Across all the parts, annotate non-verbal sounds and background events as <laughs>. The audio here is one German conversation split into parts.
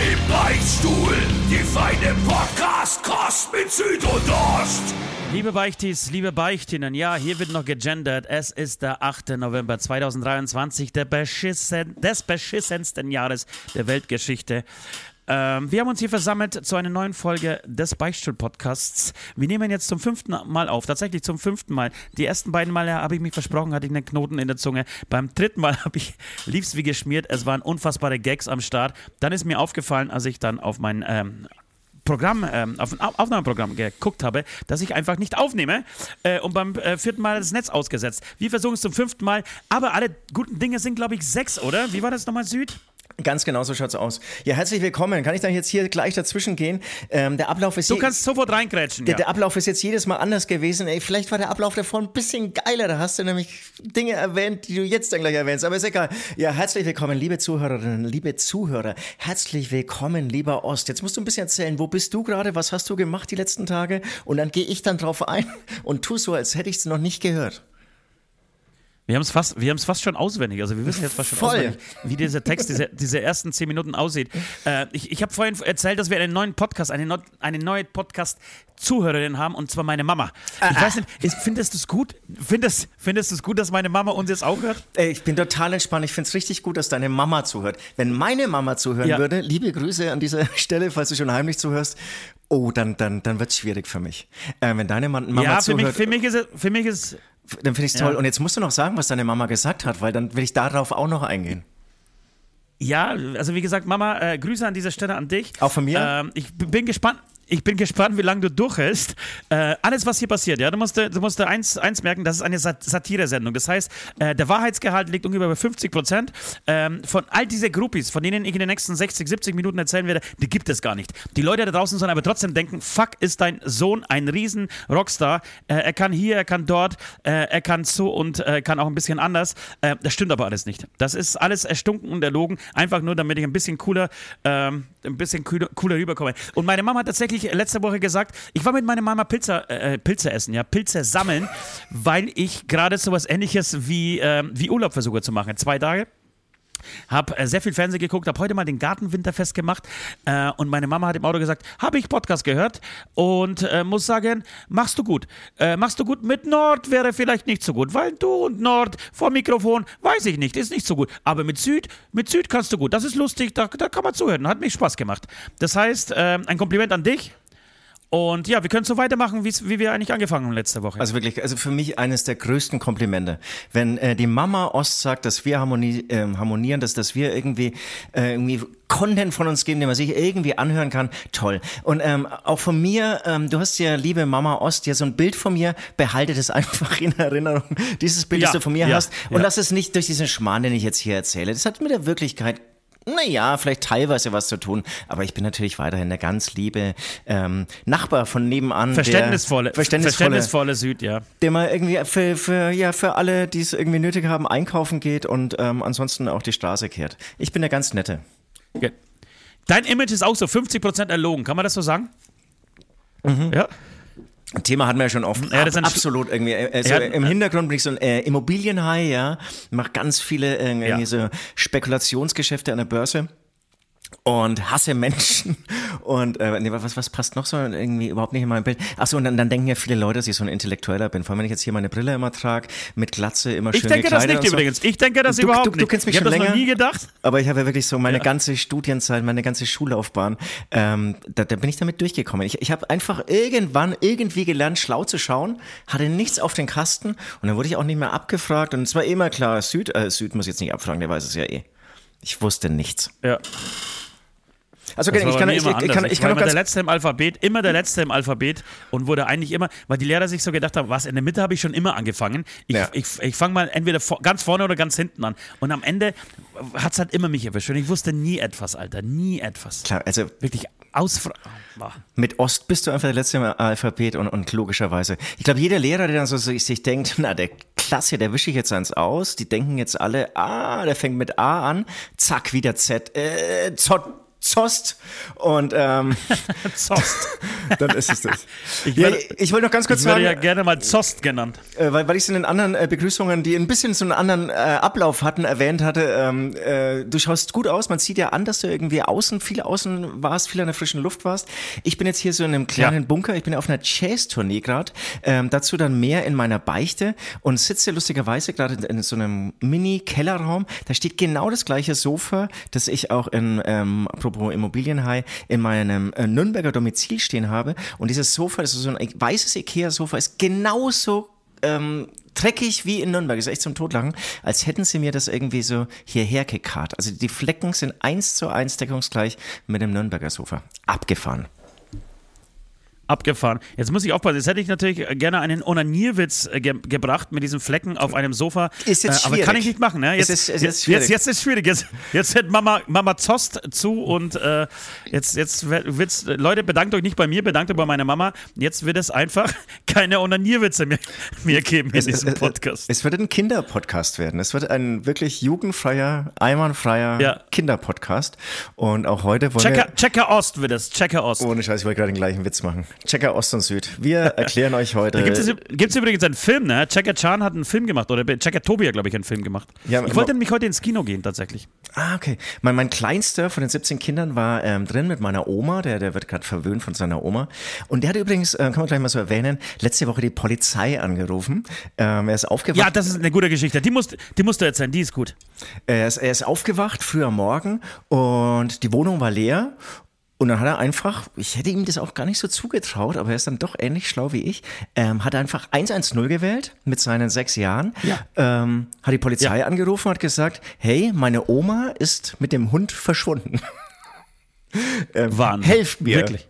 Im Beichtstuhl, die feine Podcast-Kost mit Süd und Ost. Liebe Beichtis, liebe Beichtinnen, ja, hier wird noch gegendert. Es ist der 8. November 2023, der beschissen, des beschissensten Jahres der Weltgeschichte. Ähm, wir haben uns hier versammelt zu einer neuen Folge des Beichtstuhl-Podcasts. Wir nehmen jetzt zum fünften Mal auf, tatsächlich zum fünften Mal. Die ersten beiden Male habe ich mich versprochen, hatte ich einen Knoten in der Zunge. Beim dritten Mal <laughs> habe ich lieb's wie geschmiert. Es waren unfassbare Gags am Start. Dann ist mir aufgefallen, als ich dann auf mein ähm, Programm, ähm, auf ein Aufnahmeprogramm geguckt habe, dass ich einfach nicht aufnehme äh, und beim äh, vierten Mal das Netz ausgesetzt. Wir versuchen es zum fünften Mal, aber alle guten Dinge sind, glaube ich, sechs, oder? Wie war das nochmal, Süd? Ganz genau so schaut's aus. Ja, herzlich willkommen. Kann ich da jetzt hier gleich dazwischen gehen? Ähm, der Ablauf ist Du kannst sofort reingrätschen. Der, ja. der, Ablauf ist jetzt jedes Mal anders gewesen. Ey, vielleicht war der Ablauf davor ein bisschen geiler. Da hast du nämlich Dinge erwähnt, die du jetzt dann gleich erwähnst. Aber ist egal. Ja, herzlich willkommen, liebe Zuhörerinnen, liebe Zuhörer. Herzlich willkommen, lieber Ost. Jetzt musst du ein bisschen erzählen, wo bist du gerade? Was hast du gemacht die letzten Tage? Und dann gehe ich dann drauf ein und tu so, als hätte ich es noch nicht gehört. Wir haben es fast, fast schon auswendig. Also wir wissen jetzt fast schon Voll. auswendig, wie dieser Text, diese, diese ersten zehn Minuten aussieht. Äh, ich ich habe vorhin erzählt, dass wir einen neuen Podcast, eine, eine neue Podcast-Zuhörerin haben, und zwar meine Mama. Ich weiß nicht, ist, findest du es gut? Findest, findest du es gut, dass meine Mama uns jetzt auch hört? Ey, ich bin total entspannt. Ich finde es richtig gut, dass deine Mama zuhört. Wenn meine Mama zuhören Ja. würde, liebe Grüße an dieser <laughs> Stelle, falls du schon heimlich zuhörst, oh, dann, dann, dann wird es schwierig für mich. Äh, wenn deine Ma- Mama ja, für mich, zuhört, für mich ist es, für mich ist dann finde ich es toll. Ja. Und jetzt musst du noch sagen, was deine Mama gesagt hat, weil dann will ich darauf auch noch eingehen. Ja, also wie gesagt, Mama, äh, Grüße an dieser Stelle an dich. Auch von mir? Ähm, ich bin gespannt. Ich bin gespannt, wie lange du durchhältst. Äh, alles, was hier passiert, ja, du musst, du musst eins, eins merken, das ist eine Sat Satire-Sendung. Das heißt, äh, der Wahrheitsgehalt liegt ungefähr bei 50 Prozent. Ähm, von all diese Groupies, von denen ich in den nächsten 60, 70 Minuten erzählen werde, die gibt es gar nicht. Die Leute da draußen sollen aber trotzdem denken, fuck, ist dein Sohn ein riesen Rockstar. Äh, er kann hier, er kann dort, äh, er kann so und äh, kann auch ein bisschen anders. Äh, das stimmt aber alles nicht. Das ist alles erstunken und erlogen, einfach nur, damit ich ein bisschen cooler, ähm, ein bisschen cooler rüberkomme. Und meine Mama hat tatsächlich letzte Woche gesagt, ich war mit meiner Mama Pilze, äh, Pilze essen, ja, Pilze sammeln, weil ich gerade sowas ähnliches wie, ähm, wie Urlaub versuche zu machen. Zwei Tage. Hab äh, sehr viel Fernsehen geguckt, hab heute mal den Gartenwinterfest gemacht äh, und meine Mama hat im Auto gesagt, habe ich Podcast gehört und äh, muss sagen, machst du gut. Äh, machst du gut. Mit Nord wäre vielleicht nicht so gut, weil du und Nord vor Mikrofon, weiß ich nicht, ist nicht so gut. Aber mit Süd, mit Süd kannst du gut. Das ist lustig, da, da kann man zuhören. Hat mich Spaß gemacht. Das heißt, äh, ein Kompliment an dich. Und ja, wir können so weitermachen, wie wir eigentlich angefangen haben letzte Woche. Also wirklich, also für mich eines der größten Komplimente. Wenn äh, die Mama Ost sagt, dass wir harmoni ähm, harmonieren, dass, dass wir irgendwie, äh, irgendwie Content von uns geben, den man sich irgendwie anhören kann, toll. Und ähm, auch von mir, ähm, du hast ja, liebe Mama Ost, ja so ein Bild von mir, behalte das <laughs> einfach in Erinnerung. Dieses Bild, Ja, das du von mir ja, hast. Und ja. lass es nicht durch diesen Schmarrn, den ich jetzt hier erzähle. Das hat mit der Wirklichkeit naja, vielleicht teilweise was zu tun, aber ich bin natürlich weiterhin der ganz liebe ähm, Nachbar von nebenan. verständnisvolle, verständnisvolle, verständnisvolle Süd, ja. der mal irgendwie für, für, ja, für alle, die es irgendwie nötig haben, einkaufen geht und ähm, ansonsten auch die Straße kehrt. Ich bin der ganz Nette. Dein Image ist auch so 50% erlogen, kann man das so sagen? Ja. Thema hatten wir ja schon oft. Ja, das Ab, absolut irgendwie. Also Ja, Im Hintergrund bin ich so ein äh, Immobilienhai, ja. Mach ganz viele äh, irgendwie Ja. so Spekulationsgeschäfte an der Börse. Und hasse Menschen. <laughs> Und äh, nee, was, was passt noch so irgendwie überhaupt nicht in mein Bild? Achso, und dann, dann denken ja viele Leute, dass ich so ein Intellektueller bin. Vor allem, wenn ich jetzt hier meine Brille immer trage, mit Glatze, immer Ich schön denke das gekleidet nicht so. übrigens. Ich denke das Du- überhaupt du- du nicht. kennst mich ich schon das noch länger. nie gedacht. Aber ich habe ja wirklich so meine ganze Studienzeit, meine ganze Schullaufbahn, ähm, da, da bin ich damit durchgekommen. Ich, ich habe einfach irgendwann irgendwie gelernt, schlau zu schauen, hatte nichts auf den Kasten und dann wurde ich auch nicht mehr abgefragt und es war immer klar, Süd, äh, Süd muss jetzt nicht abfragen, der weiß es ja eh. Ich wusste nichts. Ja. Also Das ich war kann, ich, immer ich, anders. kann, Ich ich war kann immer der Letzte im Alphabet, immer der Letzte im Alphabet und wurde eigentlich immer, weil die Lehrer sich so gedacht haben, was, in der Mitte habe ich schon immer angefangen. Ich, Ja. ich, ich fange mal entweder vor, ganz vorne oder ganz hinten an. Und am Ende hat es halt immer mich erwischt. Und ich wusste nie etwas, Alter, nie etwas. klar, also Wirklich Aus. Mit Ost bist du einfach der letzte Alphabet und, und logischerweise. Ich glaube, jeder Lehrer, der dann so sich, sich denkt, <laughs> na, der Klasse, der wische ich jetzt eins aus. Die denken jetzt alle, ah, der fängt mit A an, zack, wieder Z, äh, Zott, Zost und ähm, <laughs> Zost. <laughs> dann ist es das. Ich, Ja, ich wollte noch ganz kurz ich sagen, ja gerne mal Zost genannt. äh, weil, weil ich es in den anderen äh, Begrüßungen, die ein bisschen so einen anderen äh, Ablauf hatten, erwähnt hatte, ähm, äh, du schaust gut aus, man sieht ja an, dass du irgendwie außen, viel außen warst, viel an der frischen Luft warst. Ich bin jetzt hier so in einem kleinen Ja. Bunker, ich bin auf einer Jazz-Tournee gerade, ähm, dazu dann mehr in meiner Beichte und sitze lustigerweise gerade in, in so einem Mini-Kellerraum, da steht genau das gleiche Sofa, das ich auch in, ähm, apropos Immobilienhai, in meinem äh, Nürnberger Domizil stehen habe und dieses Sofa, das ist so ein weißes Ikea-Sofa, ist genauso ähm, dreckig wie in Nürnberg. Ist echt zum Totlachen, als hätten sie mir das irgendwie so hierher gekarrt. Also die Flecken sind eins zu eins deckungsgleich mit dem Nürnberger Sofa. Abgefahren. Abgefahren. Jetzt muss ich aufpassen. Jetzt hätte ich natürlich gerne einen Onanierwitz äh, ge gebracht mit diesen Flecken auf einem Sofa. Ist jetzt äh, aber schwierig. kann ich nicht machen. Ne? Es Jetzt, ist- es ist jetzt, schwierig. jetzt, jetzt ist schwierig. Jetzt, jetzt hört Mama, Mama Zost zu und äh, jetzt, jetzt wird's, Leute, bedankt euch nicht bei mir, bedankt euch bei meiner Mama. Jetzt wird es einfach <laughs> keine Onanierwitze mehr, mehr geben in diesem Podcast. Es, wird ein Kinderpodcast werden. Es wird ein wirklich jugendfreier, einwandfreier Ja. Kinderpodcast. Und auch heute wollen Checker, wir... Checker Ost wird es. Checker Ost. Ohne Scheiß, ich wollte gerade den gleichen Witz machen. Checker Ost und Süd. Wir <laughs> erklären euch heute... Gibt es gibt's übrigens einen Film, ne? Checker Chan hat einen Film gemacht, oder Checker Tobi hat, glaube ich, einen Film gemacht. Ja, ich wollte nämlich heute ins Kino gehen, tatsächlich. Ah, okay. Mein, mein kleinster von den 17 Kindern war ähm, drin mit meiner Oma, der, der wird gerade verwöhnt von seiner Oma. Und der hat übrigens, äh, kann man gleich mal so erwähnen, letzte Woche die Polizei angerufen. Ähm, er ist aufgewacht. Ja, das ist eine gute Geschichte. Die musst, die musst du erzählen, die ist gut. Er ist, er ist aufgewacht, früh am Morgen, und die Wohnung war leer. Und dann hat er einfach, ich hätte ihm das auch gar nicht so zugetraut, aber er ist dann doch ähnlich schlau wie ich, ähm, hat einfach 110 gewählt mit seinen sechs Jahren, Ja. ähm, hat die Polizei Ja. angerufen und hat gesagt, hey, meine Oma ist mit dem Hund verschwunden. <laughs> ähm, Wahnsinn. Helft mir. Wirklich.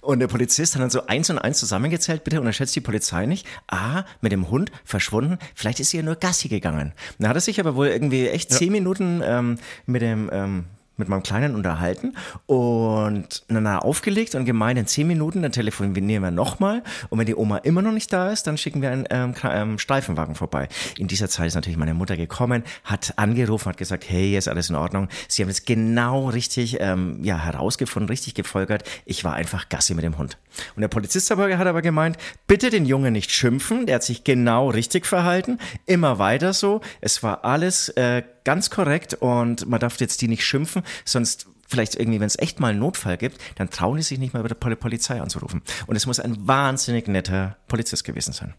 Und der Polizist hat dann so eins und eins zusammengezählt, bitte unterschätzt die Polizei nicht. Ah, mit dem Hund verschwunden, vielleicht ist sie ja nur Gassi gegangen. Dann hat er sich aber wohl irgendwie echt zehn Minuten ähm, mit dem ähm, mit meinem Kleinen unterhalten und er aufgelegt und gemeint, in zehn Minuten, dann telefonieren wir nochmal und wenn die Oma immer noch nicht da ist, dann schicken wir einen ähm, ähm, Streifenwagen vorbei. In dieser Zeit ist natürlich meine Mutter gekommen, hat angerufen, hat gesagt, hey, ist alles in Ordnung. Sie haben es genau richtig ähm, ja, herausgefunden, richtig gefolgert. Ich war einfach Gassi mit dem Hund. Und der Polizist hat aber gemeint, bitte den Jungen nicht schimpfen, der hat sich genau richtig verhalten, immer weiter so. Es war alles äh, ganz korrekt und man darf jetzt die nicht schimpfen, sonst vielleicht irgendwie, wenn es echt mal einen Notfall gibt, dann trauen die sich nicht mal der Pol- Polizei anzurufen. Und es muss ein wahnsinnig netter Polizist gewesen sein.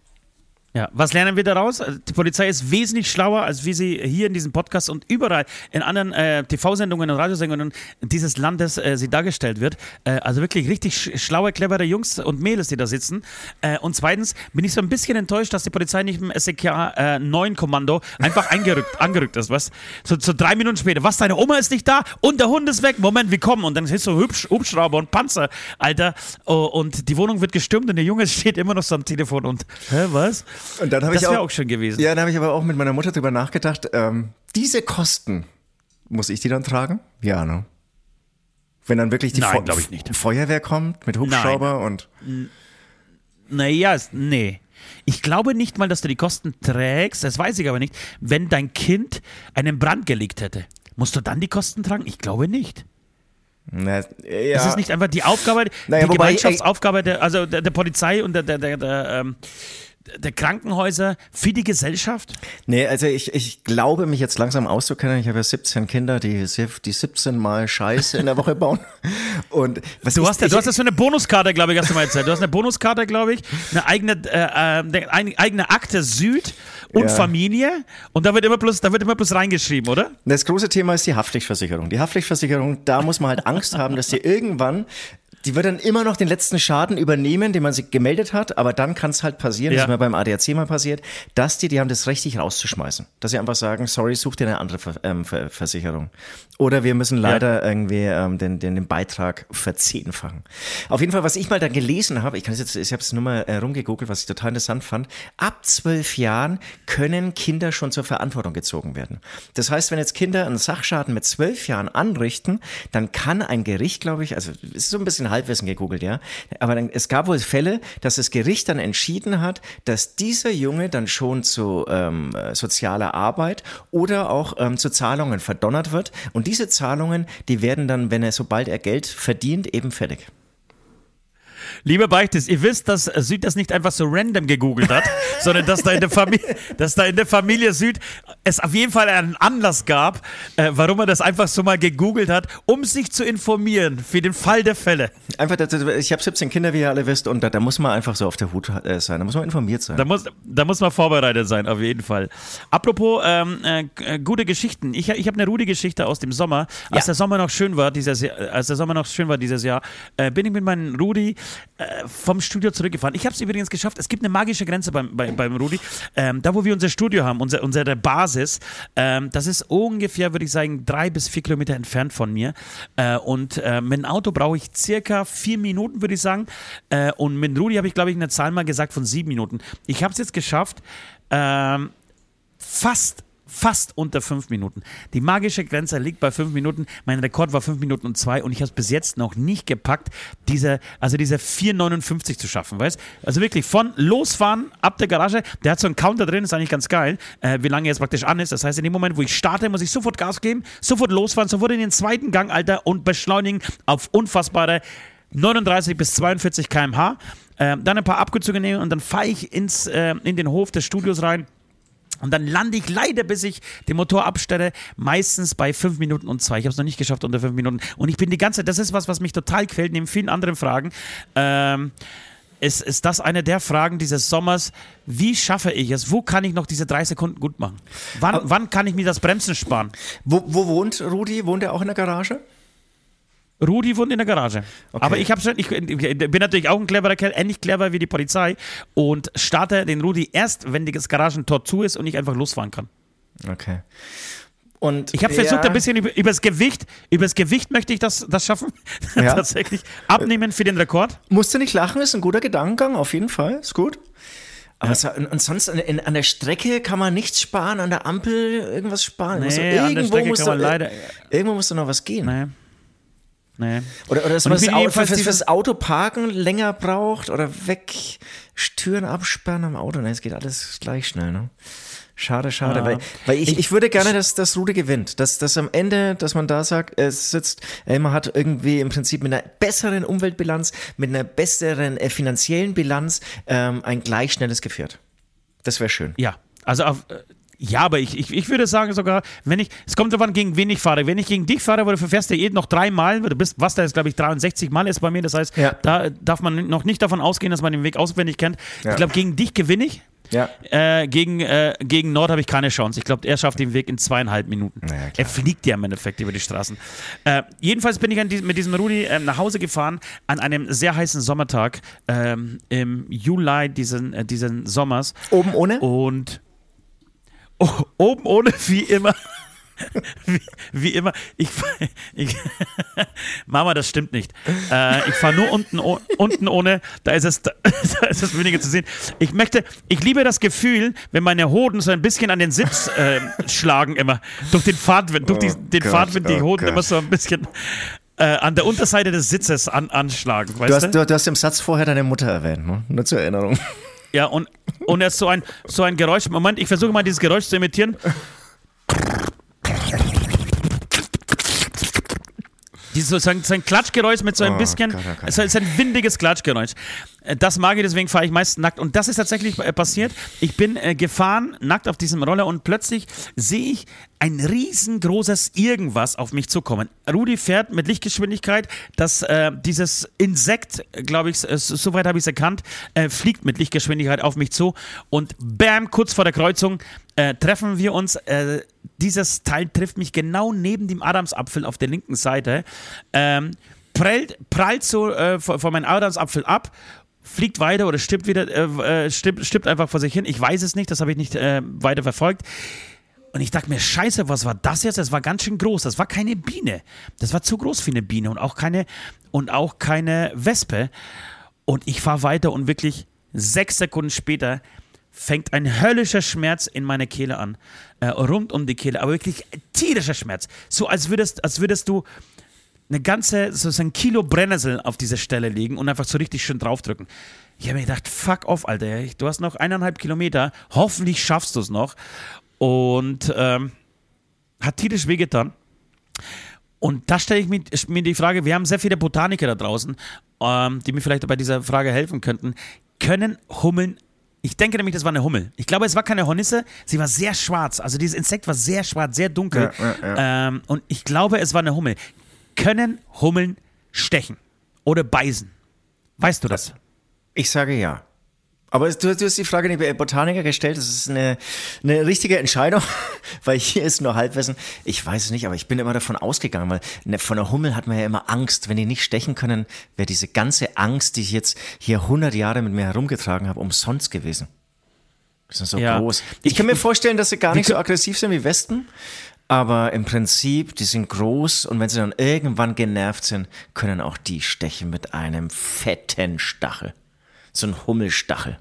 Ja, was lernen wir daraus? Also, Die Polizei ist wesentlich schlauer, als wie sie hier in diesem Podcast und überall in anderen äh, TV-Sendungen und Radiosendungen dieses Landes äh, sie dargestellt wird. Äh, also wirklich richtig sch schlaue, clevere Jungs und Mädels, die da sitzen. Äh, und zweitens bin ich so ein bisschen enttäuscht, dass die Polizei nicht im SEK äh, 9 Kommando einfach eingerückt, <laughs> angerückt ist. Was? So, so drei Minuten später, was, deine Oma ist nicht da und der Hund ist weg. Moment, wir kommen. Und dann ist so Hubsch Hubschrauber und Panzer, Alter. Oh, und die Wohnung wird gestürmt und der Junge <laughs> steht immer noch so am Telefon und, hä, was? Und dann habe Das ich wäre auch, auch schön gewesen. Ja, dann habe ich aber auch mit meiner Mutter drüber nachgedacht, ähm, diese Kosten, muss ich die dann tragen? Ja, ne? Wenn dann wirklich die Nein, glaub ich nicht. Feuerwehr kommt mit Hubschrauber und Naja, ist- nee. Ich glaube nicht mal, dass du die Kosten trägst, das weiß ich aber nicht, wenn dein Kind einen Brand gelegt hätte. Musst du dann die Kosten tragen? Ich glaube nicht. na, ja, Ist es nicht einfach die Aufgabe, Naja, die wobei, Gemeinschaftsaufgabe der, also der, der Polizei und der, der, der, der, ähm, der Krankenhäuser für die Gesellschaft? Nee, also ich, ich glaube, mich jetzt langsam auszukennen. Ich habe ja 17 Kinder, die, die 17 Mal Scheiße in der Woche <laughs> bauen. Und was Du hast, ja, ich, du hast ja so eine Bonuskarte, glaube ich, hast du mal erzählt. Du hast eine Bonuskarte, glaube ich, eine eigene, äh, äh, eine eigene Akte Süd und Ja. Familie und da wird immer bloß, da wird immer bloß reingeschrieben, oder? Das große Thema ist die Haftpflichtversicherung. Die Haftpflichtversicherung, da muss man halt Angst haben, dass die irgendwann Die wird dann immer noch den letzten Schaden übernehmen, den man sich gemeldet hat, aber dann kann es halt passieren, Ja. das ist mir beim ADAC mal passiert, dass die, die haben das Recht, dich rauszuschmeißen. Dass sie einfach sagen, sorry, such dir eine andere Ver ähm, Ver Versicherung. Oder wir müssen leider irgendwie ähm, den, den, den Beitrag verzehnfachen. Auf jeden Fall, was ich mal da gelesen habe, ich kann es jetzt, ich habe es nur mal äh, rumgegoogelt, was ich total interessant fand. Ab zwölf Jahren können Kinder schon zur Verantwortung gezogen werden. Das heißt, wenn jetzt Kinder einen Sachschaden mit zwölf Jahren anrichten, dann kann ein Gericht, glaube ich, also es ist so ein bisschen Halbwissen gegoogelt, ja, aber dann, es gab wohl Fälle, dass das Gericht dann entschieden hat, dass dieser Junge dann schon zu ähm, äh, sozialer Arbeit oder auch ähm, zu Zahlungen verdonnert wird. Und diese Zahlungen, die werden dann, wenn er sobald er Geld verdient, eben fällig. Lieber Beichtes, ihr wisst, dass Süd das nicht einfach so random gegoogelt hat, <laughs> sondern dass da, in der Familie, dass da in der Familie Süd es auf jeden Fall einen Anlass gab, äh, warum er das einfach so mal gegoogelt hat, um sich zu informieren für den Fall der Fälle. Einfach, ich habe 17 Kinder, wie ihr alle wisst, und da, da muss man einfach so auf der Hut äh, sein, da muss man informiert sein. Da muss, da muss man vorbereitet sein, auf jeden Fall. Apropos ähm, äh, äh, gute Geschichten. Ich, ich habe eine Rudi-Geschichte aus dem Sommer. Als Ja. der Sommer noch schön war dieses Jahr, äh, als der Sommer noch schön war dieses Jahr, äh, bin ich mit meinem Rudi vom Studio zurückgefahren. Ich habe es übrigens geschafft. Es gibt eine magische Grenze beim, beim, beim Rudi. Ähm, da, wo wir unser Studio haben, unser, unsere Basis, ähm, das ist ungefähr, würde ich sagen, drei bis vier Kilometer entfernt von mir. Äh, und äh, mit dem Auto brauche ich circa vier Minuten, würde ich sagen. Äh, und mit Rudi habe ich, glaube ich, eine Zahl mal gesagt von sieben Minuten. Ich habe es jetzt geschafft, ähm, fast fast unter fünf Minuten. Die magische Grenze liegt bei fünf Minuten. Mein Rekord war fünf Minuten und zwei und ich habe es bis jetzt noch nicht gepackt, diese, also diese 4,59 zu schaffen, weißt? Also wirklich von losfahren ab der Garage, der hat so einen Counter drin, ist eigentlich ganz geil, äh, wie lange jetzt praktisch an ist. Das heißt, in dem Moment, wo ich starte, muss ich sofort Gas geben, sofort losfahren, sofort in den zweiten Gang, Alter, und beschleunigen auf unfassbare 39 bis 42 km/h. Äh, dann ein paar Abkürzungen nehmen und dann fahre ich ins, äh, in den Hof des Studios rein. Und dann lande ich leider, bis ich den Motor abstelle, meistens bei fünf Minuten und zwei. Ich habe es noch nicht geschafft unter fünf Minuten. Und ich bin die ganze Zeit, das ist was, was mich total quält, neben vielen anderen Fragen. Ähm, ist, ist das eine der Fragen dieses Sommers? Wie schaffe ich es? Wo kann ich noch diese drei Sekunden gut machen? Wann, wann kann ich mir das Bremsen sparen? Wo, wo wohnt Rudi? Wohnt er auch in der Garage? Rudi wohnt in der Garage. Okay. Aber ich, hab schon, ich, ich bin natürlich auch ein cleverer Kerl, ähnlich clever wie die Polizei und starte den Rudi erst, wenn das Garagentor zu ist und ich einfach losfahren kann. Okay. Und Ich habe ja, versucht, ein bisschen über, übers Gewicht, übers Gewicht möchte ich das, das schaffen. <laughs> Ja. Tatsächlich. Abnehmen für den Rekord. Musst du nicht lachen, ist ein guter Gedankengang, auf jeden Fall, ist gut. Aber so, und, und sonst an, in, an der Strecke kann man nichts sparen, an der Ampel irgendwas sparen. Muss Nee, doch- an der Strecke muss kann man doch- leider- Irgendwo muss doch noch was gehen. Nee. Nee. Oder, oder dass man das Auto, fürs, fürs Auto parken länger braucht oder weg, Türen absperren am Auto. Nein, es geht alles gleich schnell, ne? Schade, schade. Ja. Weil, weil ich, ich würde gerne, dass das Rudi gewinnt. Dass, dass am Ende, dass man da sagt, es sitzt, ey, man hat irgendwie im Prinzip mit einer besseren Umweltbilanz, mit einer besseren äh, finanziellen Bilanz ähm, ein gleich schnelles Gefährt. Das wäre schön. Ja, also auf. Ja, aber ich, ich, ich würde sagen sogar, wenn ich, es kommt davon, gegen wen ich fahre. Wenn ich gegen dich fahre, du verfährst ja eh noch dreimal, du bist, was da jetzt, glaube ich, 63 Mal ist bei mir, das heißt, Ja. da darf man noch nicht davon ausgehen, dass man den Weg auswendig kennt. Ja. Ich glaube, gegen dich gewinne ich. Ja. Äh, gegen, äh, gegen Nord habe ich keine Chance. Ich glaube, er schafft den Weg in zweieinhalb Minuten. Ja, klar. er fliegt ja im Endeffekt über die Straßen. Äh, jedenfalls bin ich an die, mit diesem Rudi ähm, nach Hause gefahren an einem sehr heißen Sommertag ähm, im Juli diesen, äh, diesen Sommers. Oben ohne? Und oben ohne, wie immer. <laughs> Wie, wie immer, ich, ich <laughs> Mama, das stimmt nicht. Äh, ich fahre nur unten, oh, unten ohne, da ist, es, <laughs> da ist es weniger zu sehen. Ich möchte, ich liebe das Gefühl, wenn meine Hoden so ein bisschen an den Sitz äh, schlagen immer. Durch den Fahrtwind, durch die, Oh den Gott, Fahrtwind, die oh Hoden Gott. immer so ein bisschen äh, an der Unterseite des Sitzes an, anschlagen, Du hast, du, du hast im Satz vorher deine Mutter erwähnt, ne? Nur zur Erinnerung. Ja, und, und er ist so ein, so ein Geräusch. Moment, ich versuche mal dieses Geräusch zu imitieren. Dieses, so ein, so ein Klatschgeräusch mit so ein Oh bisschen, Gott, oh Gott. es ist ein windiges Klatschgeräusch. Äh, Das mag ich, deswegen fahre ich meist nackt. Und das ist tatsächlich äh, passiert. Ich bin äh, gefahren, nackt auf diesem Roller und plötzlich sehe ich ein riesengroßes Irgendwas auf mich zukommen. Rudi fährt mit Lichtgeschwindigkeit, dass äh, dieses Insekt, glaube ich, äh, soweit habe ich es erkannt, fliegt mit Lichtgeschwindigkeit auf mich zu und bam, kurz vor der Kreuzung äh, treffen wir uns. Äh, dieses Teil trifft mich genau neben dem Adamsapfel auf der linken Seite. Ähm, prallt, prallt so äh, von, von meinem Adamsapfel ab, fliegt weiter oder stirbt wieder, äh, äh, stirbt, stirbt einfach vor sich hin. Ich weiß es nicht, das habe ich nicht äh, weiter verfolgt. Und ich dachte mir, scheiße, was war das jetzt? Das war ganz schön groß. Das war keine Biene. Das war zu groß für eine Biene und auch keine, und auch keine Wespe. Und ich fahre weiter und wirklich sechs Sekunden später fängt ein höllischer Schmerz in meine Kehle an. Äh, rund um die Kehle, aber wirklich tierischer Schmerz. So als würdest, als würdest du eine ganze, so ein Kilo Brennnessel auf diese Stelle legen und einfach so richtig schön draufdrücken. Ich habe mir gedacht, fuck off, Alter. Du hast noch eineinhalb Kilometer. Hoffentlich schaffst du es noch. Und ähm, hat tierisch wehgetan. Und da stelle ich mir, mir, die Frage, wir haben sehr viele Botaniker da draußen, ähm, die mir vielleicht bei dieser Frage helfen könnten. Können Hummeln ich denke nämlich, das war eine Hummel. Ich glaube, es war keine Hornisse, sie war sehr schwarz. Also dieses Insekt war sehr schwarz, sehr dunkel. Ja, ja, ja. Ähm, und ich glaube, es war eine Hummel. Können Hummeln stechen oder beißen? Weißt du das? Ich sage ja. Aber du, du, hast die Frage nicht bei Botaniker gestellt. Das ist eine, eine richtige Entscheidung, <laughs> weil hier ist nur Halbwissen. Ich weiß es nicht, aber ich bin immer davon ausgegangen, weil ne, von der Hummel hat man ja immer Angst. Wenn die nicht stechen können, wäre diese ganze Angst, die ich jetzt hier 100 Jahre mit mir herumgetragen habe, umsonst gewesen. Die sind so ja. groß. Ich kann mir vorstellen, dass sie gar nicht so aggressiv sind wie Wespen. Aber im Prinzip, die sind groß und wenn sie dann irgendwann genervt sind, können auch die stechen mit einem fetten Stachel so ein Hummelstachel.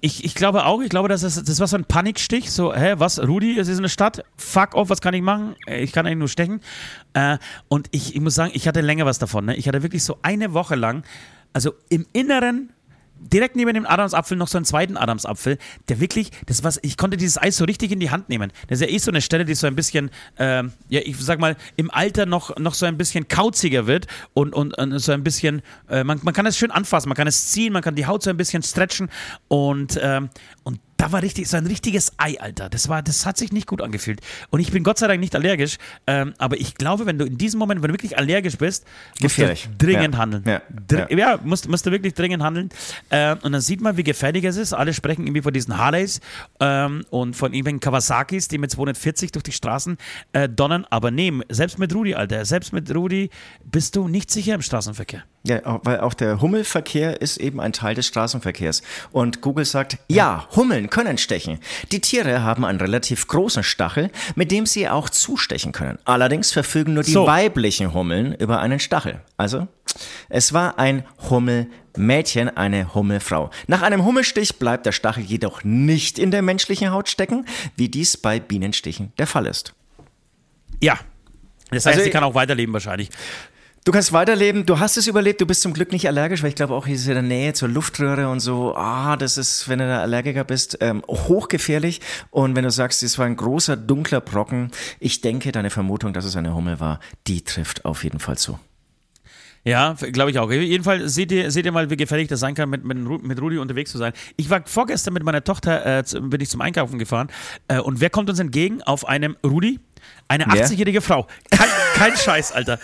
Ich, ich glaube auch, ich glaube, das, ist, das war so ein Panikstich. So, hä, was, Rudi, es ist eine Stadt, fuck off, was kann ich machen? Ich kann eigentlich nur stechen. Äh, und ich, ich muss sagen, ich hatte länger was davon. Ne? Ich hatte wirklich so eine Woche lang, also im Inneren direkt neben dem Adamsapfel noch so einen zweiten Adamsapfel, der wirklich, das was, ich konnte dieses Eis so richtig in die Hand nehmen. Das ist ja eh so eine Stelle, die so ein bisschen, ähm, ja, ich sag mal, im Alter noch, noch so ein bisschen kauziger wird und, und, und so ein bisschen, äh, man, man kann es schön anfassen, man kann es ziehen, man kann die Haut so ein bisschen stretchen und, ähm, und da war richtig, so ein richtiges Ei, Alter. Das war, das hat sich nicht gut angefühlt. Und ich bin Gott sei Dank nicht allergisch. Ähm, aber ich glaube, wenn du in diesem Moment, wenn du wirklich allergisch bist, musst Gefährlich. du dringend ja. handeln. Ja, Dr ja. ja musst, musst, du wirklich dringend handeln. Ähm, und dann sieht man, wie gefährlich es ist. Alle sprechen irgendwie von diesen Harleys ähm, und von irgendwelchen Kawasakis, die mit 240 durch die Straßen äh, donnern. Aber nee, selbst mit Rudi, Alter, selbst mit Rudi bist du nicht sicher im Straßenverkehr. Ja, weil auch der Hummelverkehr ist eben ein Teil des Straßenverkehrs. Und Google sagt, ja, Hummeln können stechen. Die Tiere haben einen relativ großen Stachel, mit dem sie auch zustechen können. Allerdings verfügen nur die so. weiblichen Hummeln über einen Stachel. Also, es war ein Hummelmädchen, eine Hummelfrau. Nach einem Hummelstich bleibt der Stachel jedoch nicht in der menschlichen Haut stecken, wie dies bei Bienenstichen der Fall ist. Ja, das heißt, also, sie kann auch weiterleben wahrscheinlich. Du kannst weiterleben, du hast es überlebt, du bist zum Glück nicht allergisch, weil ich glaube auch hier ist in der Nähe zur Luftröhre und so, ah, das ist, wenn du da Allergiker bist, ähm, hochgefährlich. Und wenn du sagst, es war ein großer, dunkler Brocken, ich denke, deine Vermutung, dass es eine Hummel war, die trifft auf jeden Fall zu. Ja, glaube ich auch. Jedenfalls seht ihr, seht ihr mal, wie gefährlich das sein kann, mit, mit, mit Rudi unterwegs zu sein. Ich war vorgestern mit meiner Tochter, äh, bin ich zum Einkaufen gefahren äh, und wer kommt uns entgegen? Auf einem Rudi? Eine 80-jährige Frau. Kein, kein <laughs> Scheiß, Alter.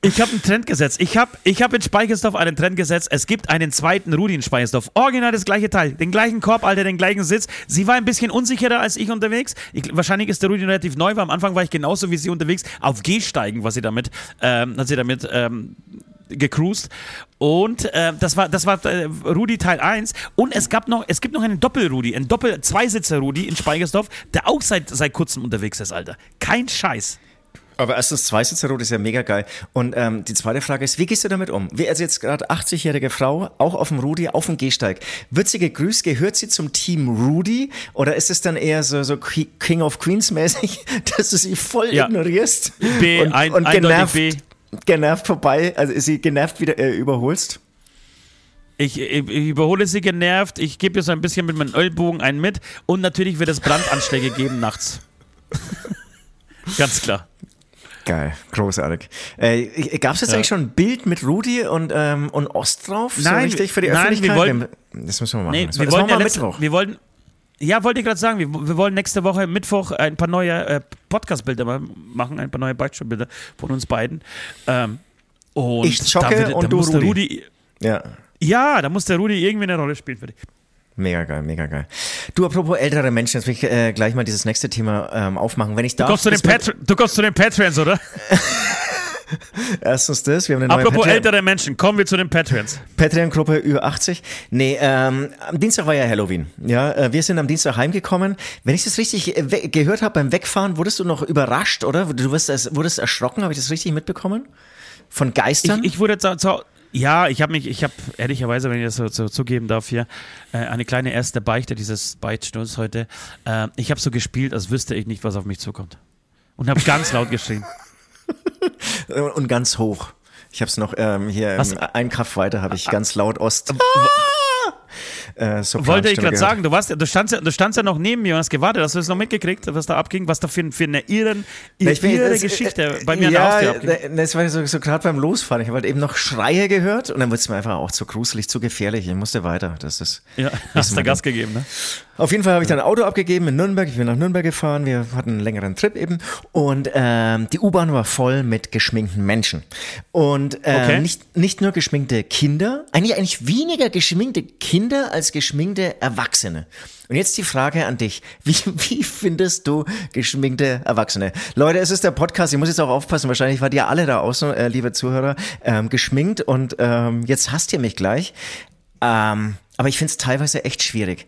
Ich habe einen Trend gesetzt. Ich habe ich hab in Speichersdorf einen Trend gesetzt. Es gibt einen zweiten Rudi in Speichersdorf. Original das gleiche Teil. Den gleichen Korb, Alter, den gleichen Sitz. Sie war ein bisschen unsicherer als ich unterwegs. Ich, wahrscheinlich ist der Rudi relativ neu, weil am Anfang war ich genauso wie sie unterwegs. Auf Gehsteigen, was sie damit, ähm, hat sie damit ähm, gecruised. Und äh, das war, das war äh, Rudi Teil 1. Und es gab noch, es gibt noch einen Doppel-Rudi, einen Doppel-Zweisitzer-Rudi in Speichersdorf, der auch seit, seit kurzem unterwegs ist, Alter. Kein Scheiß. Aber erstens, Zweisitzerrot ist ja mega geil. Und ähm, die zweite Frage ist, wie gehst du damit um? Wie also jetzt gerade 80-jährige Frau, auch auf dem Rudi, auf dem Gehsteig. Wird sie gegrüßt? Gehört sie zum Team Rudi? Oder ist es dann eher so, so King of Queens mäßig, <laughs> dass du sie voll ja. ignorierst? B, und, ein, und genervt, B. genervt vorbei, also sie genervt wieder äh, überholst? Ich, ich, ich, überhole sie genervt, ich gebe ihr so ein bisschen mit meinem Ölbogen einen mit und natürlich wird es Brandanschläge geben nachts. <laughs> Ganz klar. Geil, großartig. Äh, Gab es jetzt ja. eigentlich schon ein Bild mit Rudi und, ähm, und Ost drauf? Nein, so richtig für die nein, Öffentlichkeit? Wir wollen, das müssen wir machen. Nee, das, wir wollen ja letzte, Mittwoch. Wir wollten, ja, wollte ich gerade sagen, wir, wir, wollen nächste Woche Mittwoch ein paar neue äh, Podcast-Bilder machen, ein paar neue Beichtstuhlbilder von uns beiden. Ähm, und ich jogge da, und da du Rudi. Rudi. Ja. Ja, da muss der Rudi irgendwie eine Rolle spielen für dich. Mega geil, mega geil. Du, apropos ältere Menschen, jetzt will ich äh, gleich mal dieses nächste Thema ähm, aufmachen. Wenn ich darf. Du kommst, zu den, Patri du kommst zu den Patreons, oder? <laughs> Erstens das, wir haben eine neue Apropos Patreon- ältere Menschen, kommen wir zu den Patreons. Patreon-Gruppe über 80. Nee, ähm, am Dienstag war ja Halloween. Ja, äh, wir sind am Dienstag heimgekommen. Wenn ich das richtig äh, gehört habe beim Wegfahren, wurdest du noch überrascht, oder? Du wirst, das- wurdest erschrocken, habe ich das richtig mitbekommen? Von Geistern? Ich, ich wurde zu, zu, ja, ich habe mich, ich habe ehrlicherweise, wenn ich das so, so zugeben darf hier, äh, eine kleine erste Beichte dieses Beichtstuhls heute. Äh, ich habe so gespielt, als wüsste ich nicht, was auf mich zukommt. Und habe ganz laut geschrien. <laughs> Und ganz hoch. Ich habe es noch ähm, hier Was? ein Kraft weiter habe ich ganz laut Ost. Äh, Sopranstimme Wollte ich gerade sagen, du, warst, du, standst ja, du standst ja noch neben mir und hast gewartet. Hast du das noch mitgekriegt, was da abging? Was da für, für eine irren, irre, Ich irre das- Geschichte äh, bei mir an ja, der Haustür abging. äh, Das war so, so gerade beim Losfahren. Ich habe halt eben noch Schreie gehört und dann wurde es mir einfach auch zu gruselig, zu gefährlich. Ich musste weiter. Das ist. Ja, hast du Gas gegeben, ne? Auf jeden Fall habe ich dann ein Auto abgegeben in Nürnberg. Ich bin nach Nürnberg gefahren. Wir hatten einen längeren Trip eben. Und ähm, die U-Bahn war voll mit geschminkten Menschen. Und ähm, Okay. nicht, nicht nur geschminkte Kinder, eigentlich, eigentlich weniger geschminkte Kinder als geschminkte Erwachsene. Und jetzt die Frage an dich. <laughs> Wie, wie findest du geschminkte Erwachsene? Leute, es ist der Podcast. Ich muss jetzt auch aufpassen. Wahrscheinlich wart ihr alle da außen, äh, liebe Zuhörer, ähm, geschminkt. Und ähm, jetzt hasst ihr mich gleich. Ähm, aber ich finde es teilweise echt schwierig.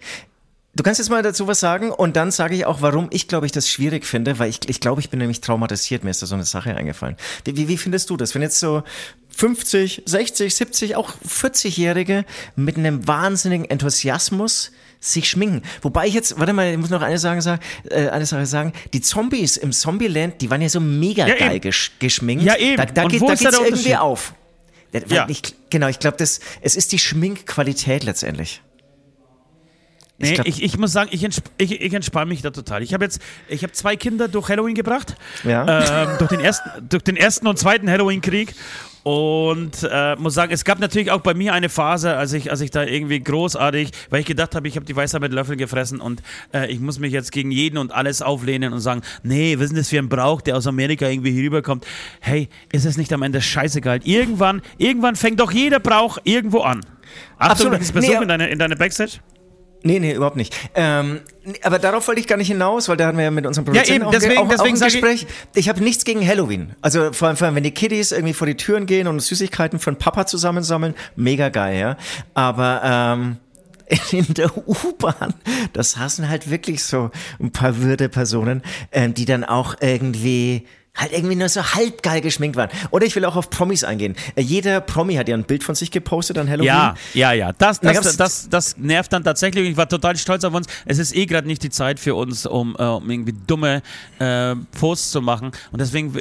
Du kannst jetzt mal dazu was sagen und dann sage ich auch, warum ich glaube ich das schwierig finde, weil ich, ich glaube, ich bin nämlich traumatisiert. Mir ist da so eine Sache eingefallen. Wie, wie, wie findest du das, wenn jetzt so 50, 60, 70, auch 40-Jährige mit einem wahnsinnigen Enthusiasmus sich schminken. Wobei ich jetzt, warte mal, ich muss noch eine Sache sagen, äh, eine Sache sagen. Die Zombies im Zombieland, die waren ja so mega Ja, geil gesch geschminkt. Ja, eben. Da, da, Und geht, wo da geht's irgendwie auf. Ja. Ich, genau, ich glaube, das, es ist die Schminkqualität letztendlich. Nee, glaub- ich, ich muss sagen, ich, entsp ich, ich entspanne mich da total. Ich habe jetzt, ich habe zwei Kinder durch Halloween gebracht. Ja. Ähm, durch, den ersten, durch den ersten und zweiten Halloween-Krieg. Und äh, muss sagen, es gab natürlich auch bei mir eine Phase, als ich, als ich da irgendwie großartig, weil ich gedacht habe, ich habe die Weisheit mit Löffeln gefressen und äh, ich muss mich jetzt gegen jeden und alles auflehnen und sagen, nee, wir sind das für ein Brauch, der aus Amerika irgendwie hier rüberkommt. Hey, ist es nicht am Ende scheißegal? Irgendwann, irgendwann fängt doch jeder Brauch irgendwo an. Achtung, Absolut. Besuch Nee, in, deine, in deine Backstage. Nee, nee, überhaupt nicht. Ähm, aber darauf wollte ich gar nicht hinaus, weil da hatten wir ja mit unserem Produzenten eben, auch, deswegen- auch, auch deswegen ein sag ich- Gespräch. Ich, habe nichts gegen Halloween. Also vor allem, vor allem, wenn die Kiddies irgendwie vor die Türen gehen und Süßigkeiten den Papa zusammensammeln, mega geil, ja. Aber ähm, <laughs> in der U-Bahn, das hassen halt wirklich so ein paar Würde-Personen, ähm, die dann auch irgendwie halt irgendwie nur so halb geil geschminkt waren. Oder ich will auch auf Promis eingehen. Äh, jeder Promi hat ja ein Bild von sich gepostet an Halloween. Ja, ja, ja. Das, Da das, gab's- das, das nervt dann tatsächlich. Ich war total stolz auf uns. Es ist eh gerade nicht die Zeit für uns, um, äh, um irgendwie dumme äh, Posts zu machen. Und deswegen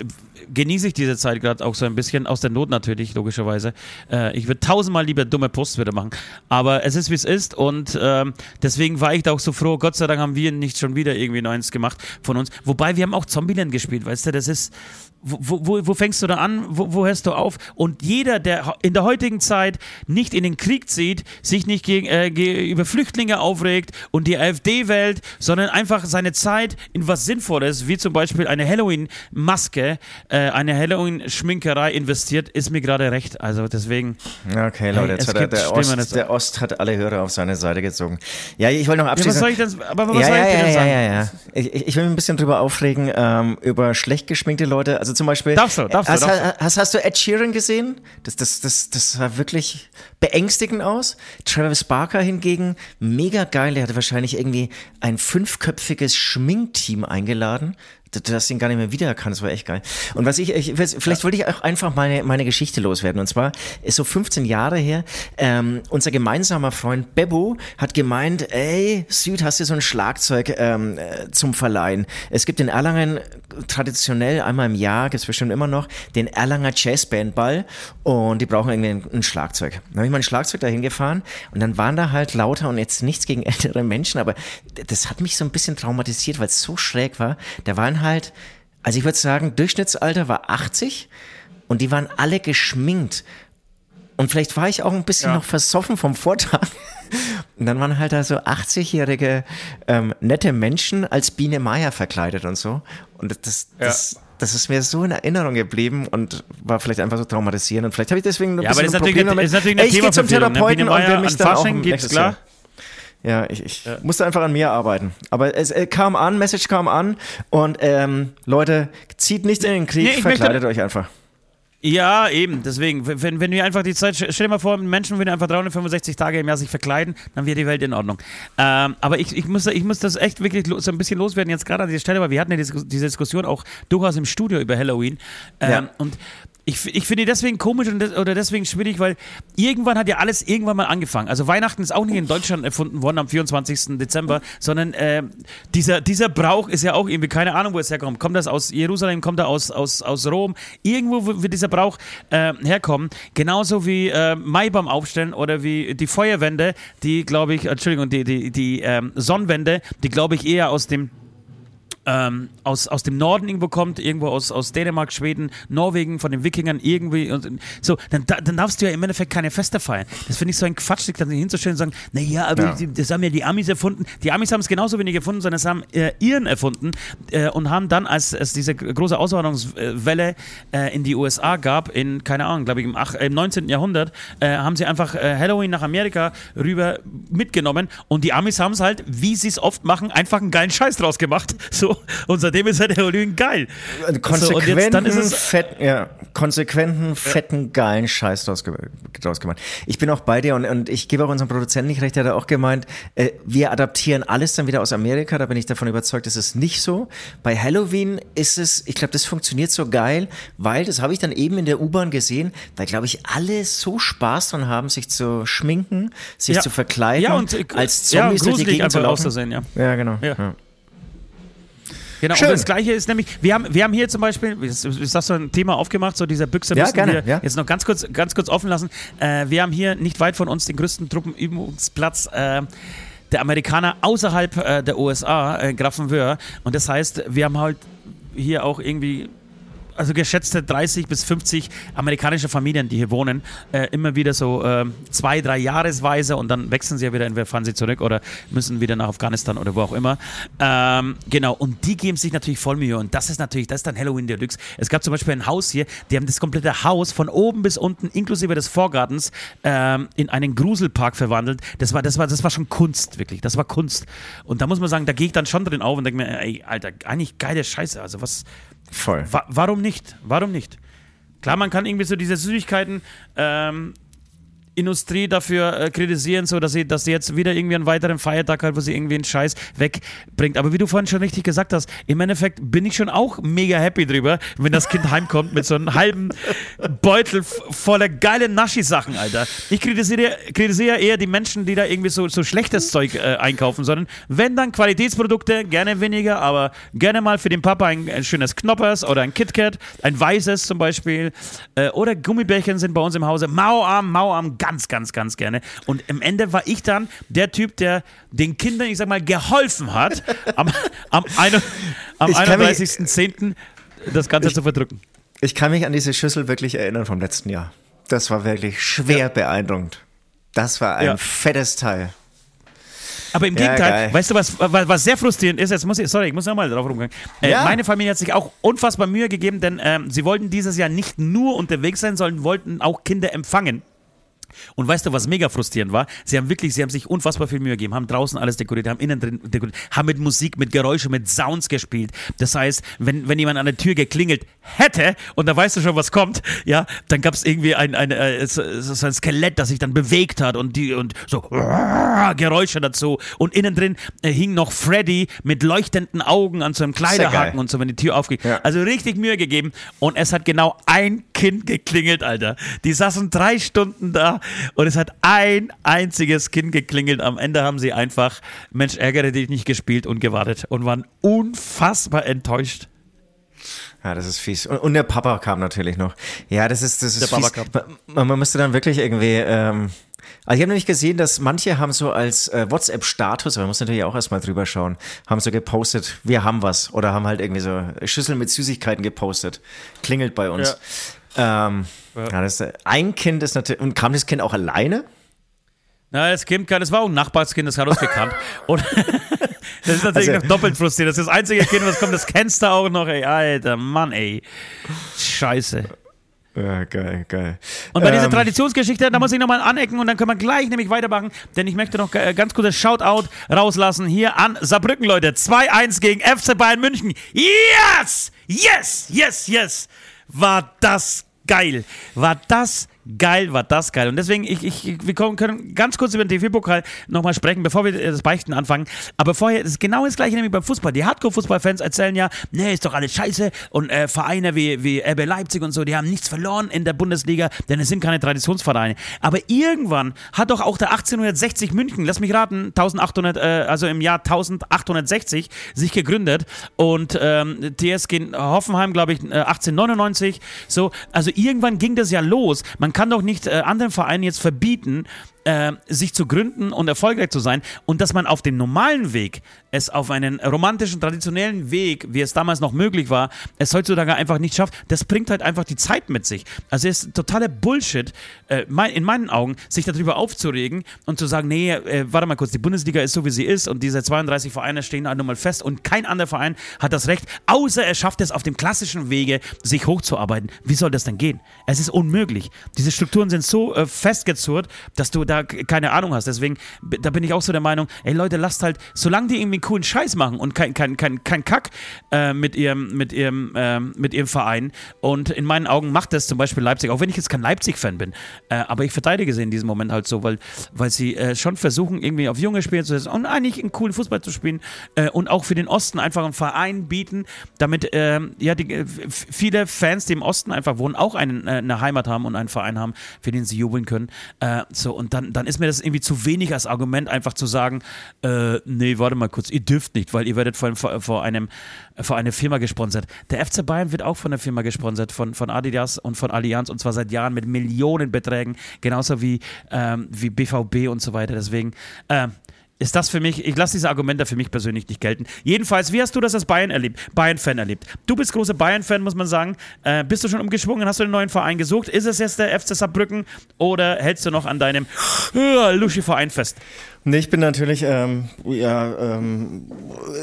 genieße ich diese Zeit gerade auch so ein bisschen. Aus der Not natürlich, logischerweise. Äh, ich würde tausendmal lieber dumme Posts wieder machen. Aber es ist, wie es ist. Und ähm, deswegen war ich da auch so froh. Gott sei Dank haben wir nicht schon wieder irgendwie Neues gemacht von uns. Wobei wir haben auch Zombieland gespielt, weißt du, das ist. Wo, wo, wo fängst du da an? Wo, wo hörst du auf? Und jeder, der in der heutigen Zeit nicht in den Krieg zieht, sich nicht gegen, äh, über Flüchtlinge aufregt und die AfD wählt, sondern einfach seine Zeit in was Sinnvolles, wie zum Beispiel eine Halloween-Maske, äh, eine Halloween-Schminkerei investiert, ist mir gerade recht. Also deswegen. Okay, Leute, Hey, jetzt hat der, der. Ost, der Ost hat alle Hörer auf seine Seite gezogen. Ja, ich wollte noch Ja, abschließen. ich denn, aber was ja, soll ja, ich ja, denn ja, sagen? ja, ja. Ich, ich ich will mich ein bisschen drüber aufregen, ähm, über schlecht geschminkte Leute. Also zum Beispiel. Darfst du, darfst du, hast, darfst hast, hast du Ed Sheeran gesehen? Das, das, das, das sah wirklich beängstigend aus. Travis Barker hingegen, mega geil. Er hatte wahrscheinlich irgendwie ein fünfköpfiges Schminkteam eingeladen. Du du hast ihn gar nicht mehr wiedererkannt, das war echt geil. Und was ich, ich vielleicht wollte ich auch einfach meine, meine Geschichte loswerden. Und zwar ist so 15 Jahre her, ähm, unser gemeinsamer Freund Bebo hat gemeint, ey, Süd, hast du so ein Schlagzeug ähm, äh, zum Verleihen? Es gibt in Erlangen traditionell einmal im Jahr, gibt's bestimmt immer noch, den Erlanger Jazzbandball und die brauchen irgendwie ein, ein Schlagzeug. Dann habe ich mein Schlagzeug dahin gefahren und dann waren da halt lauter und jetzt nichts gegen <laughs> ältere Menschen, aber das hat mich so ein bisschen traumatisiert, weil es so schräg war. Da waren halt, also ich würde sagen, Durchschnittsalter war 80 und die waren alle geschminkt. Und vielleicht war ich auch ein bisschen Ja. noch versoffen vom Vortag. Und dann waren halt da so 80-jährige ähm, nette Menschen als Biene Meier verkleidet und so. Und das, das, das, das ist mir so in Erinnerung geblieben und war vielleicht einfach so traumatisierend. Und vielleicht habe ich deswegen ein Ja, aber bisschen das ist ein Problem eine- damit. ist natürlich Ey, ich gehe zum ne? Therapeuten und werde mich an dann auch nächstes klar. Jahr. Ja, ich, ich musste einfach an mir arbeiten. Aber es äh, kam an, Message kam an und ähm, Leute, zieht nicht in den Krieg, Nee, ich möchte- verkleidet euch einfach. Ja, eben, deswegen, wenn, wenn wir einfach die Zeit, stell dir mal vor, Menschen würden einfach 365 Tage im Jahr sich verkleiden, dann wäre die Welt in Ordnung. Ähm, aber ich, ich, muss, ich muss das echt wirklich so ein bisschen loswerden jetzt gerade an dieser Stelle, weil wir hatten ja diese, Diskussion auch durchaus im Studio über Halloween. Ähm, ja. Und ich, ich finde deswegen komisch und des, oder deswegen schwierig, weil irgendwann hat ja alles irgendwann mal angefangen. Also Weihnachten ist auch nicht in Deutschland erfunden worden am 24. Dezember, sondern äh, dieser, dieser Brauch ist ja auch irgendwie, keine Ahnung, wo es herkommt. Kommt das aus Jerusalem, kommt er aus, aus, aus Rom? Irgendwo wird dieser Brauch äh, herkommen. Genauso wie äh, Maibaum aufstellen oder wie die Feuerwände, die glaube ich, Entschuldigung, die, die, die ähm, Sonnenwände, die glaube ich eher aus dem ähm, aus, aus dem Norden irgendwo kommt, irgendwo aus, aus Dänemark, Schweden, Norwegen, von den Wikingern irgendwie und so, dann, dann darfst du ja im Endeffekt keine Feste feiern. Das finde ich so ein Quatsch, sich dann hinzustellen und sagen, naja, aber ja. das haben ja die Amis erfunden. Die Amis haben es genauso wenig erfunden, sondern es haben äh, Iren erfunden äh, und haben dann, als es diese große Auswanderungswelle äh, in die USA gab, in, keine Ahnung, glaube ich, im, ach, im 19. Jahrhundert, äh, haben sie einfach äh, Halloween nach Amerika rüber mitgenommen und die Amis haben es halt, wie sie es oft machen, einfach einen geilen Scheiß draus gemacht. <laughs> So, und seitdem ist halt Halloween geil. Konsequenten, so, jetzt, fett, ja, konsequenten, fetten, geilen Scheiß draus, draus gemacht. Ich bin auch bei dir und, und ich gebe auch unserem Produzenten nicht recht, der hat auch gemeint, äh, wir adaptieren alles dann wieder aus Amerika, da bin ich davon überzeugt, das ist nicht so. Bei Halloween ist es, ich glaube, das funktioniert so geil, weil, das habe ich dann eben in der U-Bahn gesehen, weil, glaube ich, alle so Spaß dran haben, sich zu schminken, sich ja. zu verkleiden, ja, und, äh, als Zombies ja, durch die Gegend zu laufen. Auszusehen, ja. ja, genau. Ja. Genau, Schön. und das Gleiche ist nämlich, wir haben, wir haben hier zum Beispiel, das so ein Thema aufgemacht, so dieser Büchse ja, gerne, wir ja. jetzt noch ganz kurz, ganz kurz offen lassen. Äh, wir haben hier nicht weit von uns den größten Truppenübungsplatz äh, der Amerikaner außerhalb äh, der USA, äh, Grafenwöhr. Und das heißt, wir haben halt hier auch irgendwie also geschätzte 30 bis 50 amerikanische Familien, die hier wohnen, äh, immer wieder so äh, zwei, drei Jahresweise und dann wechseln sie ja wieder, entweder fahren sie zurück oder müssen wieder nach Afghanistan oder wo auch immer. Ähm, genau, und die geben sich natürlich voll Mühe und das ist natürlich, das ist dann Halloween Deluxe. Es gab zum Beispiel ein Haus hier, die haben das komplette Haus von oben bis unten, inklusive des Vorgartens, ähm, in einen Gruselpark verwandelt. Das war, das, war, das war schon Kunst, wirklich. Das war Kunst. Und da muss man sagen, da gehe ich dann schon drin auf und denke mir, ey, Alter, eigentlich geile Scheiße. Also was, Voll. Wa warum nicht? Warum nicht? Klar, man kann irgendwie so diese Süßigkeiten ähm, Industrie dafür äh, kritisieren, so dass sie, dass sie jetzt wieder irgendwie einen weiteren Feiertag hat, wo sie irgendwie einen Scheiß wegbringt. Aber wie du vorhin schon richtig gesagt hast, im Endeffekt bin ich schon auch mega happy drüber, wenn das Kind <laughs> heimkommt mit so einem halben Beutel voller geile Naschi-Sachen, Alter. Ich kritisiere, kritisiere eher die Menschen, die da irgendwie so, so schlechtes Zeug äh, einkaufen, sondern wenn dann Qualitätsprodukte, gerne weniger, aber gerne mal für den Papa ein, ein schönes Knoppers oder ein KitKat, ein weißes zum Beispiel, äh, oder Gummibärchen sind bei uns im Hause. Mauarm, Mauarm, ganz, ganz, ganz gerne. Und im Ende war ich dann der Typ, der den Kindern, ich sag mal, geholfen hat, <laughs> am, am, am 31.10. das Ganze ich, zu verdrücken. Ich kann mich an diese Schüssel wirklich erinnern vom letzten Jahr. Das war wirklich schwer ja. beeindruckend. Das war ein ja. fettes Teil. Aber im Gegenteil, ja, weißt du, was, was sehr frustrierend ist, jetzt muss ich, sorry, ich muss nochmal drauf rumgehen. Äh, ja. Meine Familie hat sich auch unfassbar Mühe gegeben, denn ähm, sie wollten dieses Jahr nicht nur unterwegs sein, sondern wollten auch Kinder empfangen. Und weißt du, was mega frustrierend war? Sie haben wirklich, sie haben sich unfassbar viel Mühe gegeben, haben draußen alles dekoriert, haben innen drin dekoriert, haben mit Musik, mit Geräuschen, mit Sounds gespielt. Das heißt, wenn, wenn jemand an der Tür geklingelt hätte und da weißt du schon, was kommt, ja, dann gab es irgendwie ein, ein, ein, äh, ein Skelett, das sich dann bewegt hat und die und so Geräusche dazu. Und innen drin äh, hing noch Freddy mit leuchtenden Augen an so einem Kleiderhaken und so, wenn die Tür aufgeht. Ja. Also richtig Mühe gegeben. Und es hat genau ein Kind geklingelt, Alter. Die saßen drei Stunden da und es hat ein einziges Kind geklingelt. Am Ende haben sie einfach Mensch, ärgere dich nicht gespielt und gewartet und waren unfassbar enttäuscht. Ja, das ist fies. Und, und, der Papa kam natürlich noch. Ja, das ist, das ist der fies. Papa kam. Man, man müsste dann wirklich irgendwie, ähm, also ich habe nämlich gesehen, dass manche haben so als äh, WhatsApp-Status, aber man muss natürlich auch erstmal drüber schauen, haben so gepostet, wir haben was oder haben halt irgendwie so Schüsseln mit Süßigkeiten gepostet. Klingelt bei uns. Ähm, ja. ja das, ein Kind ist natürlich, und kam das Kind auch alleine? Na, das Kind, das war auch ein Nachbarskind, das hat uns gekannt. <laughs> Und <laughs> das ist natürlich also, doppelt frustrierend. Das ist das einzige Kind, was kommt, das kennst du auch noch, ey. Alter, Mann, ey. Scheiße. Ja, geil, geil. Und bei ähm, dieser Traditionsgeschichte, da muss ich nochmal anecken und dann können wir gleich nämlich weitermachen, denn ich möchte noch äh, ganz kurzes Shoutout rauslassen hier an Saarbrücken, Leute. 2-1 gegen FC Bayern München. Yes! Yes! Yes! Yes! War das geil. War das geil, war das geil. Und deswegen, ich, ich, wir können ganz kurz über den TV-Pokal nochmal sprechen, bevor wir das Beichten anfangen. Aber vorher ist genau das gleiche nämlich beim Fußball. Die Hardcore-Fußballfans erzählen ja, nee, ist doch alles scheiße. Und äh, Vereine wie, wie RB Leipzig und so, die haben nichts verloren in der Bundesliga, denn es sind keine Traditionsvereine. Aber irgendwann hat doch auch der 1860 München, lass mich raten, 1800, äh, also im Jahr 1860 sich gegründet und ähm, TSG Hoffenheim, glaube ich, 1899. Äh, so, also irgendwann ging das ja los. Man kann doch nicht äh, anderen Vereinen jetzt verbieten, äh, sich zu gründen und erfolgreich zu sein und dass man auf dem normalen Weg es auf einen romantischen, traditionellen Weg, wie es damals noch möglich war, es heutzutage einfach nicht schafft, das bringt halt einfach die Zeit mit sich. Also es ist totaler Bullshit, äh, in meinen Augen, sich darüber aufzuregen und zu sagen, nee, äh, warte mal kurz, die Bundesliga ist so, wie sie ist und diese 32 Vereine stehen halt nun mal fest und kein anderer Verein hat das Recht, außer er schafft es auf dem klassischen Wege, sich hochzuarbeiten. Wie soll das denn gehen? Es ist unmöglich. Diese Strukturen sind so äh, festgezurrt, dass du da keine Ahnung hast. Deswegen, da bin ich auch so der Meinung, ey Leute, lasst halt, solange die irgendwie coolen Scheiß machen und kein, kein, kein, kein Kack äh, mit, ihrem, mit, ihrem, äh, mit ihrem Verein. Und in meinen Augen macht das zum Beispiel Leipzig, auch wenn ich jetzt kein Leipzig-Fan bin. Äh, aber ich verteidige sie in diesem Moment halt so, weil, weil sie äh, schon versuchen, irgendwie auf junge Spieler zu setzen und eigentlich einen coolen Fußball zu spielen äh, und auch für den Osten einfach einen Verein bieten, damit ähm, ja, die, äh, viele Fans, die im Osten einfach wohnen, auch einen, eine Heimat haben und einen Verein haben, für den sie jubeln können. so, und dann, dann ist mir das irgendwie zu wenig als Argument, einfach zu sagen, äh, nee, warte mal kurz, ihr dürft nicht, weil ihr werdet vor, vor, einem, vor einer Firma gesponsert. Der FC Bayern wird auch von der Firma gesponsert, von, von Adidas und von Allianz und zwar seit Jahren mit Millionenbeträgen, genauso wie, ähm, wie BVB und so weiter. Deswegen, äh, ist das für mich, ich lasse diese Argumente für mich persönlich nicht gelten. Jedenfalls, wie hast du das als Bayern erlebt, Bayern-Fan erlebt? Du bist großer Bayern-Fan, muss man sagen. Äh, bist du schon umgeschwungen? Hast du einen neuen Verein gesucht? Ist es jetzt der FC Saarbrücken oder hältst du noch an deinem äh, Luschi-Verein fest? Nee, ich bin natürlich ähm, ja, ähm,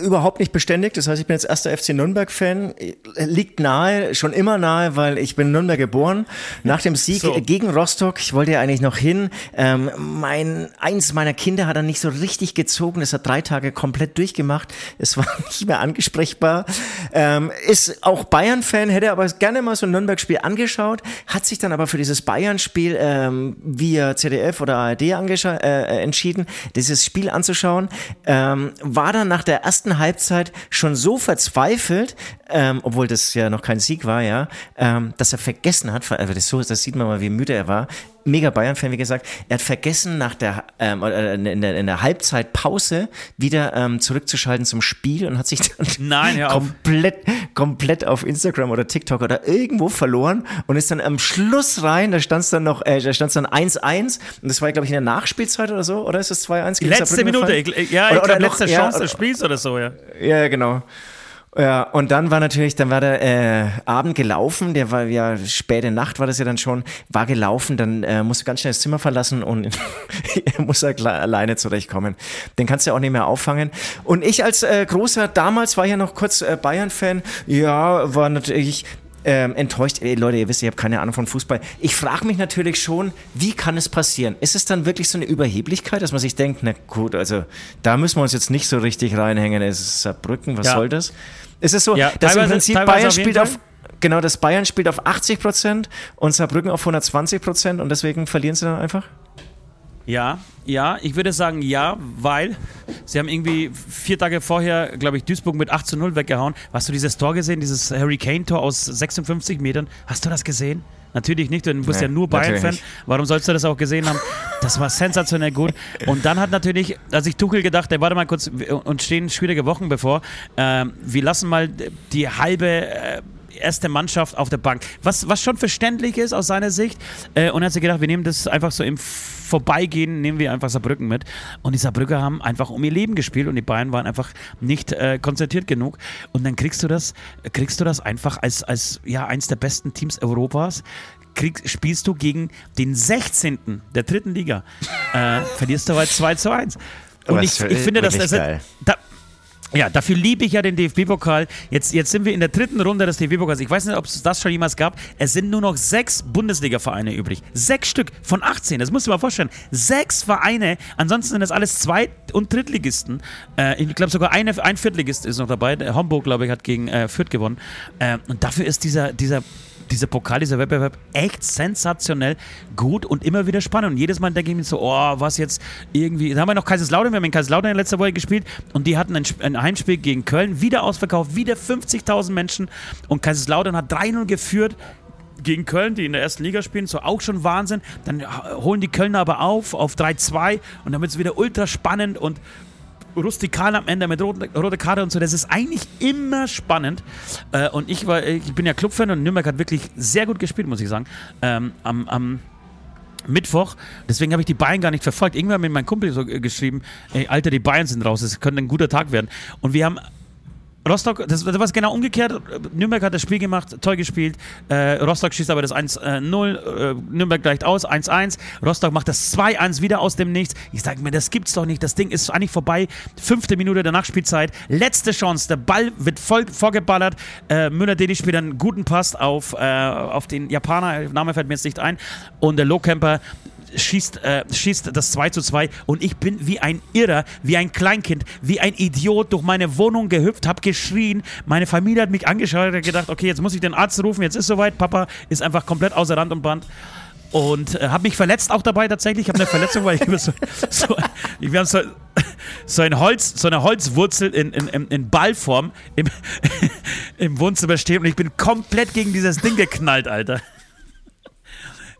überhaupt nicht beständig. Das heißt, ich bin jetzt erster FC Nürnberg-Fan. Liegt nahe, schon immer nahe, weil ich bin in Nürnberg geboren. Nach dem Sieg so. gegen Rostock, ich wollte ja eigentlich noch hin. Ähm, mein, eins meiner Kinder hat dann nicht so richtig gezogen. Das hat drei Tage komplett durchgemacht. Es war <laughs> nicht mehr angesprechbar. Ähm, ist auch Bayern-Fan, hätte aber gerne mal so ein Nürnberg-Spiel angeschaut. Hat sich dann aber für dieses Bayern-Spiel ähm, via ZDF oder ARD äh, entschieden dieses Spiel anzuschauen, ähm, war dann nach der ersten Halbzeit schon so verzweifelt, ähm, obwohl das ja noch kein Sieg war, ja, ähm, dass er vergessen hat, also das, so, das sieht man mal, wie müde er war, mega Bayern-Fan, wie gesagt. Er hat vergessen, nach der, ähm, in, der in der Halbzeitpause wieder ähm, zurückzuschalten zum Spiel und hat sich dann Nein, komplett, komplett auf Instagram oder TikTok oder irgendwo verloren und ist dann am Schluss rein. Da stand es dann noch, äh, da stand es dann 1-1 und das war, glaube ich, in der Nachspielzeit oder so, oder ist es 2-1? Letzte Minute, ich, ja, oder, ich glaube, letzte Chance ja, des Spiels oder so, ja. Ja, genau. Ja, und dann war natürlich, dann war der äh, Abend gelaufen, der war ja späte Nacht war das ja dann schon, war gelaufen, dann äh, musste ganz schnell das Zimmer verlassen und <laughs> er muss halt alleine zurechtkommen. Den kannst du ja auch nicht mehr auffangen. Und ich als äh, großer, damals war ja noch kurz äh, Bayern-Fan, ja, war natürlich, ähm, enttäuscht. Ey, Leute, ihr wisst, ich habe keine Ahnung von Fußball. Ich frage mich natürlich schon, wie kann es passieren? Ist es dann wirklich so eine Überheblichkeit, dass man sich denkt, na gut, also da müssen wir uns jetzt nicht so richtig reinhängen. Es ist Saarbrücken, was ja. soll das? Ist es so, ja, dass im Prinzip Bayern spielt auf, genau, das Bayern spielt auf 80 Prozent und Saarbrücken auf 120 Prozent und deswegen verlieren sie dann einfach? Ja, ja, ich würde sagen ja, weil sie haben irgendwie vier Tage vorher, glaube ich, Duisburg mit 8 zu 0 weggehauen. Hast du dieses Tor gesehen, dieses Harry Kane-Tor aus 56 Metern? Hast du das gesehen? Natürlich nicht, du bist nee, ja nur Bayern-Fan. Warum sollst du das auch gesehen haben? Das war sensationell gut. Und dann hat natürlich, als ich Tuchel gedacht, der warte mal kurz, und stehen schwierige Wochen bevor, äh, wir lassen mal die halbe äh, erste Mannschaft auf der Bank. Was, was schon verständlich ist aus seiner Sicht. Äh, und er hat sich gedacht, wir nehmen das einfach so im Vorbeigehen, nehmen wir einfach Saarbrücken mit. Und die Saarbrücker haben einfach um ihr Leben gespielt und die Bayern waren einfach nicht äh, konzentriert genug. Und dann kriegst du das, kriegst du das einfach als, als ja, eins der besten Teams Europas. Krieg, spielst du gegen den 16. der dritten Liga. äh, verlierst du halt 2 zu 1. Und ich, ich finde, dass das, da, Ja, dafür liebe ich ja den DFB-Pokal. Jetzt, jetzt sind wir in der dritten Runde des DFB-Pokals. Ich weiß nicht, ob es das schon jemals gab. Es sind nur noch sechs Bundesliga-Vereine übrig. Sechs Stück von 18. Das musst du dir mal vorstellen. Sechs Vereine. Ansonsten sind das alles Zweit- und Drittligisten. Äh, ich glaube, sogar eine, ein Viertligist ist noch dabei. Homburg, glaube ich, hat gegen äh, Fürth gewonnen. Äh, und dafür ist dieser, dieser dieser Pokal, dieser Wettbewerb echt sensationell gut und immer wieder spannend. Und jedes Mal denke ich mir so, oh, was jetzt irgendwie. Da haben wir noch Kaiserslautern, wir haben in Kaiserslautern in letzter Woche gespielt und die hatten ein, ein Heimspiel gegen Köln, wieder ausverkauft, wieder 50.000 Menschen und Kaiserslautern hat 3-0 geführt gegen Köln, die in der ersten Liga spielen, so auch schon Wahnsinn. Dann holen die Kölner aber auf, auf 3-2 und dann wird es wieder ultra spannend und rustikal am Ende mit roter rote Karte und so. Das ist eigentlich immer spannend. Äh, und ich war, ich bin ja Clubfan und Nürnberg hat wirklich sehr gut gespielt, muss ich sagen. Ähm, am, am Mittwoch. Deswegen habe ich die Bayern gar nicht verfolgt. Irgendwann hat mir mein Kumpel so geschrieben: ey, Alter, die Bayern sind raus. Es könnte ein guter Tag werden. Und wir haben Rostock, das, das war genau umgekehrt. Nürnberg hat das Spiel gemacht, toll gespielt. Äh, Rostock schießt aber das 1-0. Äh, Nürnberg gleicht aus, 1-1. Rostock macht das 2-1 wieder aus dem Nichts. Ich sage mir, das gibt's doch nicht. Das Ding ist eigentlich vorbei. Fünfte Minute der Nachspielzeit. Letzte Chance. Der Ball wird voll vorgeballert. Äh, Müller-Deli spielt einen guten Pass auf, äh, auf den Japaner. Name fällt mir jetzt nicht ein. Und der Lowcamper schießt, äh, schießt das 2 zu 2 und ich bin wie ein Irrer, wie ein Kleinkind, wie ein Idiot durch meine Wohnung gehüpft, hab geschrien. Meine Familie hat mich angeschaut und gedacht, okay, jetzt muss ich den Arzt rufen, jetzt ist soweit. Papa ist einfach komplett außer Rand und Band und äh, habe mich verletzt auch dabei tatsächlich. Ich habe eine Verletzung, weil ich so, so, ich, wir so, so ein Holz, so eine Holzwurzel in, in, in Ballform im, <laughs> im Wohnzimmer stehen und ich bin komplett gegen dieses Ding geknallt, Alter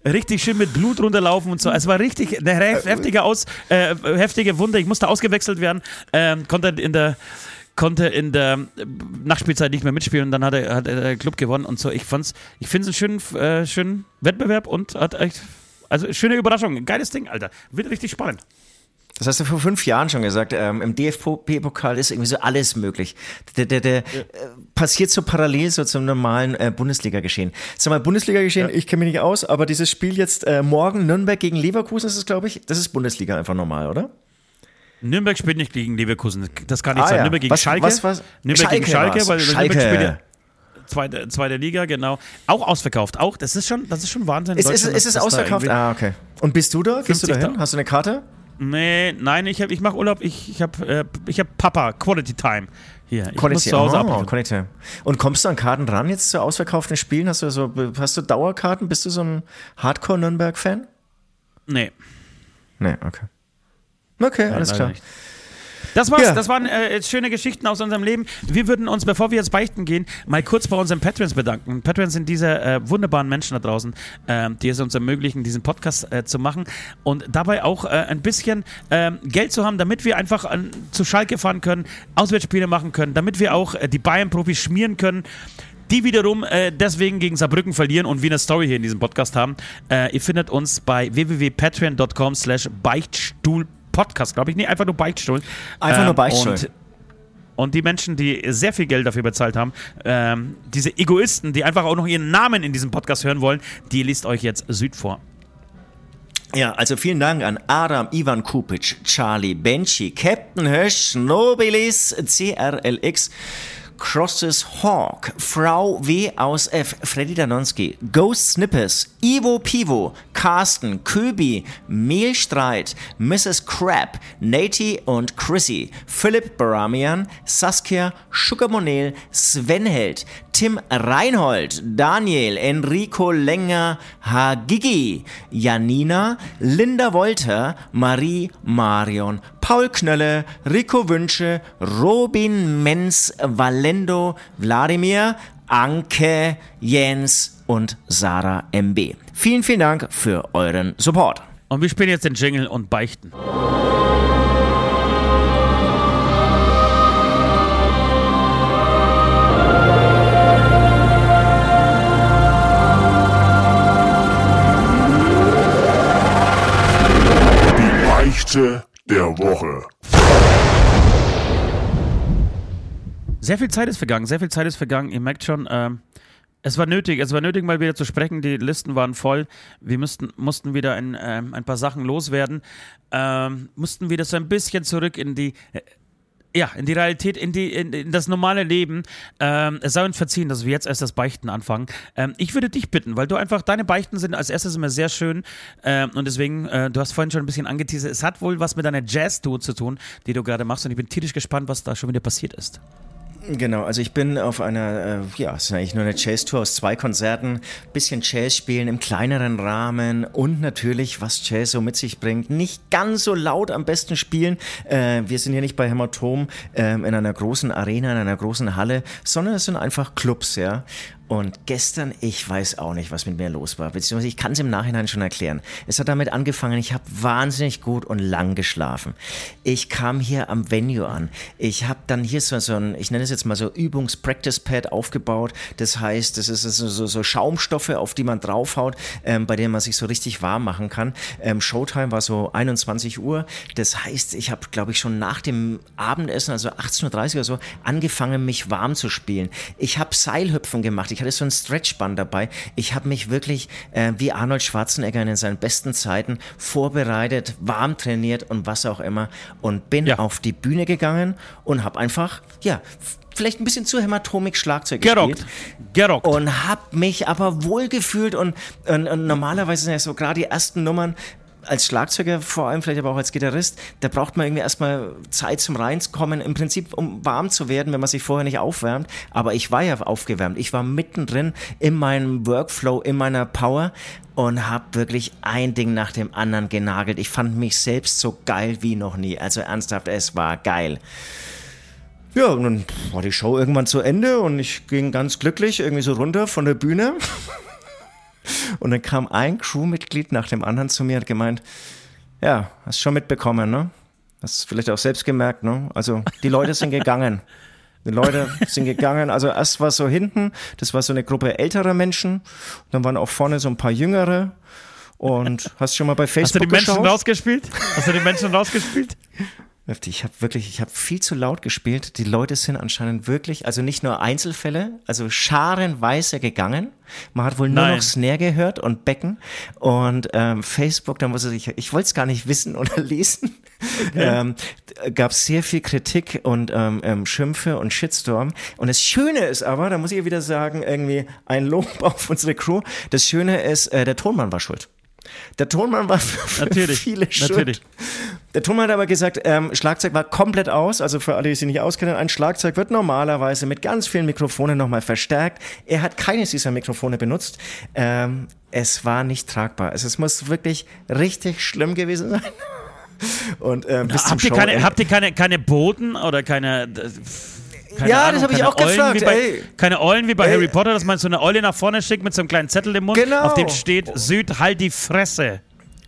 richtig schön mit Blut runterlaufen und so. Es war richtig eine heftige, Aus, äh, heftige Wunde. Ich musste ausgewechselt werden. Ähm, konnte in der konnte in der Nachspielzeit nicht mehr mitspielen und dann hat, er, hat der Club gewonnen und so. Ich fand's, ich finde es einen schönen, äh, schönen Wettbewerb und hat echt, also schöne Überraschung. Geiles Ding, Alter. Wird richtig spannend. Das hast du vor fünf Jahren schon gesagt. Ähm, Im DFB-Pokal ist irgendwie so alles möglich. Der, der, der ja. äh, passiert so parallel so zum normalen äh, Bundesliga-Geschehen. Sag mal, Bundesliga-Geschehen, ja. ich kenne mich nicht aus, aber dieses Spiel jetzt äh, morgen, Nürnberg gegen Leverkusen ist es, glaube ich. Das ist Bundesliga einfach normal, oder? Nürnberg spielt nicht gegen Leverkusen. Das kann nicht ah, sein. Ja. Nürnberg gegen was, Schalke. Was, was? Nürnberg Schalke gegen Schalke, weil Schalke. Nürnberg spielt ja zweite, zweite Liga, genau. Auch ausverkauft. Auch, das ist schon, das ist schon Wahnsinn. Ist, ist, ist es ausverkauft? Ah, okay. Und bist du da? Gehst du da hin? Hast du eine Karte? Nee, nein, ich, hab, ich mache Urlaub, ich, ich habe äh, ich hab Papa, Quality Time. Hier, ich Quality, muss zu Hause oh. Quality. Und kommst du an Karten ran jetzt zu ausverkauften Spielen? Hast du so, hast du Dauerkarten? Bist du so ein Hardcore-Nürnberg-Fan? Nee. Nee, okay. Okay, Nein, alles klar. nicht. Das war's. Ja. Das waren äh, jetzt schöne Geschichten aus unserem Leben. Wir würden uns, bevor wir jetzt beichten gehen, mal kurz bei unseren Patrons bedanken. Patrons sind diese äh, wunderbaren Menschen da draußen, äh, die es uns ermöglichen, diesen Podcast äh, zu machen und dabei auch äh, ein bisschen ähm, Geld zu haben, damit wir einfach an, zu Schalke fahren können, Auswärtsspiele machen können, damit wir auch äh, die Bayern-Profis schmieren können die wiederum äh, deswegen gegen Saarbrücken verlieren und wie eine Story hier in diesem Podcast haben. Äh, ihr findet uns bei www.patreon.com slash Beichtstuhl-Podcast, glaube ich. Nee, einfach nur Beichtstuhl. Einfach nur Ähm, Beichtstuhl. Und, und die Menschen, die sehr viel Geld dafür bezahlt haben, ähm, diese Egoisten, die einfach auch noch ihren Namen in diesem Podcast hören wollen, die liest euch jetzt Süd vor. Ja, also vielen Dank an Adam, Ivan Kupic, Charlie, Benchi, Captain Hösch, Nobilis, CRLX, Crosses Hawk, Frau W aus F, Freddy Danonski, Ghost Snippers, Ivo Pivo, Carsten, Köbi, Mehlstreit, Mrs. Crab, Nati und Chrissy, Philipp Baramian, Saskia, Sugar Monel, Sven Held, Tim Reinhold, Daniel, Enrico Länger, Hagigi, Janina, Linda Wolter, Marie Marion, Paul Knölle, Rico Wünsche, Robin Menz, Valendo, Wladimir, Anke, Jens und Sarah MB. Vielen, vielen Dank für euren Support. Und wir spielen jetzt den Jingle und beichten. Beichte der Woche. Sehr viel Zeit ist vergangen, sehr viel Zeit ist vergangen. Ihr merkt schon, ähm, es war nötig, es war nötig, mal wieder zu sprechen. Die Listen waren voll. Wir mussten, mussten wieder ein, ähm, ein paar Sachen loswerden. Ähm, mussten wieder so ein bisschen zurück in die. Ja, in die Realität, in, die, in, in das normale Leben. Ähm, es sei uns verziehen, dass wir jetzt erst das Beichten anfangen. Ähm, ich würde dich bitten, weil du einfach, deine Beichten sind als erstes immer sehr schön ähm, und deswegen, äh, du hast vorhin schon ein bisschen angeteasert, es hat wohl was mit deiner Jazz-Tour zu tun, die du gerade machst und ich bin tierisch gespannt, was da schon wieder passiert ist. Genau, also ich bin auf einer, äh, ja, es ist eigentlich nur eine Jazz-Tour aus zwei Konzerten, bisschen Jazz spielen im kleineren Rahmen und natürlich, was Jazz so mit sich bringt, nicht ganz so laut am besten spielen. Äh, wir sind hier nicht bei Hämatom äh, in einer großen Arena, in einer großen Halle, sondern es sind einfach Clubs, ja. Und gestern, ich weiß auch nicht, was mit mir los war, beziehungsweise ich kann es im Nachhinein schon erklären. Es hat damit angefangen, ich habe wahnsinnig gut und lang geschlafen. Ich kam hier am Venue an. Ich habe dann hier so, so ein, ich nenne es jetzt mal so Übungs-Practice-Pad aufgebaut. Das heißt, das ist so, so, Schaumstoffe, auf die man draufhaut, ähm, bei denen man sich so richtig warm machen kann. Ähm, Showtime war so 21 Uhr. Das heißt, ich habe, glaube ich, schon nach dem Abendessen, also 18.30 Uhr oder so, angefangen, mich warm zu spielen. Ich habe Seilhüpfen gemacht ich hatte so ein Stretchband dabei. Ich habe mich wirklich äh, wie Arnold Schwarzenegger in seinen besten Zeiten vorbereitet, warm trainiert und was auch immer und bin ja. auf die Bühne gegangen und habe einfach, ja, vielleicht ein bisschen zu hämatomik Schlagzeug Gerockt. gespielt. Gerockt. Und habe mich aber wohlgefühlt und, und, und normalerweise sind ja so gerade die ersten Nummern als Schlagzeuger, vor allem vielleicht aber auch als Gitarrist, da braucht man irgendwie erstmal Zeit zum Reinkommen, im Prinzip um warm zu werden, wenn man sich vorher nicht aufwärmt. Aber ich war ja aufgewärmt. Ich war mittendrin in meinem Workflow, in meiner Power und habe wirklich ein Ding nach dem anderen genagelt. Ich fand mich selbst so geil wie noch nie. Also ernsthaft, es war geil. Ja, und dann war die Show irgendwann zu Ende und ich ging ganz glücklich irgendwie so runter von der Bühne. <laughs> Und dann kam ein Crewmitglied nach dem anderen zu mir und gemeint, ja, hast schon mitbekommen, ne? Hast du vielleicht auch selbst gemerkt, ne? Also die Leute sind gegangen. Die Leute sind gegangen. Also erst war so hinten, das war so eine Gruppe älterer Menschen. Dann waren auch vorne so ein paar jüngere. Und hast schon mal bei Facebook Hast du die Menschen geschaut? rausgespielt? Hast du die Menschen rausgespielt? Ich habe wirklich, ich habe viel zu laut gespielt. Die Leute sind anscheinend wirklich, also nicht nur Einzelfälle, also scharenweise gegangen. Man hat wohl nur Nein. noch Snare gehört und Becken und ähm, Facebook, da muss ich, ich wollte es gar nicht wissen oder <laughs> lesen. Ähm, gab sehr viel Kritik und ähm, ähm, Schimpfe und Shitstorm. Und das Schöne ist aber, da muss ich wieder sagen, irgendwie ein Lob <laughs> auf unsere Crew. Das Schöne ist, äh, der Tonmann war schuld. Der Tonmann war für, Natürlich, viele schuld. natürlich. Der Tonmann hat aber gesagt, ähm, Schlagzeug war komplett aus. Also für alle, die sich nicht auskennen, ein Schlagzeug wird normalerweise mit ganz vielen Mikrofonen nochmal verstärkt. Er hat keines dieser Mikrofone benutzt. Ähm, es war nicht tragbar. Also es muss wirklich richtig schlimm gewesen sein. <laughs> Und ähm, bis zum Habt ihr, keine, habt ihr keine, keine Boten oder keine. äh, Keine Ja, Ahnung, das hab ich auch Eulen gefragt, Wie bei, ey. keine Eulen wie bei Ey. Harry Potter, dass man so eine Eule nach vorne schickt mit so einem kleinen Zettel im Mund, Genau. auf dem steht: Süd, halt die Fresse.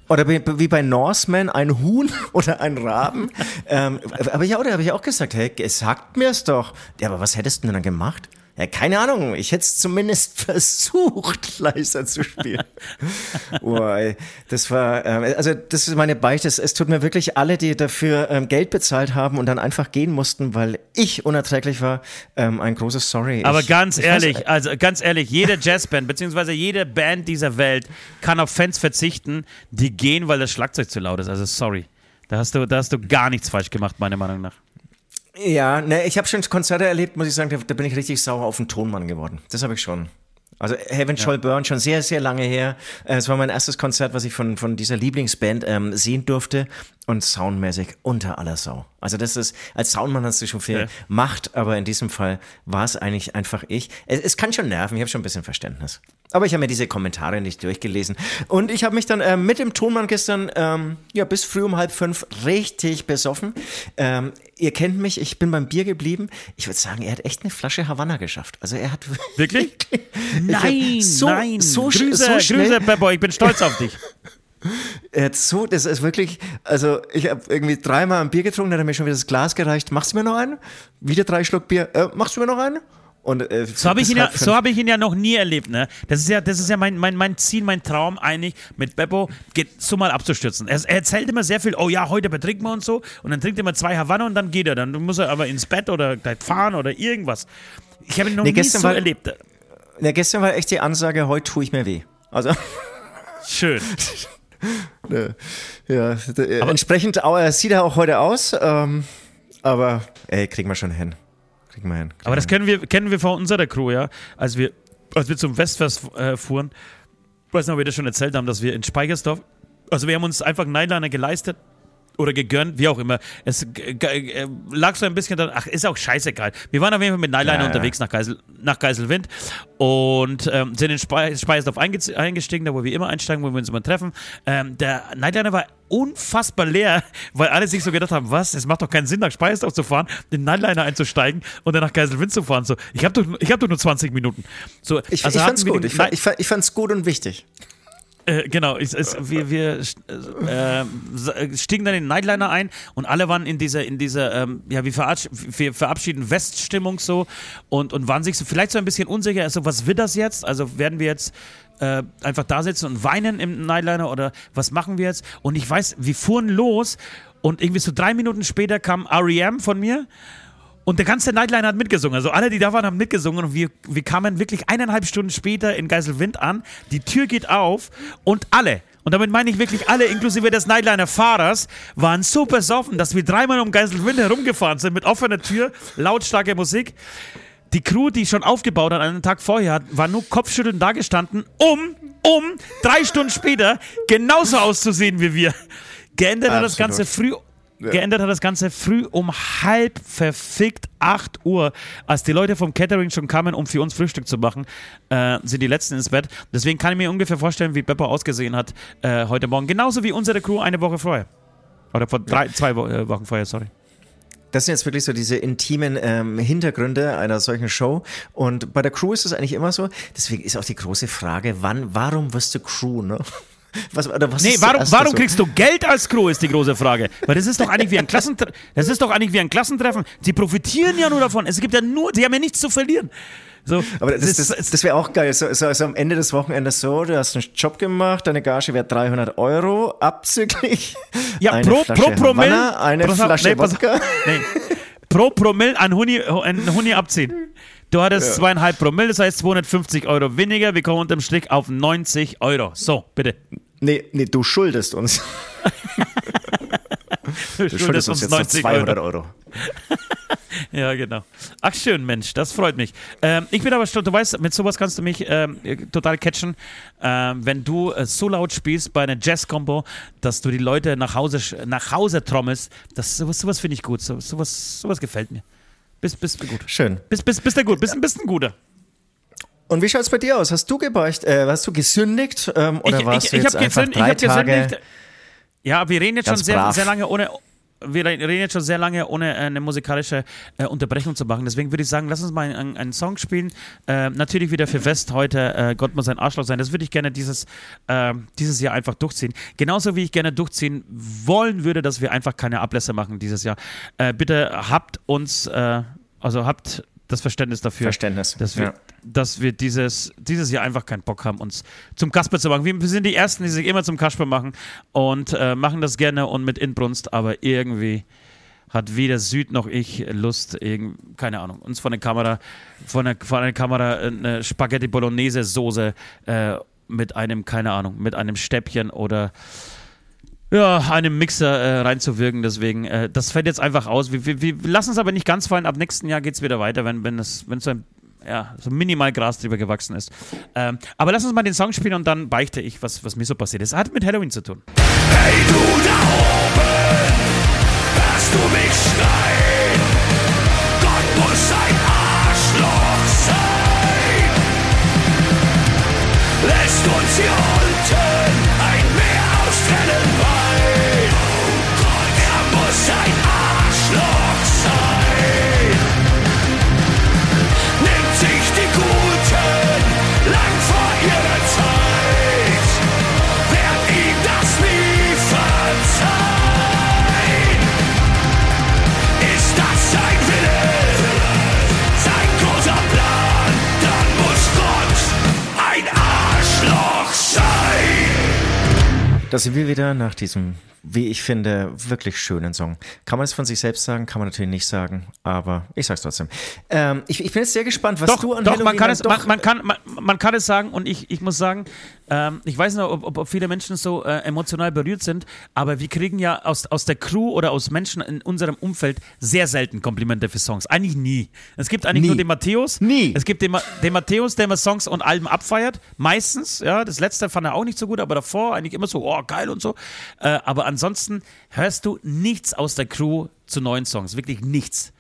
Oder wie, bei Norseman ein Huhn <laughs> oder ein Raben. ähm, aber ja, da habe ich auch gesagt, hey, sagt mir's doch. Ja, aber was hättest du denn dann gemacht? Ja, keine Ahnung. Ich hätte es zumindest <laughs> versucht, leiser zu spielen. <laughs> Boah, ey, das war, ähm, also das ist meine Beichte. Es, es tut mir wirklich alle, die dafür ähm, Geld bezahlt haben und dann einfach gehen mussten, weil ich unerträglich war, ähm, ein großes Sorry. Aber ich, ganz ich ehrlich, weiß, also ganz ehrlich, jede Jazzband, beziehungsweise jede Band dieser Welt kann auf Fans verzichten, die gehen, weil das Schlagzeug zu laut ist. Also sorry. Da hast du, da hast du gar nichts falsch gemacht, meiner Meinung nach. Ja, ne, ich habe schon Konzerte erlebt, muss ich sagen, da, da bin ich richtig sauer auf den Tonmann geworden. Das habe ich schon. Also Heaven Shall Burn, schon sehr, sehr lange her. Äh, Es war mein erstes Konzert, was ich von, von dieser Lieblingsband ähm, sehen durfte und soundmäßig unter aller Sau. Also das ist, als Soundmann hast du schon viel Ja. Macht, aber in diesem Fall war es eigentlich einfach ich. Es, es kann schon nerven, ich habe schon ein bisschen Verständnis. Aber ich habe mir diese Kommentare nicht durchgelesen. Und ich habe mich dann ähm, mit dem Tonmann gestern ähm, ja, bis früh um halb fünf richtig besoffen. Ähm, ihr kennt mich, ich bin beim Bier geblieben. Ich würde sagen, er hat echt eine Flasche Havanna geschafft. Also er hat Wirklich? <laughs> Nein, so, nein. So, Grüße, so schnell, Grüße, Peppo, ich bin stolz auf dich. <laughs> Er hat so, das ist wirklich, also ich habe irgendwie dreimal ein Bier getrunken, dann hat er mir schon wieder das Glas gereicht. Machst du mir noch einen? Wieder drei Schluck Bier. Äh, machst du mir noch einen? Und, äh, So habe ich, ihn ja, so hab ich ihn ja noch nie erlebt. Ne? Das ist ja, das ist ja mein, mein, mein Ziel, mein Traum eigentlich, mit Beppo geht, so mal abzustürzen. Er, er erzählt immer sehr viel, oh ja, heute betrinken wir und so. Und dann trinkt er immer zwei Havanna und dann geht er. Dann muss er aber ins Bett oder gleich fahren oder irgendwas. Ich habe ihn noch Nee, nie so war- erlebt. Ja, gestern war echt die Ansage, heute tue ich mir weh. Also, <laughs> Schön. <laughs> ne, ja, äh, entsprechend au- äh, sieht er auch heute aus. Ähm, Aber ey, kriegen wir schon hin. Kriegen wir hin. Kriegen Aber das kennen wir, kennen wir von unserer Crew, ja. Als wir, als wir zum Westfest äh, fuhren, ich weiß nicht, ob wir das schon erzählt haben, dass wir in Speichersdorf, also wir haben uns einfach einen Nightliner geleistet oder gegönnt, wie auch immer. Es äh, lag so ein bisschen dann, ach, ist auch scheißegal. Wir waren auf jeden Fall mit Nightliner Ja, ja. unterwegs nach, Geisel, nach Geiselwind und ähm, sind in Spe Speichersdorf einge eingestiegen, da wo wir immer einsteigen, wo wir uns immer treffen. Ähm, der Nightliner war unfassbar leer, <laughs> weil alle sich so gedacht haben, was, es macht doch keinen Sinn, nach Speichersdorf zu fahren, den Nightliner einzusteigen und dann nach Geiselwind zu fahren. So, ich habe doch, ich hab doch nur 20 Minuten. So, Ich, also ich fand's gut. ich, fand, ich fand's gut und wichtig. Äh, genau, es, es, wir, wir äh, stiegen dann in den Nightliner ein und alle waren in dieser, in dieser ähm, ja, wie verabsch wir verabschieden Weststimmung so und, und waren sich so vielleicht so ein bisschen unsicher, also was wird das jetzt? Also werden wir jetzt äh, einfach da sitzen und weinen im Nightliner oder was machen wir jetzt? Und ich weiß, wir fuhren los und irgendwie so drei Minuten später kam R.E.M. von mir und der ganze Nightliner hat mitgesungen. Also alle, die da waren, haben mitgesungen. Und wir, wir kamen wirklich eineinhalb Stunden später in Geiselwind an. Die Tür geht auf und alle, und damit meine ich wirklich alle, inklusive des Nightliner-Fahrers, waren so besoffen, dass wir dreimal um Geiselwind herumgefahren sind mit offener Tür, lautstarke Musik. Die Crew, die schon aufgebaut hat, einen Tag vorher, war nur kopfschüttelnd dagestanden, um, um drei Stunden später genauso auszusehen wie wir. Geändert hat das. Ganze früh Geändert hat das Ganze früh um halb verfickt 8 Uhr, als die Leute vom Catering schon kamen, um für uns Frühstück zu machen, äh, sind die letzten ins Bett. Deswegen kann ich mir ungefähr vorstellen, wie Beppo ausgesehen hat äh, heute Morgen. Genauso wie unsere Crew eine Woche vorher. Oder vor drei, zwei Wo äh, Wochen vorher, sorry. Das sind jetzt wirklich so diese intimen ähm, Hintergründe einer solchen Show. Und bei der Crew ist es eigentlich immer so. Deswegen ist auch die große Frage, wann, warum wirst du Crew, ne? Was, oder was Nee, warum, warum so? kriegst du Geld als Crew, ist die große Frage. Weil das ist doch eigentlich wie ein Klassentre das ist doch eigentlich wie ein Klassentreffen. Sie profitieren ja nur davon. Es gibt ja nur, sie haben ja nichts zu verlieren. So, Aber das, das, ist- das wäre auch geil. So, so, so am Ende des Wochenendes so, du hast einen Job gemacht, deine Gage wäre 300 Euro, abzüglich. <laughs> Ja, eine pro, Flasche pro Promille. Havanna, eine auf, Flasche nee. Wodka. Nee. Pro Promille ein Huni, ein Huni abziehen. Du hattest zweieinhalb Promille, das heißt 250 Euro weniger. Wir kommen unterm Strich auf 90 Euro. So, bitte. Nee, nee, du schuldest uns. <laughs> Du schuldest uns jetzt noch 200 Euro. <laughs> Ja, genau. Ach schön, Mensch, das freut mich. Ähm, ich bin aber schon, du weißt, mit sowas kannst du mich ähm, total catchen, ähm, wenn du äh, so laut spielst bei einer Jazz-Combo, dass du die Leute nach Hause, nach Hause trommelst. Das, sowas sowas finde ich gut. So, sowas, sowas gefällt mir. Bist, bist du gut. Schön. Bist, bist, bist du gut. Bist, ein guter. Und wie schaut's bei dir aus? Hast du gebeucht? Äh, hast du gesündigt? Ähm, oder warst du jetzt hab einfach gesünd- drei ich hab Tage? gesündigt. Ja, wir reden jetzt schon sehr, brav. sehr lange ohne. Wir reden jetzt schon sehr lange, ohne äh, eine musikalische äh, Unterbrechung zu machen. Deswegen würde ich sagen, lass uns mal einen, einen Song spielen. Äh, natürlich wieder für Fest heute. Äh, Gott muss ein Arschloch sein. Das würde ich gerne dieses, äh, dieses Jahr einfach durchziehen. Genauso wie ich gerne durchziehen wollen würde, dass wir einfach keine Ablässe machen dieses Jahr. Äh, bitte habt uns, äh, also habt das Verständnis dafür Verständnis. dass wir, Ja. Dass wir dieses, dieses Jahr einfach keinen Bock haben, uns zum Kasper zu machen. Wir, wir sind die Ersten, die sich immer zum Kasper machen und äh, machen das gerne und mit Inbrunst, aber irgendwie hat weder Süd noch ich Lust, keine Ahnung, uns von der Kamera, von der, von der Kamera eine Spaghetti Bolognese Soße äh, mit einem, keine Ahnung, mit einem Stäbchen oder ja, einem Mixer äh, reinzuwirken. Deswegen, äh, das fällt jetzt einfach aus. Wir, wir, wir lassen es aber nicht ganz fallen. Ab nächsten Jahr geht es wieder weiter, wenn, wenn, es, wenn so ein ja, so minimal Gras drüber gewachsen ist. Ähm, aber lass uns mal den Song spielen und dann beichte ich, was, was mir so passiert ist. Hat mit Halloween zu tun. Hey du da oben, hörst du mich schreien? Gott muss ein Arschloch sein. Lässt uns hier Da sind wir wieder nach diesem, wie ich finde, wirklich schönen Song. Kann man es von sich selbst sagen? Kann man natürlich nicht sagen, aber ich sag's trotzdem. Ähm, ich, ich bin jetzt sehr gespannt, was Doch, du an doch, Halloween man kann, es, doch- man, man, kann, man, man kann es sagen und ich, ich muss sagen, ähm, ich weiß noch, ob, ob, ob viele Menschen so äh, emotional berührt sind, aber wir kriegen ja aus, aus der Crew oder aus Menschen in unserem Umfeld sehr selten Komplimente für Songs. Eigentlich nie. Es gibt eigentlich Nie. nur den Matthäus. Nie. Es gibt den, den Matthäus, der immer Songs und Alben abfeiert. Meistens, ja. Das letzte fand er auch nicht so gut, aber davor eigentlich immer so, oh, geil und so. Äh, aber ansonsten hörst du nichts aus der Crew zu neuen Songs. Wirklich nichts.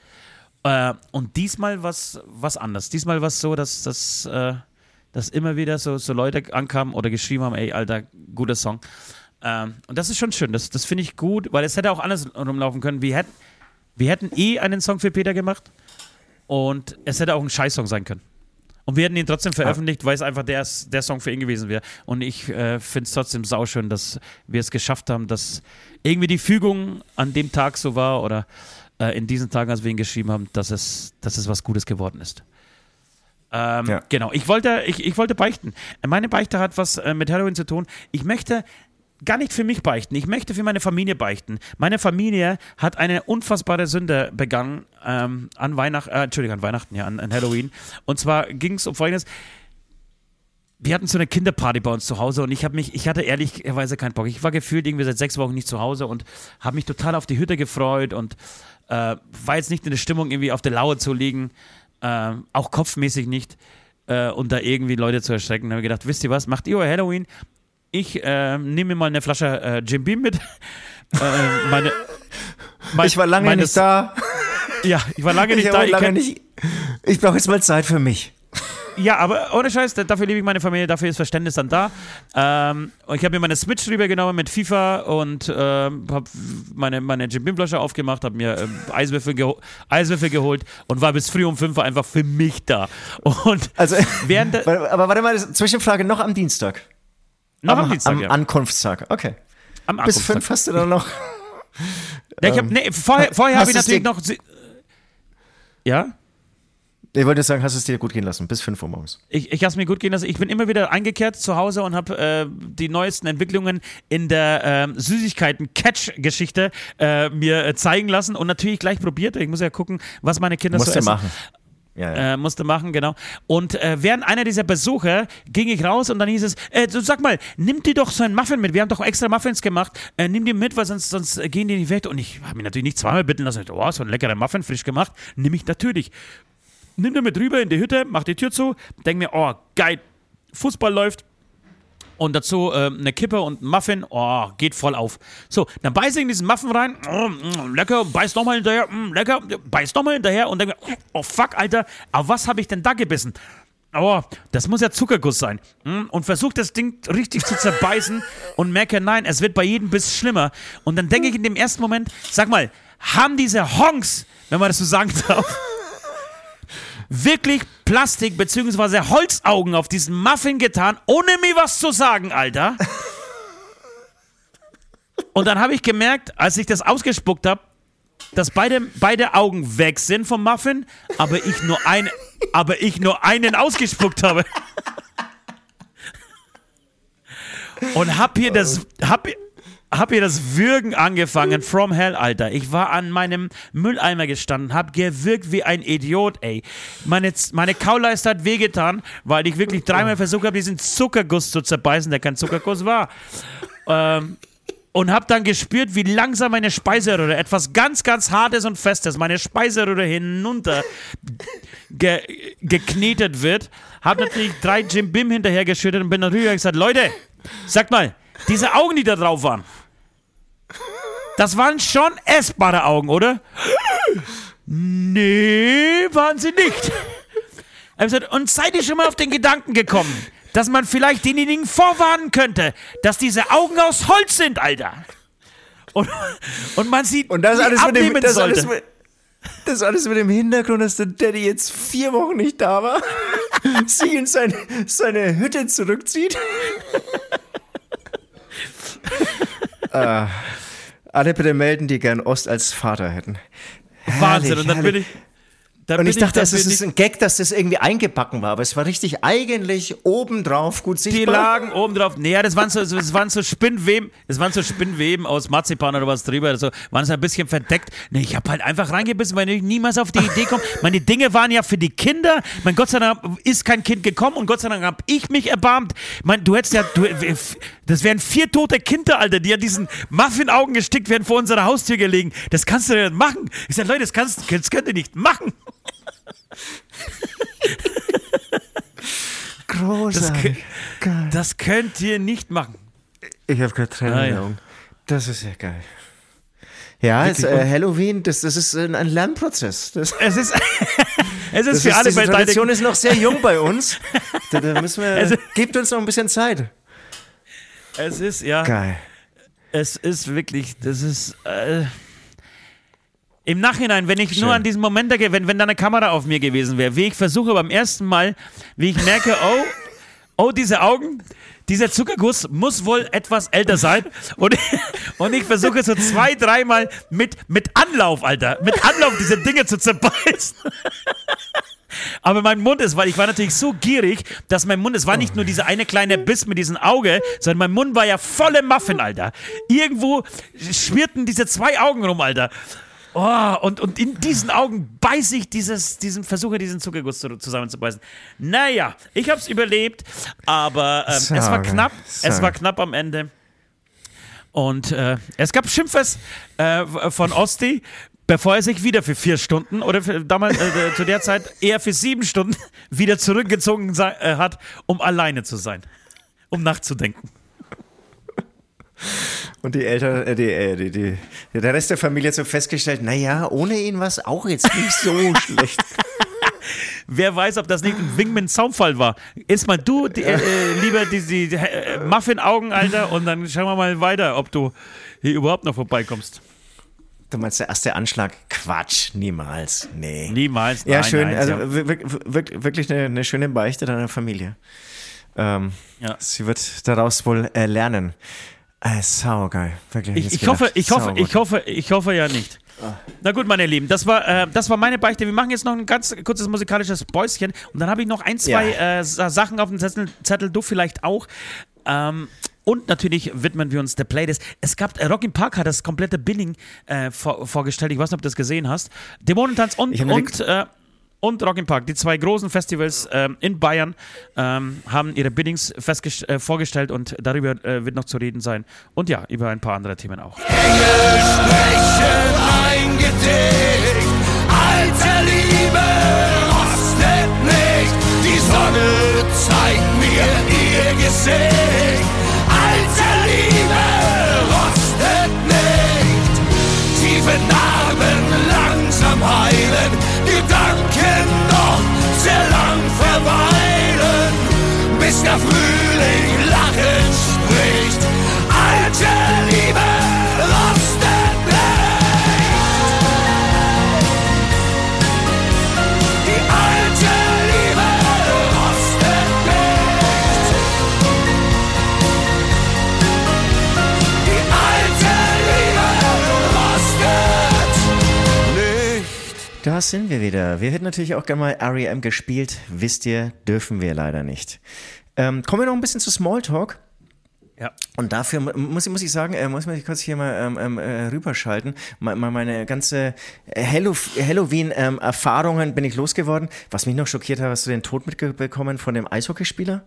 Äh, und diesmal was was anders. Diesmal war es so, dass, dass, äh, dass immer wieder so, so Leute ankamen oder geschrieben haben, ey, Alter, guter Song. Ähm, und das ist schon schön. Das, das finde ich gut, weil es hätte auch anders rumlaufen können. Wir hätten, wir hätten eh einen Song für Peter gemacht und es hätte auch ein Scheißsong sein können. Und wir hätten ihn trotzdem veröffentlicht, weil es einfach der, der Song für ihn gewesen wäre. Und ich äh, finde es trotzdem sauschön, dass wir es geschafft haben, dass irgendwie die Fügung an dem Tag so war oder äh, in diesen Tagen, als wir ihn geschrieben haben, dass es, dass es was Gutes geworden ist. Ähm, Ja. Genau, ich wollte, ich, ich wollte beichten. Meine Beichte hat was äh, mit Halloween zu tun. Ich möchte gar nicht für mich beichten, ich möchte für meine Familie beichten. Meine Familie hat eine unfassbare Sünde begangen ähm, an Weihnachten, äh, Entschuldigung, an Weihnachten, ja, an, an Halloween. Und zwar ging es um folgendes. Wir hatten so eine Kinderparty bei uns zu Hause und ich habe mich, ich hatte ehrlicherweise keinen Bock. Ich war gefühlt irgendwie seit sechs Wochen nicht zu Hause und habe mich total auf die Hütte gefreut und äh, war jetzt nicht in der Stimmung, irgendwie auf der Lauer zu liegen, äh, auch kopfmäßig nicht äh, und da irgendwie Leute zu erschrecken. Da habe ich gedacht, wisst ihr was, macht ihr euer Halloween? Ich äh, nehme mir mal eine Flasche äh, Jim Beam mit. <laughs> äh, meine, mein- Ich war lange meine- nicht da. Ja, ich war lange Ich nicht habe da. Ich lange nicht. Ich brauche jetzt mal Zeit für mich. Ja, aber ohne Scheiß, da- dafür liebe ich meine Familie, dafür ist Verständnis dann da. Ähm, und ich habe mir meine Switch rübergenommen mit FIFA und ähm, habe meine, meine Jim Beam Flasche aufgemacht, habe mir ähm, Eiswürfel, geho Eiswürfel geholt und war bis früh um 5 Uhr einfach für mich da. Und Also, während <laughs> aber warte mal, Zwischenfrage noch am Dienstag. Noch am, Dienstag, am ja. Ankunftstag. Okay. am Bis Ankunftstag. fünf hast du dann noch. Ja, ich hab, nee, vorher vorher habe ich natürlich noch. Ja? Ich wollte sagen, hast du es dir gut gehen lassen. Bis fünf Uhr morgens. Ich, ich habe es mir gut gehen lassen. Ich bin immer wieder eingekehrt zu Hause und habe äh, die neuesten Entwicklungen in der ähm, Süßigkeiten-Catch-Geschichte äh, mir äh, zeigen lassen und natürlich gleich probiert. Ich muss ja gucken, was meine Kinder Musst so essen. machen. Ja. Äh, musste machen, genau. Und äh, während einer dieser Besuche ging ich raus und dann hieß es, äh, du sag mal, nimm dir doch so einen Muffin mit. Wir haben doch extra Muffins gemacht. Äh, nimm die mit, weil sonst, sonst gehen die nicht weg. Und ich habe mich natürlich nicht zweimal bitten lassen. Oh, so ein leckerer Muffin, frisch gemacht. Nimm ich natürlich. Nimm den mit rüber in die Hütte, mach die Tür zu, denk mir, oh, geil, Fußball läuft. Und dazu ähm, eine Kippe und ein Muffin, oh, geht voll auf. So, dann beiß ich in diesen Muffin rein, mm, mm, lecker, beiß nochmal hinterher, mm, lecker, beiß nochmal hinterher und denke mir, oh fuck, Alter, aber was habe ich denn da gebissen? Oh, das muss ja Zuckerguss sein. Mm, Und versuche das Ding richtig zu zerbeißen <laughs> und merke, nein, es wird bei jedem Biss schlimmer. Und dann denke ich in dem ersten Moment, sag mal, haben diese Honks, wenn man das so sagen darf, wirklich Plastik bzw. Holzaugen auf diesen Muffin getan, ohne mir was zu sagen, Alter. Und dann habe ich gemerkt, als ich das ausgespuckt habe, dass beide, beide Augen weg sind vom Muffin, aber ich nur, ein, aber ich nur einen ausgespuckt habe. Und hab hier das, hab, hab hier das Würgen angefangen from hell, Alter. Ich war an meinem Mülleimer gestanden, hab gewürgt wie ein Idiot, ey. Meine, meine Kauleiste hat wehgetan, weil ich wirklich dreimal versucht habe, diesen Zuckerguss zu zerbeißen, der kein Zuckerguss war. Ähm, und hab dann gespürt, wie langsam meine Speiseröhre, etwas ganz, ganz Hartes und Festes, meine Speiseröhre hinunter ge geknetet wird. Hab natürlich drei Jim Bim hinterhergeschüttet und bin und gesagt, Leute, sagt mal, diese Augen, die da drauf waren, das waren schon essbare Augen, oder? Nee, waren sie nicht. Gesagt, Und seid ihr schon mal auf den Gedanken gekommen, dass man vielleicht denjenigen vorwarnen könnte, dass diese Augen aus Holz sind, Alter? Und, und man sieht, Und das alles, mit dem, abnehmen das, sollte. alles mit, das alles mit dem Hintergrund, dass der Daddy jetzt vier Wochen nicht da war, <laughs> sich in seine, seine Hütte zurückzieht. äh, <laughs> alle bitte melden, die gern Ost als Vater hätten. Wahnsinn. Herrlich, Und dann bin herrlich. ich, Da Und ich dachte, es ist ein Gag, dass das irgendwie eingebacken war, aber es war richtig eigentlich obendrauf gut Die sichtbar. lagen oben drauf. Nee, ja, das waren so, das waren so Spinnweben, das waren so Spinnweben aus Marzipan oder was drüber. So, waren so ein bisschen verdeckt. Nee, ich habe halt einfach reingebissen, weil ich niemals auf die Idee komme. <laughs> Meine Dinge waren ja für die Kinder. Mein Gott sei Dank ist kein Kind gekommen und Gott sei Dank habe ich mich erbarmt. Mein, du hättest ja, du, das wären vier tote Kinder, Alter, die an diesen Muffin-Augen gestickt werden vor unserer Haustür gelegen. Das kannst du nicht machen. Ich sag, Leute, das, kannst, das könnt ihr nicht machen. Großartig. Geil. Das könnt ihr nicht machen. Ich habe gerade Tränen Ah, in den ja. Augen. Das ist ja geil. Ja, es, äh, Halloween, das, das ist ein, Lernprozess. Das, Es ist, <laughs> es ist das für ist, alle diese Beteiligten. Tradition ist noch sehr jung bei uns. <laughs> Da, da müssen wir, Also- gebt uns noch ein bisschen Zeit. Es ist, ja, Geil. es ist wirklich, das ist. Äh, Im Nachhinein, wenn ich Schön. nur an diesen Moment denke, wenn, wenn da eine Kamera auf mir gewesen wäre, wie ich versuche beim ersten Mal, wie ich merke, <laughs> oh, oh, diese Augen, dieser Zuckerguss muss wohl etwas älter sein. Und, und ich versuche so zwei, dreimal mit, mit Anlauf, Alter, mit Anlauf diese Dinge zu zerbeißen. <laughs> Aber mein Mund ist, weil ich war natürlich so gierig, dass mein Mund, es war nicht nur dieser eine kleine Biss mit diesem Auge, sondern mein Mund war ja volle Muffin, Alter. Irgendwo schwirrten diese zwei Augen rum, Alter. Oh, und, und in diesen Augen beiße ich dieses, diesen Versuche, diesen Zuckerguss zu, zusammenzubeißen. Naja, ich hab's überlebt, aber ähm, es war knapp. Es war knapp am Ende. Und äh, es gab Schimpfes äh, von Osti, bevor er sich wieder für vier Stunden oder für, damals äh, zu der Zeit eher für sieben Stunden <laughs> wieder zurückgezogen äh, hat, um alleine zu sein, um nachzudenken. Und die Eltern, äh, die, äh, die, die, der Rest der Familie hat so festgestellt, naja, ohne ihn war es auch jetzt nicht so <laughs> schlecht. Wer weiß, ob das nicht ein Wing mit Zaunfall war. Ist mal du die, äh, äh, lieber die, die äh, Muffin-Augen, Alter, und dann schauen wir mal weiter, ob du hier überhaupt noch vorbeikommst. Du meinst der erste Anschlag? Quatsch, niemals. Nee. Niemals. Ja, nein, schön. nein, also ja. wir- wir- wir- wirklich eine, eine schöne Beichte deiner Familie. Ähm, Ja. Sie wird daraus wohl äh, lernen. Äh, saugeil. Wirklich. Ich, ich hoffe, ich hoffe, ich hoffe, ich hoffe ja nicht. Na gut, meine Lieben, das war, äh, das war meine Beichte. Wir machen jetzt noch ein ganz kurzes musikalisches Päuschen und dann habe ich noch ein, zwei Ja. äh, Sa- Sachen auf dem Zettel, Zettel du vielleicht auch. Ähm, und natürlich widmen wir uns der Playlist. Es gab, äh, Rock im Park hat das komplette Billing äh, vor, vorgestellt. Ich weiß nicht, ob du das gesehen hast. Dämonentanz und, und, äh, und Rock im Park, die zwei großen Festivals ähm, in Bayern, ähm, haben ihre Biddings äh, vorgestellt und darüber äh, wird noch zu reden sein. Und ja, über ein paar andere Themen auch. sprechen ein Gedicht. Alte Liebe rostet nicht. Die Sonne zeigt mir ihr Gesicht. Alte Liebe rostet nicht. Tiefe Narben langsam heilen. Gedanken noch sehr lang verweilen. Bis der Frühling lachend spricht. Alte Liebe Da sind wir wieder. Wir hätten natürlich auch gerne mal REM gespielt. Wisst ihr, dürfen wir leider nicht. Ähm, kommen wir noch ein bisschen zu Smalltalk. Ja. Und dafür mu- muss, ich- muss ich sagen, äh, muss ich kurz hier mal ähm, ähm, äh, rüberschalten. Mal, mal meine ganze Hallo Halloween-Erfahrungen bin ich losgeworden. Was mich noch schockiert hat, hast du den Tod mitbekommen von dem Eishockeyspieler?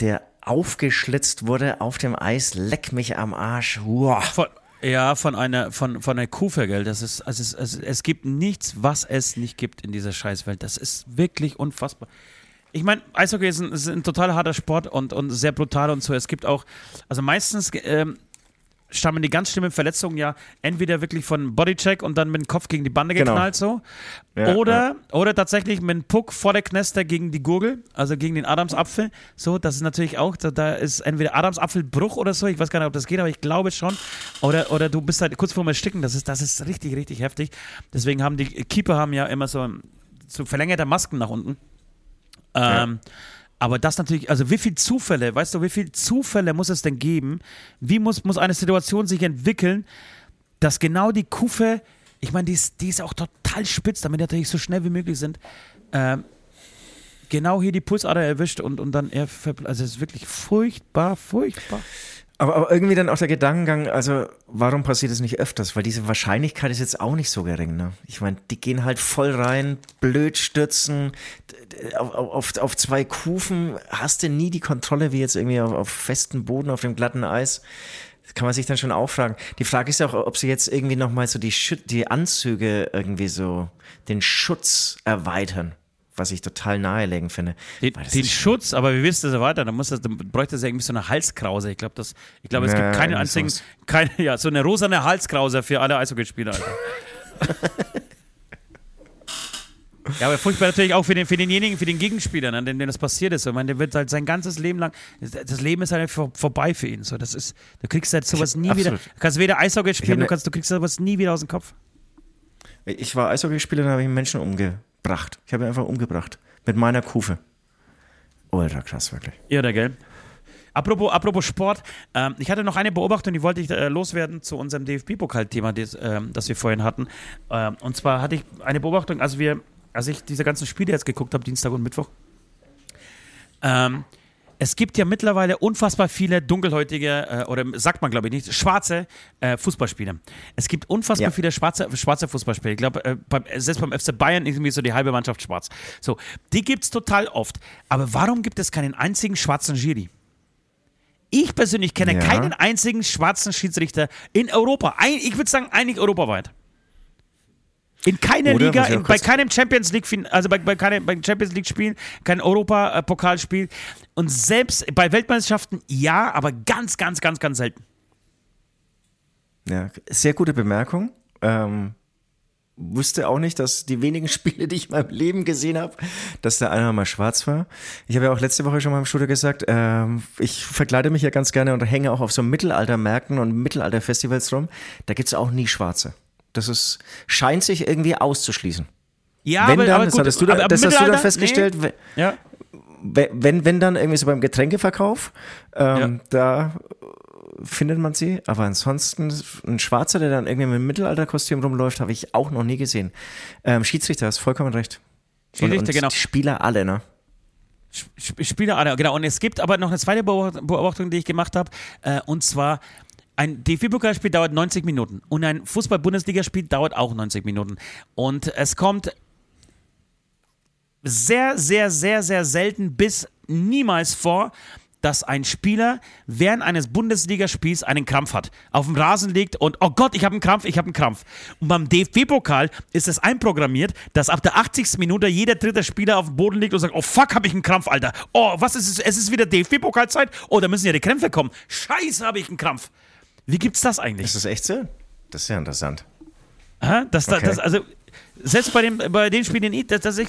Der aufgeschlitzt wurde auf dem Eis. Leck mich am Arsch. Wow. Von, ja, von einer, von, von einer Kufe, gell. Das ist, also es, es, es gibt nichts, was es nicht gibt in dieser Scheißwelt. Das ist wirklich unfassbar. Ich meine, Eishockey ist ein, ist ein total harter Sport und, und sehr brutal und so. Es gibt auch, also meistens ähm, stammen die ganz schlimmen Verletzungen ja entweder wirklich von Bodycheck und dann mit dem Kopf gegen die Bande Genau. geknallt so. Ja, oder, oder tatsächlich mit dem Puck vor der Knester gegen die Gurgel, also gegen den Adamsapfel. So, das ist natürlich auch, da, da ist entweder Adamsapfelbruch oder so, ich weiß gar nicht, ob das geht, aber ich glaube schon. Oder, oder du bist halt kurz vorm Ersticken, das ist, das ist richtig, richtig heftig. Deswegen haben die Keeper haben ja immer so, so verlängerte Masken nach unten. Ähm, Aber das natürlich, also wie viele Zufälle, weißt du, wie viele Zufälle muss es denn geben? Wie muss, muss eine Situation sich entwickeln, dass genau die Kufe ich meine, die ist, die ist auch total spitz, damit die natürlich so schnell wie möglich sind. Ähm, genau hier die Pulsader erwischt und, und dann er, also es ist wirklich furchtbar, furchtbar. Aber, aber, irgendwie dann auch der Gedankengang, also warum passiert das nicht öfters? Weil diese Wahrscheinlichkeit ist jetzt auch nicht so gering. Ne? Ich meine, die gehen halt voll rein, blöd stürzen, auf, auf, auf zwei Kufen hast du nie die Kontrolle wie jetzt irgendwie auf, auf festem Boden, auf dem glatten Eis. Das kann man sich dann schon auch fragen. Die Frage ist ja auch, ob sie jetzt irgendwie nochmal so die, die Anzüge irgendwie so den Schutz erweitern was ich total naheliegend finde. Den, den Schutz, aber wie willst du das weiter? Dann, muss das, dann bräuchte es ja irgendwie so eine Halskrause. Ich glaube, ich glaube, es ja, gibt keine einzigen, keine, <laughs> ja, so eine rosane Halskrause für alle Eishockeyspieler. <laughs> ja, aber furchtbar natürlich auch für, den, für denjenigen, für den Gegenspieler, an dem, dem das passiert ist. Ich meine, der wird halt sein ganzes Leben lang, das Leben ist halt vor, vorbei für ihn. So, das ist, du kriegst halt sowas nie Absolut. wieder. Du kannst weder Eishockey spielen, du, kannst, du kriegst sowas nie wieder aus dem Kopf. Ich war Eishockeyspieler, da habe ich Menschen umge umgebracht. Ich habe ihn einfach umgebracht. Mit meiner Kufe. Ultra krass, wirklich. Ja, der gell? Apropos, apropos Sport, ähm, ich hatte noch eine Beobachtung, die wollte ich äh, loswerden zu unserem DFB-Pokal-Thema, das, äh, das wir vorhin hatten. Ähm, und zwar hatte ich eine Beobachtung, als wir, als ich diese ganzen Spiele jetzt geguckt habe, Dienstag und Mittwoch. Ähm, es gibt ja mittlerweile unfassbar viele dunkelhäutige, äh, oder sagt man glaube ich nicht, schwarze äh, Fußballspieler. Es gibt unfassbar ja. viele schwarze, schwarze Fußballspieler. Ich glaube, äh, selbst beim FC Bayern ist irgendwie so die halbe Mannschaft schwarz. So, die gibt es total oft. Aber warum gibt es keinen einzigen schwarzen Giri? Ich persönlich kenne ja. keinen einzigen schwarzen Schiedsrichter in Europa. Ein, ich würde sagen, eigentlich europaweit. In keiner Oder, Liga, in, bei keinem Champions League, also bei, bei keinem bei Champions League Spiel, kein Europapokalspiel und selbst bei Weltmeisterschaften ja, aber ganz, ganz, ganz, ganz selten. Ja, sehr gute Bemerkung. Ähm, wusste auch nicht, dass die wenigen <laughs> Spiele, die ich in meinem Leben gesehen habe, dass der einer mal schwarz war. Ich habe ja auch letzte Woche schon mal im Studio gesagt, ähm, ich verkleide mich ja ganz gerne und hänge auch auf so Mittelaltermärkten und Mittelalterfestivals rum. Da gibt es auch nie Schwarze. Das ist, scheint sich irgendwie auszuschließen. Ja, wenn aber, dann, aber das hattest du, da, das hast du dann festgestellt, nee. ja. wenn, wenn dann irgendwie so beim Getränkeverkauf, ähm, ja. da findet man sie, aber ansonsten ein Schwarzer, der dann irgendwie mit einem Mittelalterkostüm rumläuft, habe ich auch noch nie gesehen. Ähm, Schiedsrichter, hast vollkommen recht. Schiedsrichter, und, und genau. Spieler alle, ne? Spieler alle, genau. Und es gibt aber noch eine zweite Beobachtung, die ich gemacht habe, äh, und zwar ein DFB-Pokalspiel dauert 90 Minuten und ein Fußball-Bundesligaspiel dauert auch 90 Minuten. Und es kommt sehr, sehr, sehr, sehr selten bis niemals vor, dass ein Spieler während eines Bundesligaspiels einen Krampf hat, auf dem Rasen liegt und oh Gott, ich habe einen Krampf, ich habe einen Krampf. Und beim DFB-Pokal ist es einprogrammiert, dass ab der 80. Minute jeder dritte Spieler auf dem Boden liegt und sagt, oh fuck, habe ich einen Krampf, Alter. Oh, was ist es? Es ist wieder DFB-Pokalzeit. Oh, da müssen ja die Krämpfe kommen. Scheiße, habe ich einen Krampf. Wie gibt's das eigentlich? Ist das echt so? Das ist ja interessant. Aha, das, okay. das, also, selbst bei, dem, bei den Spielen, die ich, das, das ich,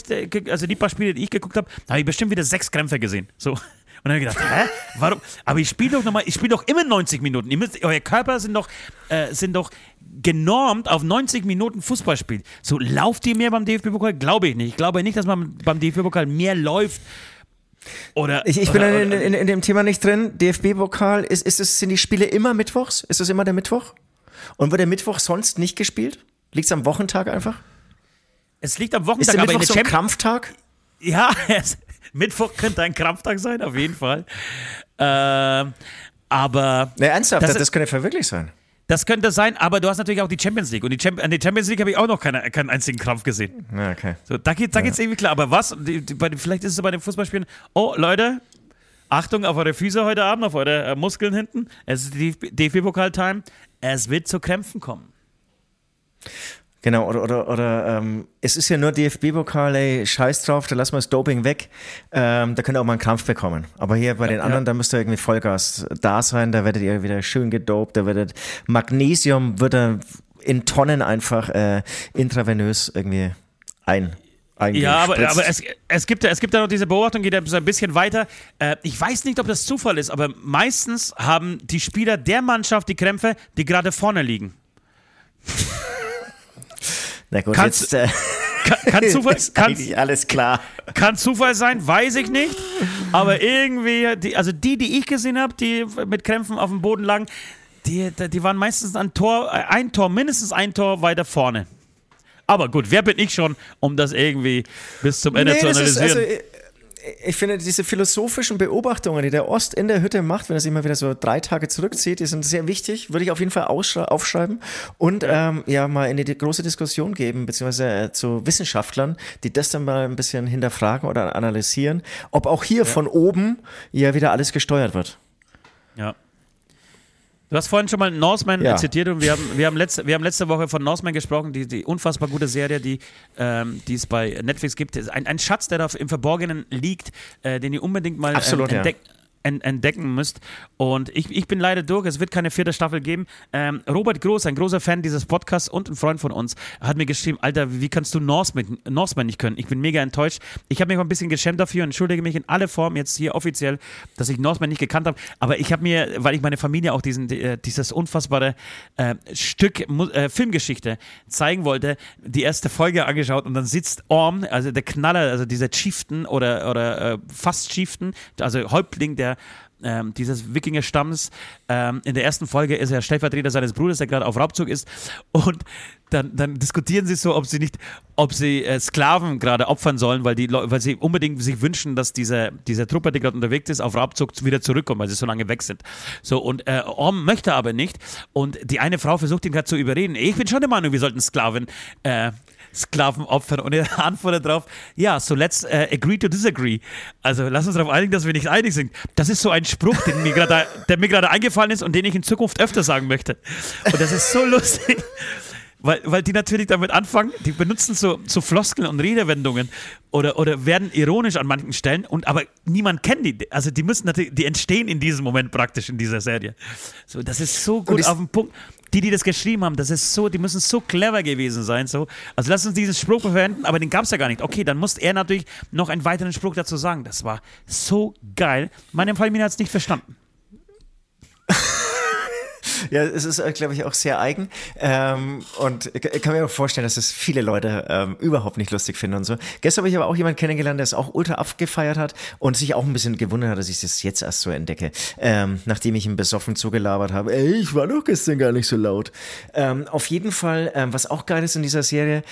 also die paar Spiele, die ich geguckt habe, habe ich bestimmt wieder sechs Krämpfe gesehen. So. <laughs> Und dann habe ich gedacht, hä? Warum? Aber ich spiele doch nochmal, ich spiele doch immer 90 Minuten. Ihr müsst, euer Körper sind doch, äh, sind doch genormt auf 90 Minuten Fußballspiel. So lauft ihr mehr beim DFB-Pokal? Glaube ich nicht. Ich glaube nicht, dass man beim DFB-Pokal mehr läuft oder, ich, ich bin oder, in, in, in, dem Thema nicht drin. DFB-Pokal, ist, ist es, sind die Spiele immer mittwochs? Ist es immer der Mittwoch? Und wird der Mittwoch sonst nicht gespielt? Liegt es am Wochentag einfach? Es liegt am Wochentag. Ist der Mittwoch so ein Krampftag? Ja, <laughs> es, Mittwoch könnte ein Krampftag sein, auf jeden Fall. Ähm, aber. Ne, ernsthaft, das, das könnte verwirklich sein. Das könnte sein, aber du hast natürlich auch die Champions League. Und die Champ an der Champions League habe ich auch noch keine, keinen einzigen Krampf gesehen. Ja, okay. So, da geht es da ja. irgendwie klar. Aber was? Die, die, bei, vielleicht ist es bei den Fußballspielen, oh Leute, Achtung auf eure Füße heute Abend, auf eure äh, Muskeln hinten. Es ist die DFB-Pokal-Time. Es wird zu Krämpfen kommen. Genau, oder, oder, oder ähm, es ist ja nur DFB-Pokal, ey, scheiß drauf, da lassen wir das Doping weg. Ähm, da könnt ihr auch mal einen Krampf bekommen. Aber hier bei den ja, anderen, da müsst ihr irgendwie Vollgas da sein, da werdet ihr wieder schön gedopt, da werdet Magnesium wird da in Tonnen einfach äh, intravenös irgendwie ein. Ja, aber, aber es, es, gibt, es gibt da noch diese Beobachtung, geht so ein bisschen weiter. Äh, ich weiß nicht, ob das Zufall ist, aber meistens haben die Spieler der Mannschaft die Krämpfe, die gerade vorne liegen. Na gut, Kannst, jetzt äh, kann, kann <laughs> Zufall, ist kann, alles klar. Kann Zufall sein, weiß ich nicht. Aber irgendwie, die, also die, die ich gesehen habe, die mit Krämpfen auf dem Boden lagen, die, die waren meistens ein Tor, ein Tor, mindestens ein Tor weiter vorne. Aber gut, wer bin ich schon, um das irgendwie bis zum Ende nee, zu analysieren? Ich finde, diese philosophischen Beobachtungen, die der Ost in der Hütte macht, wenn er sich mal wieder so drei Tage zurückzieht, die sind sehr wichtig. Würde ich auf jeden Fall aufschreiben und ja, ähm, ja mal in die große Diskussion geben, beziehungsweise äh, zu Wissenschaftlern, die das dann mal ein bisschen hinterfragen oder analysieren, ob auch hier ja. von oben ja wieder alles gesteuert wird. Ja. Du hast vorhin schon mal Norseman ja. zitiert und wir haben, wir, haben letzte, wir haben letzte Woche von Norseman gesprochen, die, die unfassbar gute Serie, die, ähm, die es bei Netflix gibt. Ein, ein Schatz, der da im Verborgenen liegt, äh, den ihr unbedingt mal Absolut, ähm, entdeckt. Ja entdecken müsst. Und ich, ich bin leider durch, es wird keine vierte Staffel geben. Ähm, Robert Groß, ein großer Fan dieses Podcasts und ein Freund von uns, hat mir geschrieben, Alter, wie kannst du Norseman, Norseman nicht können? Ich bin mega enttäuscht. Ich habe mich auch ein bisschen geschämt dafür und entschuldige mich in alle Formen jetzt hier offiziell, dass ich Norseman nicht gekannt habe. Aber ich habe mir, weil ich meine Familie auch diesen, äh, dieses unfassbare äh, Stück äh, Filmgeschichte zeigen wollte, die erste Folge angeschaut und dann sitzt Orm, also der Knaller, also dieser Chieftain oder, oder äh, fast Chieftain, also Häuptling der ähm, dieses Wikinger-Stamms. Ähm, in der ersten Folge ist er Stellvertreter seines Bruders, der gerade auf Raubzug ist. Und dann, dann, diskutieren sie so, ob sie nicht, ob sie äh, Sklaven gerade opfern sollen, weil, die, weil sie unbedingt sich wünschen, dass diese, diese Truppe, die gerade unterwegs ist, auf Raubzug wieder zurückkommt, weil sie so lange weg sind. So, und äh, Orm möchte aber nicht. Und die eine Frau versucht ihn gerade zu überreden. Ich bin schon der Meinung, wir sollten Sklaven äh, Sklavenopfern und er antwortet darauf, ja, so let's uh, agree to disagree. Also lass uns darauf einigen, dass wir nicht einig sind. Das ist so ein Spruch, den mir grade, der mir gerade eingefallen ist und den ich in Zukunft öfter sagen möchte. Und das ist so <laughs> lustig. Weil, weil die natürlich damit anfangen, die benutzen so, so Floskeln und Redewendungen oder, oder werden ironisch an manchen Stellen und aber niemand kennt die. Also die müssen natürlich, die entstehen in diesem Moment praktisch in dieser Serie. So, das ist so gut auf den Punkt die, die das geschrieben haben, das ist so, die müssen so clever gewesen sein. So. Also lass uns diesen Spruch verwenden, aber den gab es ja gar nicht. Okay, dann muss er natürlich noch einen weiteren Spruch dazu sagen. Das war so geil. Meine Familie hat es nicht verstanden. Ja, es ist, äh, glaube ich, auch sehr eigen. Ähm, und ich kann mir auch vorstellen, dass es viele Leute ähm, überhaupt nicht lustig finden und so. Gestern habe ich aber auch jemanden kennengelernt, der es auch ultra abgefeiert hat und sich auch ein bisschen gewundert hat, dass ich das jetzt erst so entdecke. Ähm, nachdem ich ihn besoffen zugelabert habe. Ey, ich war doch gestern gar nicht so laut. Ähm, auf jeden Fall, ähm, was auch geil ist in dieser Serie,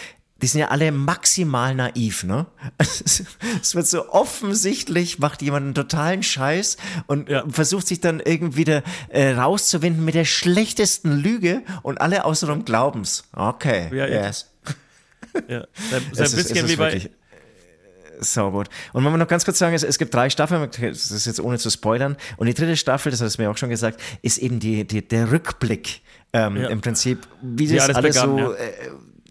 die sind ja alle maximal naiv, ne? <laughs> Es wird so offensichtlich, macht jemand einen totalen Scheiß und ja. versucht sich dann irgendwie da, äh, rauszuwinden mit der schlechtesten Lüge und alle außenrum glauben's. Okay, ja, yes. Ja, so ein <laughs> bisschen wie bei saugut. Und wenn wir noch ganz kurz sagen, es, es, gibt drei Staffeln, das ist jetzt ohne zu spoilern. Und die dritte Staffel, das hat es mir auch schon gesagt, ist eben die, die der Rückblick ähm, ja. im Prinzip, wie das alles, alles begann, so ja. äh,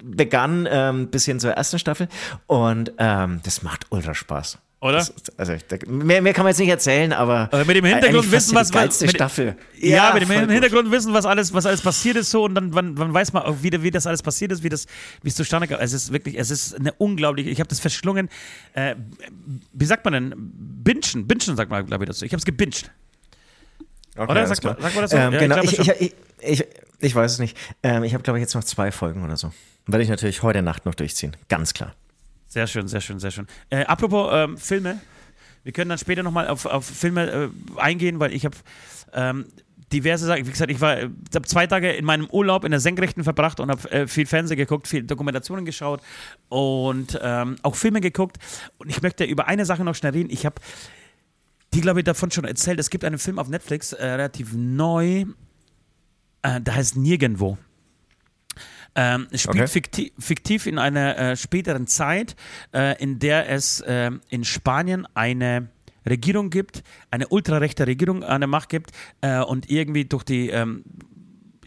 begann ähm, bis hin zur ersten Staffel und ähm, das macht ultra Spaß. Oder? Das, also mehr, mehr kann man jetzt nicht erzählen, aber, aber mit dem Hintergrund wissen, was geilste mit, Staffel. Ja, ja mit dem Hintergrund gut. wissen, was alles, was alles passiert ist, so und dann wann, wann weiß man auch wieder, wie das alles passiert ist, wie das, wie es zustande kam. Es ist wirklich, es ist eine unglaubliche. Ich habe das verschlungen. Äh, wie sagt man denn? Binschen, Binschen sagt man, glaube ich dazu. Ich habe es gebinged. Okay, Oder sagt man, sagt man, das so? Ähm, ja, genau, ich, ich, ich, ich, ich, weiß es nicht. Ähm, ich habe, glaube ich, jetzt noch zwei Folgen oder so. Werde ich natürlich heute Nacht noch durchziehen, ganz klar. Sehr schön, sehr schön, sehr schön. Äh, apropos ähm, Filme, wir können dann später nochmal auf, auf Filme äh, eingehen, weil ich habe ähm, diverse Sachen, wie gesagt, ich war habe zwei Tage in meinem Urlaub in der Senkrechten verbracht und habe äh, viel Fernsehen geguckt, viel Dokumentationen geschaut und ähm, auch Filme geguckt. Und ich möchte über eine Sache noch schnell reden. Ich habe die, glaube ich, davon schon erzählt. Es gibt einen Film auf Netflix, äh, relativ neu, äh, der heißt Nirgendwo. Ähm, es spielt okay. fiktiv, fiktiv, in einer äh, späteren Zeit, äh, in der es äh, in Spanien eine Regierung gibt, eine ultrarechte Regierung an der Macht gibt äh, und irgendwie durch die ähm,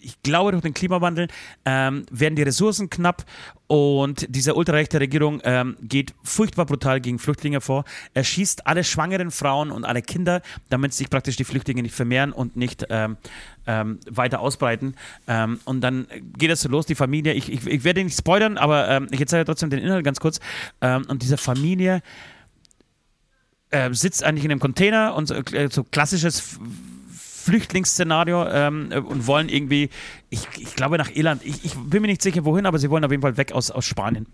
ich glaube, durch den Klimawandel ähm, werden die Ressourcen knapp und diese ultrarechte Regierung ähm, geht furchtbar brutal gegen Flüchtlinge vor. Er schießt alle schwangeren Frauen und alle Kinder, damit sich praktisch die Flüchtlinge nicht vermehren und nicht ähm, ähm weiter ausbreiten. Ähm, und dann geht es so los, die Familie. Ich, ich, ich werde nicht spoilern, aber ähm, ich erzähle trotzdem den Inhalt ganz kurz. und diese Familie äh, sitzt eigentlich in einem Container und so, äh, so klassisches Flüchtlingsszenario ähm, und wollen irgendwie, ich, ich glaube nach Irland, ich, ich, bin mir nicht sicher wohin, aber sie wollen auf jeden Fall weg aus, aus Spanien.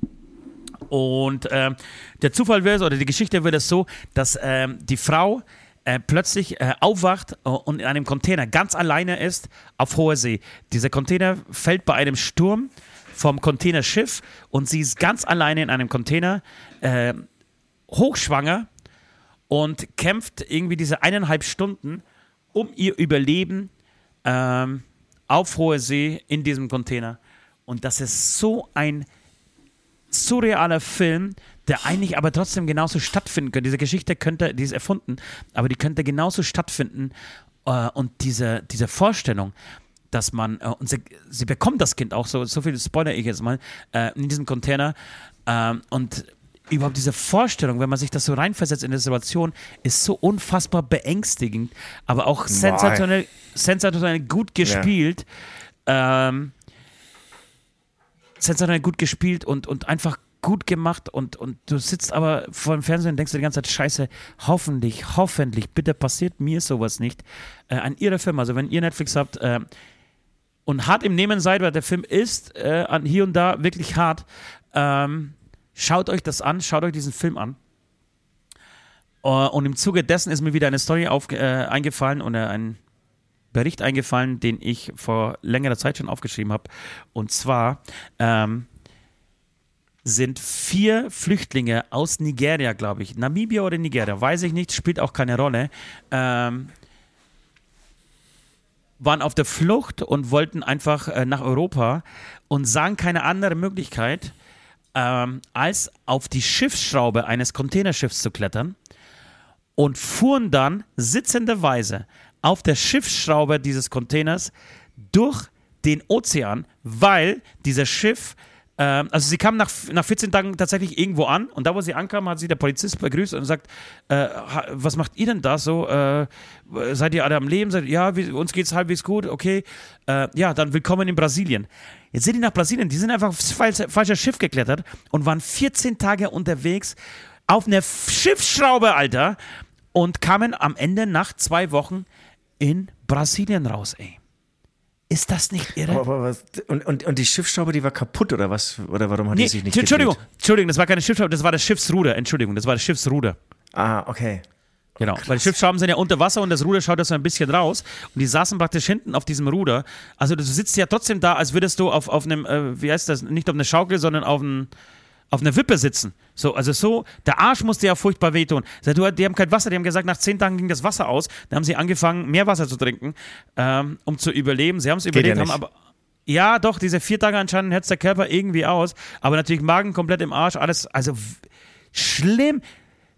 Und ähm, der Zufall wird oder die Geschichte wird es so, dass ähm, die Frau äh, plötzlich äh, aufwacht äh, und in einem Container ganz alleine ist auf hoher See. Dieser Container fällt bei einem Sturm vom Containerschiff und sie ist ganz alleine in einem Container, äh, hochschwanger und kämpft irgendwie diese eineinhalb Stunden um ihr Überleben ähm, auf hoher See in diesem Container. Und das ist so ein surrealer Film, der eigentlich aber trotzdem genauso stattfinden könnte. Diese Geschichte könnte, die ist erfunden, aber die könnte genauso stattfinden. Äh, und diese, diese Vorstellung, dass man, äh, und sie, sie, bekommt das Kind auch, so, so viel spoiler ich jetzt mal, äh, in diesem Container. Äh, und überhaupt diese Vorstellung, wenn man sich das so reinversetzt in die Situation, ist so unfassbar beängstigend, aber auch sensationell, sensationell gut gespielt. Ja. Ähm, sensationell gut gespielt und, und einfach gut gemacht und, und du sitzt aber vor dem Fernsehen und denkst dir die ganze Zeit, scheiße, hoffentlich, hoffentlich, bitte passiert mir sowas nicht. Äh, an ihrer Firma, also wenn ihr Netflix habt äh, und hart im Nehmen seid, weil der Film ist äh, an hier und da wirklich hart, ähm, schaut euch das an, schaut euch diesen Film an. Uh, und im Zuge dessen ist mir wieder eine Story auf, äh, eingefallen und äh, ein Bericht eingefallen, den ich vor längerer Zeit schon aufgeschrieben habe. Und zwar ähm, sind vier Flüchtlinge aus Nigeria, glaube ich. Namibia oder Nigeria, weiß ich nicht, spielt auch keine Rolle. Ähm, waren auf der Flucht und wollten einfach äh, nach Europa und sahen keine andere Möglichkeit, ähm, als auf die Schiffsschraube eines Containerschiffs zu klettern und fuhren dann sitzenderweise auf der Schiffsschraube dieses Containers durch den Ozean, weil dieser Schiff ähm, also sie kam nach, nach 14 Tagen tatsächlich irgendwo an und da, wo sie ankam, hat sie der Polizist begrüßt und sagt, äh, was macht ihr denn da so? Äh, seid ihr alle am Leben? Seid, ja, wie, uns geht's halbwegs gut, okay. Äh, ja, dann willkommen in Brasilien. Jetzt sind die nach Brasilien, die sind einfach aufs falsche, falsche Schiff geklettert und waren 14 Tage unterwegs auf einer Schiffsschraube, Alter, und kamen am Ende nach zwei Wochen in Brasilien raus, ey. Ist das nicht irre? Aber, aber was, und, und, und die Schiffsschraube, die war kaputt oder was? Oder warum hat nee, die sich nicht Entschuldigung, gedreht? Entschuldigung, das war keine Schiffsschraube, das war das Schiffsruder. Entschuldigung, das war das Schiffsruder. Ah, okay. Genau, Krass. weil die Schiffsschrauben sind ja unter Wasser und das Ruder schaut da so ein bisschen raus. Und die saßen praktisch hinten auf diesem Ruder. Also du sitzt ja trotzdem da, als würdest du auf, auf einem, äh, wie heißt das, nicht auf einer Schaukel, sondern auf einem auf einer Wippe sitzen. So, also so, der Arsch musste ja furchtbar wehtun. Die haben kein Wasser, die haben gesagt, nach zehn Tagen ging das Wasser aus. Dann haben sie angefangen, mehr Wasser zu trinken, ähm, um zu überleben. Sie haben es überlebt, ja haben aber. Ja, doch, diese vier Tage anscheinend hört der Körper irgendwie aus, aber natürlich Magen komplett im Arsch, alles, also schlimm.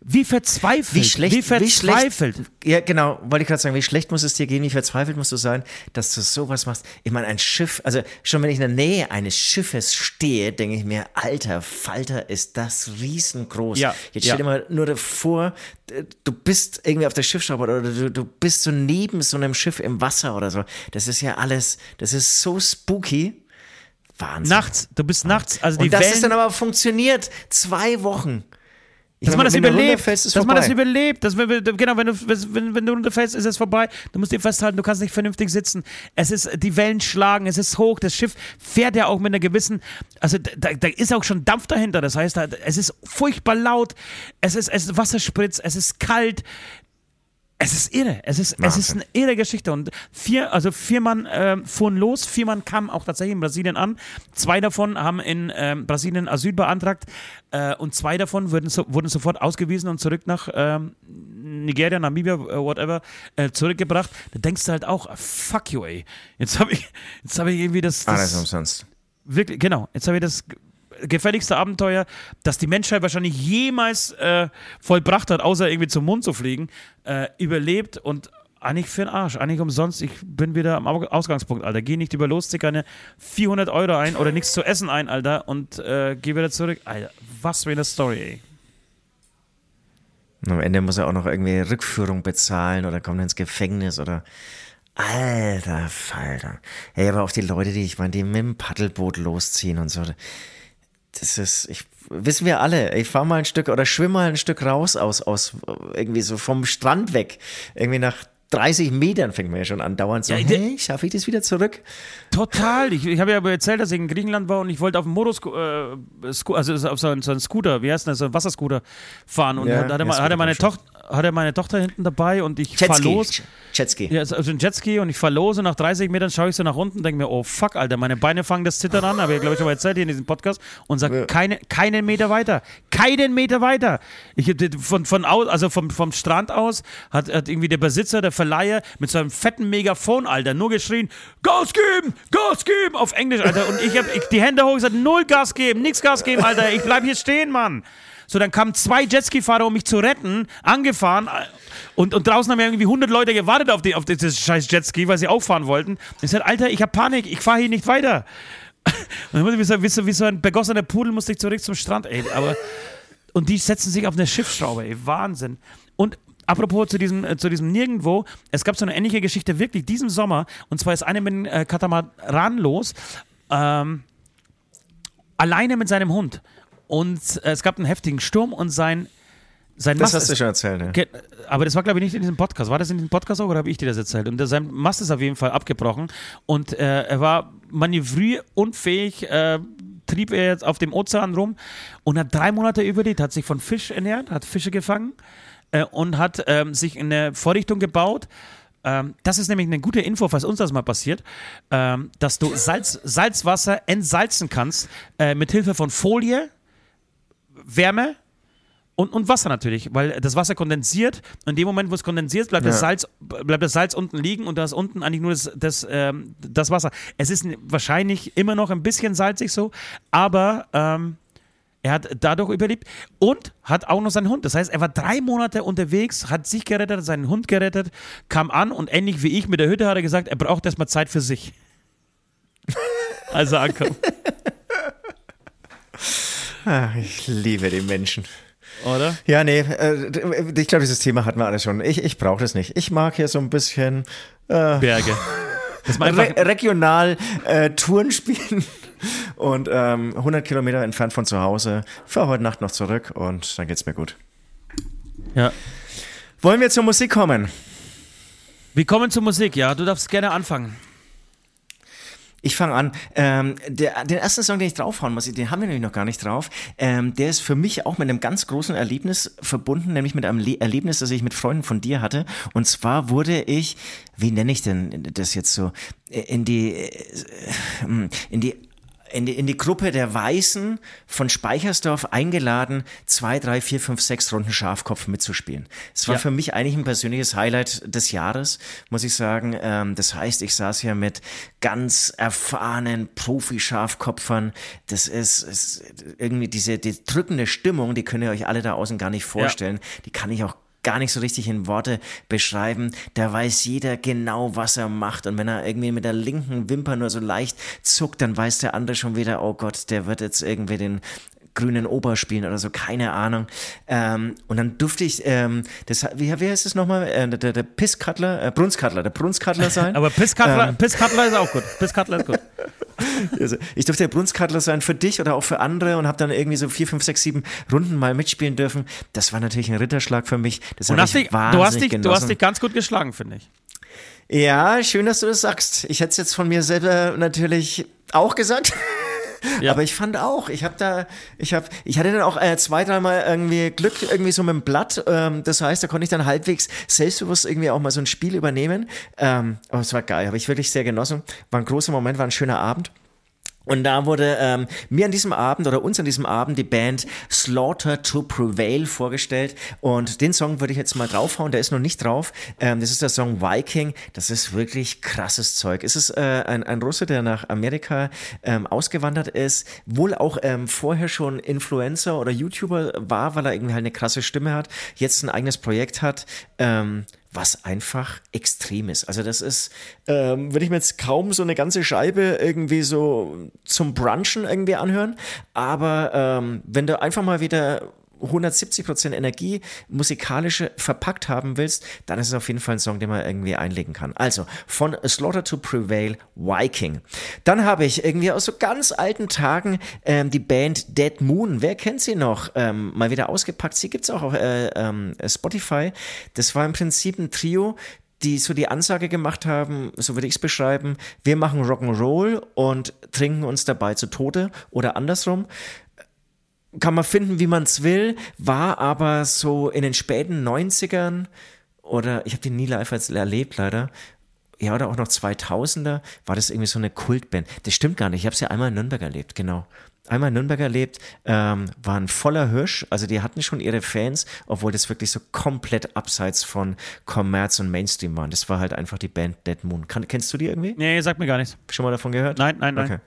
Wie verzweifelt. Wie schlecht. Wie verzweifelt. Wie schlecht, ja, genau, wollte ich gerade sagen, wie schlecht muss es dir gehen, wie verzweifelt musst du sein, dass du sowas machst. Ich meine, ein Schiff, also schon wenn ich in der Nähe eines Schiffes stehe, denke ich mir, alter Falter, ist das riesengroß. Ja, Jetzt stell ja. dir mal nur davor, du bist irgendwie auf der Schiffsschraube oder du, du bist so neben so einem Schiff im Wasser oder so. Das ist ja alles, das ist so spooky. Wahnsinn. Nachts, du bist nachts, also die Und das Wellen ist dann aber funktioniert. Zwei Wochen. Dass man das überlebt, dass vorbei. man das überlebt, dass, genau, wenn du, wenn, wenn du runterfällst, ist es vorbei. Du musst dir festhalten, du kannst nicht vernünftig sitzen. Es ist, die Wellen schlagen, es ist hoch, das Schiff fährt ja auch mit einer gewissen, also da, da ist auch schon Dampf dahinter. Das heißt, es ist furchtbar laut, es ist, es ist Wasserspritz, es ist kalt, es ist irre. Es ist, es ist eine irre Geschichte. Und vier, also vier Mann äh, fuhren los, vier Mann kamen auch tatsächlich in Brasilien an. Zwei davon haben in äh, Brasilien Asyl beantragt äh, und zwei davon wurden, so, wurden sofort ausgewiesen und zurück nach ähm, Nigeria, Namibia, äh, whatever, äh, zurückgebracht. Da denkst du halt auch, fuck you, ey. Jetzt habe ich, hab ich irgendwie das. das Alles umsonst. Wirklich, genau. Jetzt habe ich das gefährlichste Abenteuer, das die Menschheit wahrscheinlich jemals äh, vollbracht hat, außer irgendwie zum Mond zu fliegen, äh, überlebt und eigentlich für den Arsch, eigentlich umsonst. Ich bin wieder am Ausgangspunkt, Alter. Geh nicht über los, zieh keine 400 Euro ein oder nichts zu essen ein, Alter, und äh, geh wieder zurück. Alter, was für eine Story, ey. Und am Ende muss er auch noch irgendwie Rückführung bezahlen oder kommt ins Gefängnis oder. Alter Falter. Ey, aber auch die Leute, die, ich meine, die mit dem Paddelboot losziehen und so das ist, ich, wissen wir alle, ich fahre mal ein Stück oder schwimme mal ein Stück raus aus, aus, irgendwie so vom Strand weg. Irgendwie nach 30 Metern fängt man ja schon an, dauernd so, ja, hey, schaffe ich das wieder zurück? Total. Ich, ich habe ja aber erzählt, dass ich in Griechenland war und ich wollte auf dem Motos, äh, also auf so einen, so einen, Scooter, wie heißt das, so einen Wasserscooter fahren. Und ja, hatte, ja, hatte, meine Tochter, hat er meine Tochter hinten dabei und ich Jetski. fahr los. Jetski. Ja, also ein Jetski und ich fahr los und nach 30 Metern schaue ich so nach unten und denke mir, oh fuck, Alter, meine Beine fangen das Zittern an, habe ich glaube ich schon mal erzählt hier in diesem Podcast und sage, Ja. keine, keinen Meter weiter, keinen Meter weiter. Ich hab den- von, von aus, also vom, vom Strand aus hat, hat irgendwie der Besitzer, der Verleiher mit so einem fetten Megafon, Alter, nur geschrien, Gas geben, Gas geben, auf Englisch, Alter. Und ich habe die Hände hoch gesagt, null Gas geben, nix Gas geben, Alter, ich bleib hier stehen, Mann. So, dann kamen zwei Jetski-Fahrer, um mich zu retten, angefahren. Und, und draußen haben ja irgendwie 100 Leute gewartet auf, die, auf dieses scheiß Jetski, weil sie auffahren wollten. Ich sagte, Alter, ich habe Panik, ich fahre hier nicht weiter. <laughs> Und dann muss ich so, wie, so, wie so ein begossener Pudel musste ich zurück zum Strand, ey. Aber, und die setzen sich auf eine Schiffsschraube, ey. Wahnsinn. Und apropos zu diesem, äh, zu diesem Nirgendwo, es gab so eine ähnliche Geschichte wirklich diesen Sommer. Und zwar ist einer mit dem äh, Katamaran los. Ähm, alleine mit seinem Hund. Und äh, es gab einen heftigen Sturm und sein, sein Das Mast hast du schon erzählt, ja. Aber das war, glaube ich, nicht in diesem Podcast. War das in diesem Podcast auch oder habe ich dir das erzählt? Und sein Mast ist auf jeden Fall abgebrochen und äh, er war manövrierunfähig, äh, trieb er jetzt auf dem Ozean rum und hat drei Monate überlebt, hat sich von Fisch ernährt, hat Fische gefangen äh, und hat ähm, sich in eine Vorrichtung gebaut. Ähm, das ist nämlich eine gute Info, falls uns das mal passiert, ähm, dass du Salz, Salzwasser entsalzen kannst äh, mit Hilfe von Folie, Wärme und, und Wasser natürlich, weil das Wasser kondensiert. Und in dem Moment, wo es kondensiert, bleibt, das, Ja. Salz, bleibt das Salz unten liegen und da ist unten eigentlich nur das, das, ähm, das Wasser. Es ist wahrscheinlich immer noch ein bisschen salzig so, aber ähm, er hat dadurch überlebt und hat auch noch seinen Hund. Das heißt, er war drei Monate unterwegs, hat sich gerettet, seinen Hund gerettet, kam an und ähnlich wie ich mit der Hütte hat er gesagt, er braucht erstmal Zeit für sich. <laughs> Also ankommen, <laughs> Ah, ich liebe die Menschen. oder? Ja, nee, äh, ich glaube, dieses Thema hatten wir alle schon. Ich, ich brauche das nicht. Ich mag hier so ein bisschen äh, Berge. Das war einfach, re regional äh, Touren spielen und ähm, 100 Kilometer entfernt von zu Hause. Fahr heute Nacht noch zurück und dann geht's mir gut. ja. Wollen wir zur Musik kommen? Wir kommen zur Musik, ja. Du darfst gerne anfangen. Ich fange an. Ähm, der, den ersten Song, den ich draufhauen muss, den haben wir nämlich noch gar nicht drauf. Ähm, der ist für mich auch mit einem ganz großen Erlebnis verbunden, nämlich mit einem Le Erlebnis, das ich mit Freunden von dir hatte. Und zwar wurde ich, wie nenne ich denn das jetzt so, in die, äh, in die in die, in die Gruppe der Weißen von Speichersdorf eingeladen, zwei, drei, vier, fünf, sechs Runden Schafkopf mitzuspielen. Es war Ja. für mich eigentlich ein persönliches Highlight des Jahres, muss ich sagen. Ähm, das heißt, ich saß hier mit ganz erfahrenen Profi-Schafkopfern. Das ist, ist irgendwie diese die drückende Stimmung, die könnt ihr euch alle da außen gar nicht vorstellen. Die kann ich auch gar nicht so richtig in Worte beschreiben. Da weiß jeder genau, was er macht. Und wenn er irgendwie mit der linken Wimper nur so leicht zuckt, dann weiß der andere schon wieder, oh Gott, der wird jetzt irgendwie den grünen Ober spielen oder so, keine Ahnung. Ähm, und dann durfte ich, ähm, das, wie, wie heißt es nochmal, äh, der, der, der Pisskattler, äh, Brunskattler, der Brunskattler sein. <laughs> Aber Pisskattler, Pisskattler ist auch gut. Pisskattler ist gut. <laughs> Also, ich durfte der Brunskattler sein für dich oder auch für andere und habe dann irgendwie so vier, fünf, sechs, sieben Runden mal mitspielen dürfen. Das war natürlich ein Ritterschlag für mich. Das Und hast ich dich, du, hast dich, du hast dich ganz gut geschlagen, finde ich. Ja, schön, dass du das sagst. Ich hätte es jetzt von mir selber natürlich auch gesagt. <laughs> Ja. Aber ich fand auch, ich habe da, ich habe, ich hatte dann auch äh, zwei, dreimal irgendwie Glück irgendwie so mit dem Blatt. Ähm, das heißt, da konnte ich dann halbwegs selbstbewusst irgendwie auch mal so ein Spiel übernehmen. Ähm, aber es war geil, habe ich wirklich sehr genossen. War ein großer Moment, war ein schöner Abend. Und da wurde ähm, mir an diesem Abend oder uns an diesem Abend die Band Slaughter to Prevail vorgestellt. Und den Song würde ich jetzt mal draufhauen, der ist noch nicht drauf. Ähm, das ist der Song Viking. Das ist wirklich krasses Zeug. Es ist äh, ein, ein Russe, der nach Amerika ähm, ausgewandert ist, wohl auch ähm, vorher schon Influencer oder YouTuber war, weil er irgendwie halt eine krasse Stimme hat, jetzt ein eigenes Projekt hat. Ähm, was einfach extrem ist. Also das ist, ähm, würde ich mir jetzt kaum so eine ganze Scheibe irgendwie so zum Brunchen irgendwie anhören, aber ähm, wenn du einfach mal wieder 170% Energie musikalische verpackt haben willst, dann ist es auf jeden Fall ein Song, den man irgendwie einlegen kann. Also von Slaughter to Prevail, Viking. Dann habe ich irgendwie aus so ganz alten Tagen ähm, die Band Dead Moon. Wer kennt sie noch? Ähm, mal wieder ausgepackt. Sie gibt es auch auf äh, ähm, Spotify. Das war im Prinzip ein Trio, die so die Ansage gemacht haben, so würde ich es beschreiben, wir machen Rock'n'Roll und trinken uns dabei zu Tode oder andersrum kann man finden, wie man es will, war aber so in den späten 90ern oder ich habe den nie live erlebt leider. Ja, oder auch noch 2000er war das irgendwie so eine Kultband. Das stimmt gar nicht. Ich habe es ja einmal in Nürnberg erlebt, genau einmal in Nürnberg erlebt, ähm, waren voller Hirsch. Also die hatten schon ihre Fans, obwohl das wirklich so komplett abseits von Kommerz und Mainstream waren. Das war halt einfach die Band Dead Moon. Kann, kennst du die irgendwie? Nee, sagt mir gar nichts. Schon mal davon gehört? Nein, nein, nein. Okay.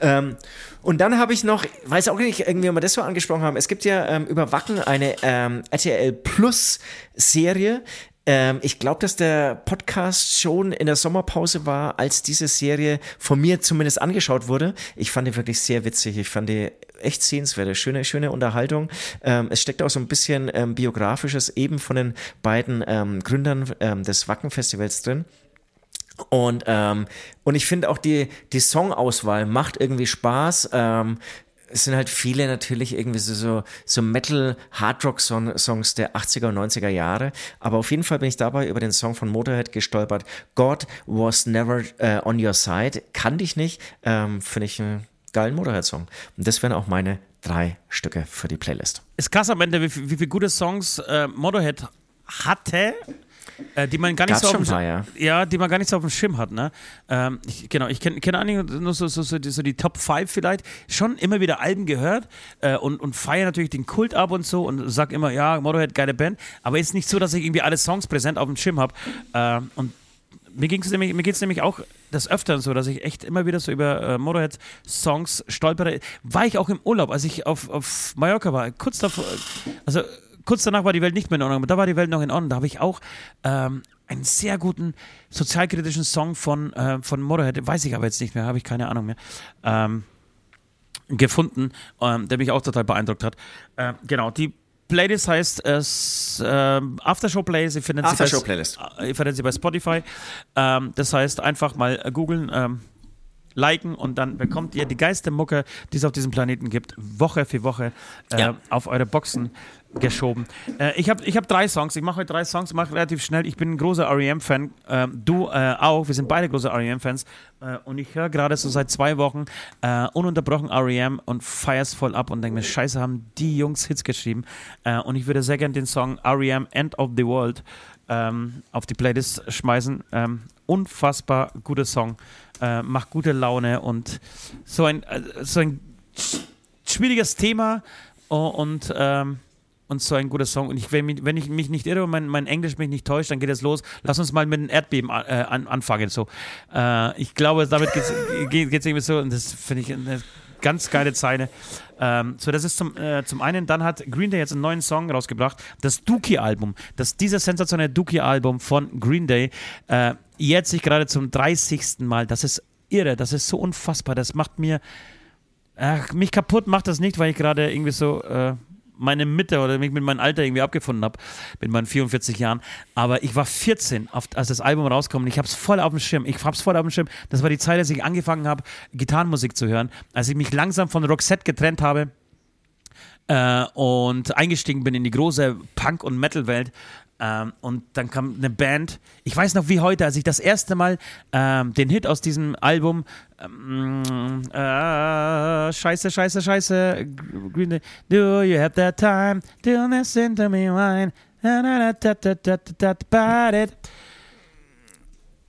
Ähm, und dann habe ich noch, weiß auch nicht, irgendwie, ob wir das so angesprochen haben, es gibt ja ähm, über Wacken eine ähm, RTL Plus Serie, ähm, ich glaube, dass der Podcast schon in der Sommerpause war, als diese Serie von mir zumindest angeschaut wurde. Ich fand die wirklich sehr witzig. Ich fand die echt sehenswert. Schöne, schöne Unterhaltung. Ähm, es steckt auch so ein bisschen ähm, biografisches eben von den beiden ähm, Gründern ähm, des Wacken-Festivals drin. Und, ähm, und ich finde auch die, die Songauswahl macht irgendwie Spaß. Ähm, es sind halt viele natürlich irgendwie so, so, so Metal-Hardrock-Songs der 80er und 90er Jahre. Aber auf jeden Fall bin ich dabei über den Song von Motorhead gestolpert. God was never uh, on your side. Kannte ich nicht. Ähm, Finde ich einen geilen Motorhead-Song. Und das wären auch meine drei Stücke für die Playlist. Ist krass am Ende, wie, wie viele gute Songs äh, Motorhead hatte äh, die man gar nicht so auf dem, paar, ja. ja. die man gar nicht so auf dem Schirm hat. Ne? Ähm, ich, genau, ich kenne kenn einige, nur so, so, so, die, so die Top 5 vielleicht, schon immer wieder Alben gehört äh, und, und feiere natürlich den Kult ab und so und sag immer, ja, Motorhead, geile Band, aber ist nicht so, dass ich irgendwie alle Songs präsent auf dem Schirm habe. Äh, und mir ging es nämlich, nämlich auch des Öfteren so, dass ich echt immer wieder so über äh, Motorhead-Songs stolpere. War ich auch im Urlaub, als ich auf, auf Mallorca war, kurz davor, also kurz danach war die Welt nicht mehr in Ordnung, aber da war die Welt noch in Ordnung. Da habe ich auch ähm, einen sehr guten sozialkritischen Song von, äh, von Motorhead, weiß ich aber jetzt nicht mehr, habe ich keine Ahnung mehr. Ähm, gefunden, ähm, der mich auch total beeindruckt hat. Äh, genau, die Playlist heißt es äh, Aftershow Playlist. Ihr findet, Aftershow sie bei, Playlist. Äh, ihr findet sie bei Spotify. Ähm, das heißt, einfach mal googeln, ähm, liken und dann bekommt ihr die geilste Mucke, die es auf diesem Planeten gibt, Woche für Woche äh, ja. auf eure Boxen geschoben. Äh, ich habe ich hab drei Songs. Ich mache heute drei Songs, mache relativ schnell. Ich bin ein großer REM-Fan. Äh, du auch. Wir sind beide große REM-Fans. Äh, und ich höre gerade so seit zwei Wochen äh, ununterbrochen REM und feier's voll ab und denke mir, scheiße, haben die Jungs Hits geschrieben. Äh, und ich würde sehr gerne den Song REM End of the World ähm, auf die Playlist schmeißen. Ähm, unfassbar guter Song. macht gute Laune und so ein, so ein schwieriges Thema und ähm, und so ein guter Song. Und ich, wenn, wenn ich mich nicht irre und mein, mein Englisch mich nicht täuscht, dann geht es los. Lass uns mal mit einem Erdbeben äh, an, anfangen. So. Äh, ich glaube, damit geht es irgendwie so, und das finde ich eine ganz geile Zeile. Ähm, so, das ist zum, äh, zum einen, dann hat Green Day jetzt einen neuen Song rausgebracht, das Dookie-Album. Das dieses sensationelle Dookie-Album von Green Day äh, jetzt sich gerade zum 30. Mal. Das ist irre, das ist so unfassbar. Das macht mir. Ach, mich kaputt macht das nicht, weil ich gerade irgendwie so äh, meine Mitte oder mich mit meinem Alter irgendwie abgefunden habe, mit meinen 44 Jahren. Aber ich war 14, als das Album rauskam und ich habe es voll auf dem Schirm. Ich habe es voll auf dem Schirm. Das war die Zeit, als ich angefangen habe, Gitarrenmusik zu hören, als ich mich langsam von Roxette getrennt habe. Äh, und eingestiegen bin in die große Punk- und Metal-Welt, ähm, und dann kam eine Band, ich weiß noch wie heute, als ich das erste Mal ähm, den Hit aus diesem Album, ähm, äh, scheiße, scheiße, scheiße, Green Day, do you have that time to listen to me whine.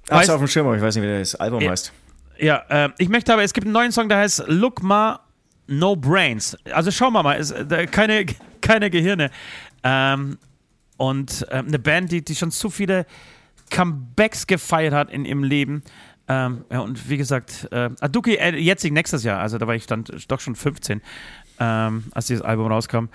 Hab's auf dem Schirm, ich weiß nicht, wie das Album ja, heißt. Ja, äh, ich möchte aber, es gibt einen neuen Song, der heißt Look Ma No Brains. Also schauen wir mal, ist, äh, keine, keine Gehirne. Ähm, und äh, eine Band, die, die schon zu viele Comebacks gefeiert hat in ihrem Leben. Ähm, ja, und wie gesagt, äh, Aduki äh, jetzt nächstes Jahr, also da war ich dann doch schon 15, ähm, als dieses Album rauskam.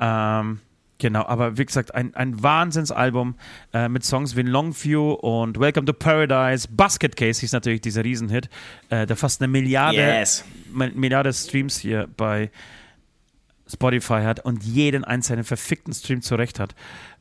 Ähm, genau, aber wie gesagt, ein, ein Wahnsinnsalbum äh, mit Songs wie Longview und Welcome to Paradise. Basket Case ist natürlich dieser Riesenhit, äh, der fast eine Milliarde, yes. Milliarde Streams hier bei Spotify hat und jeden einzelnen verfickten Stream zurecht hat.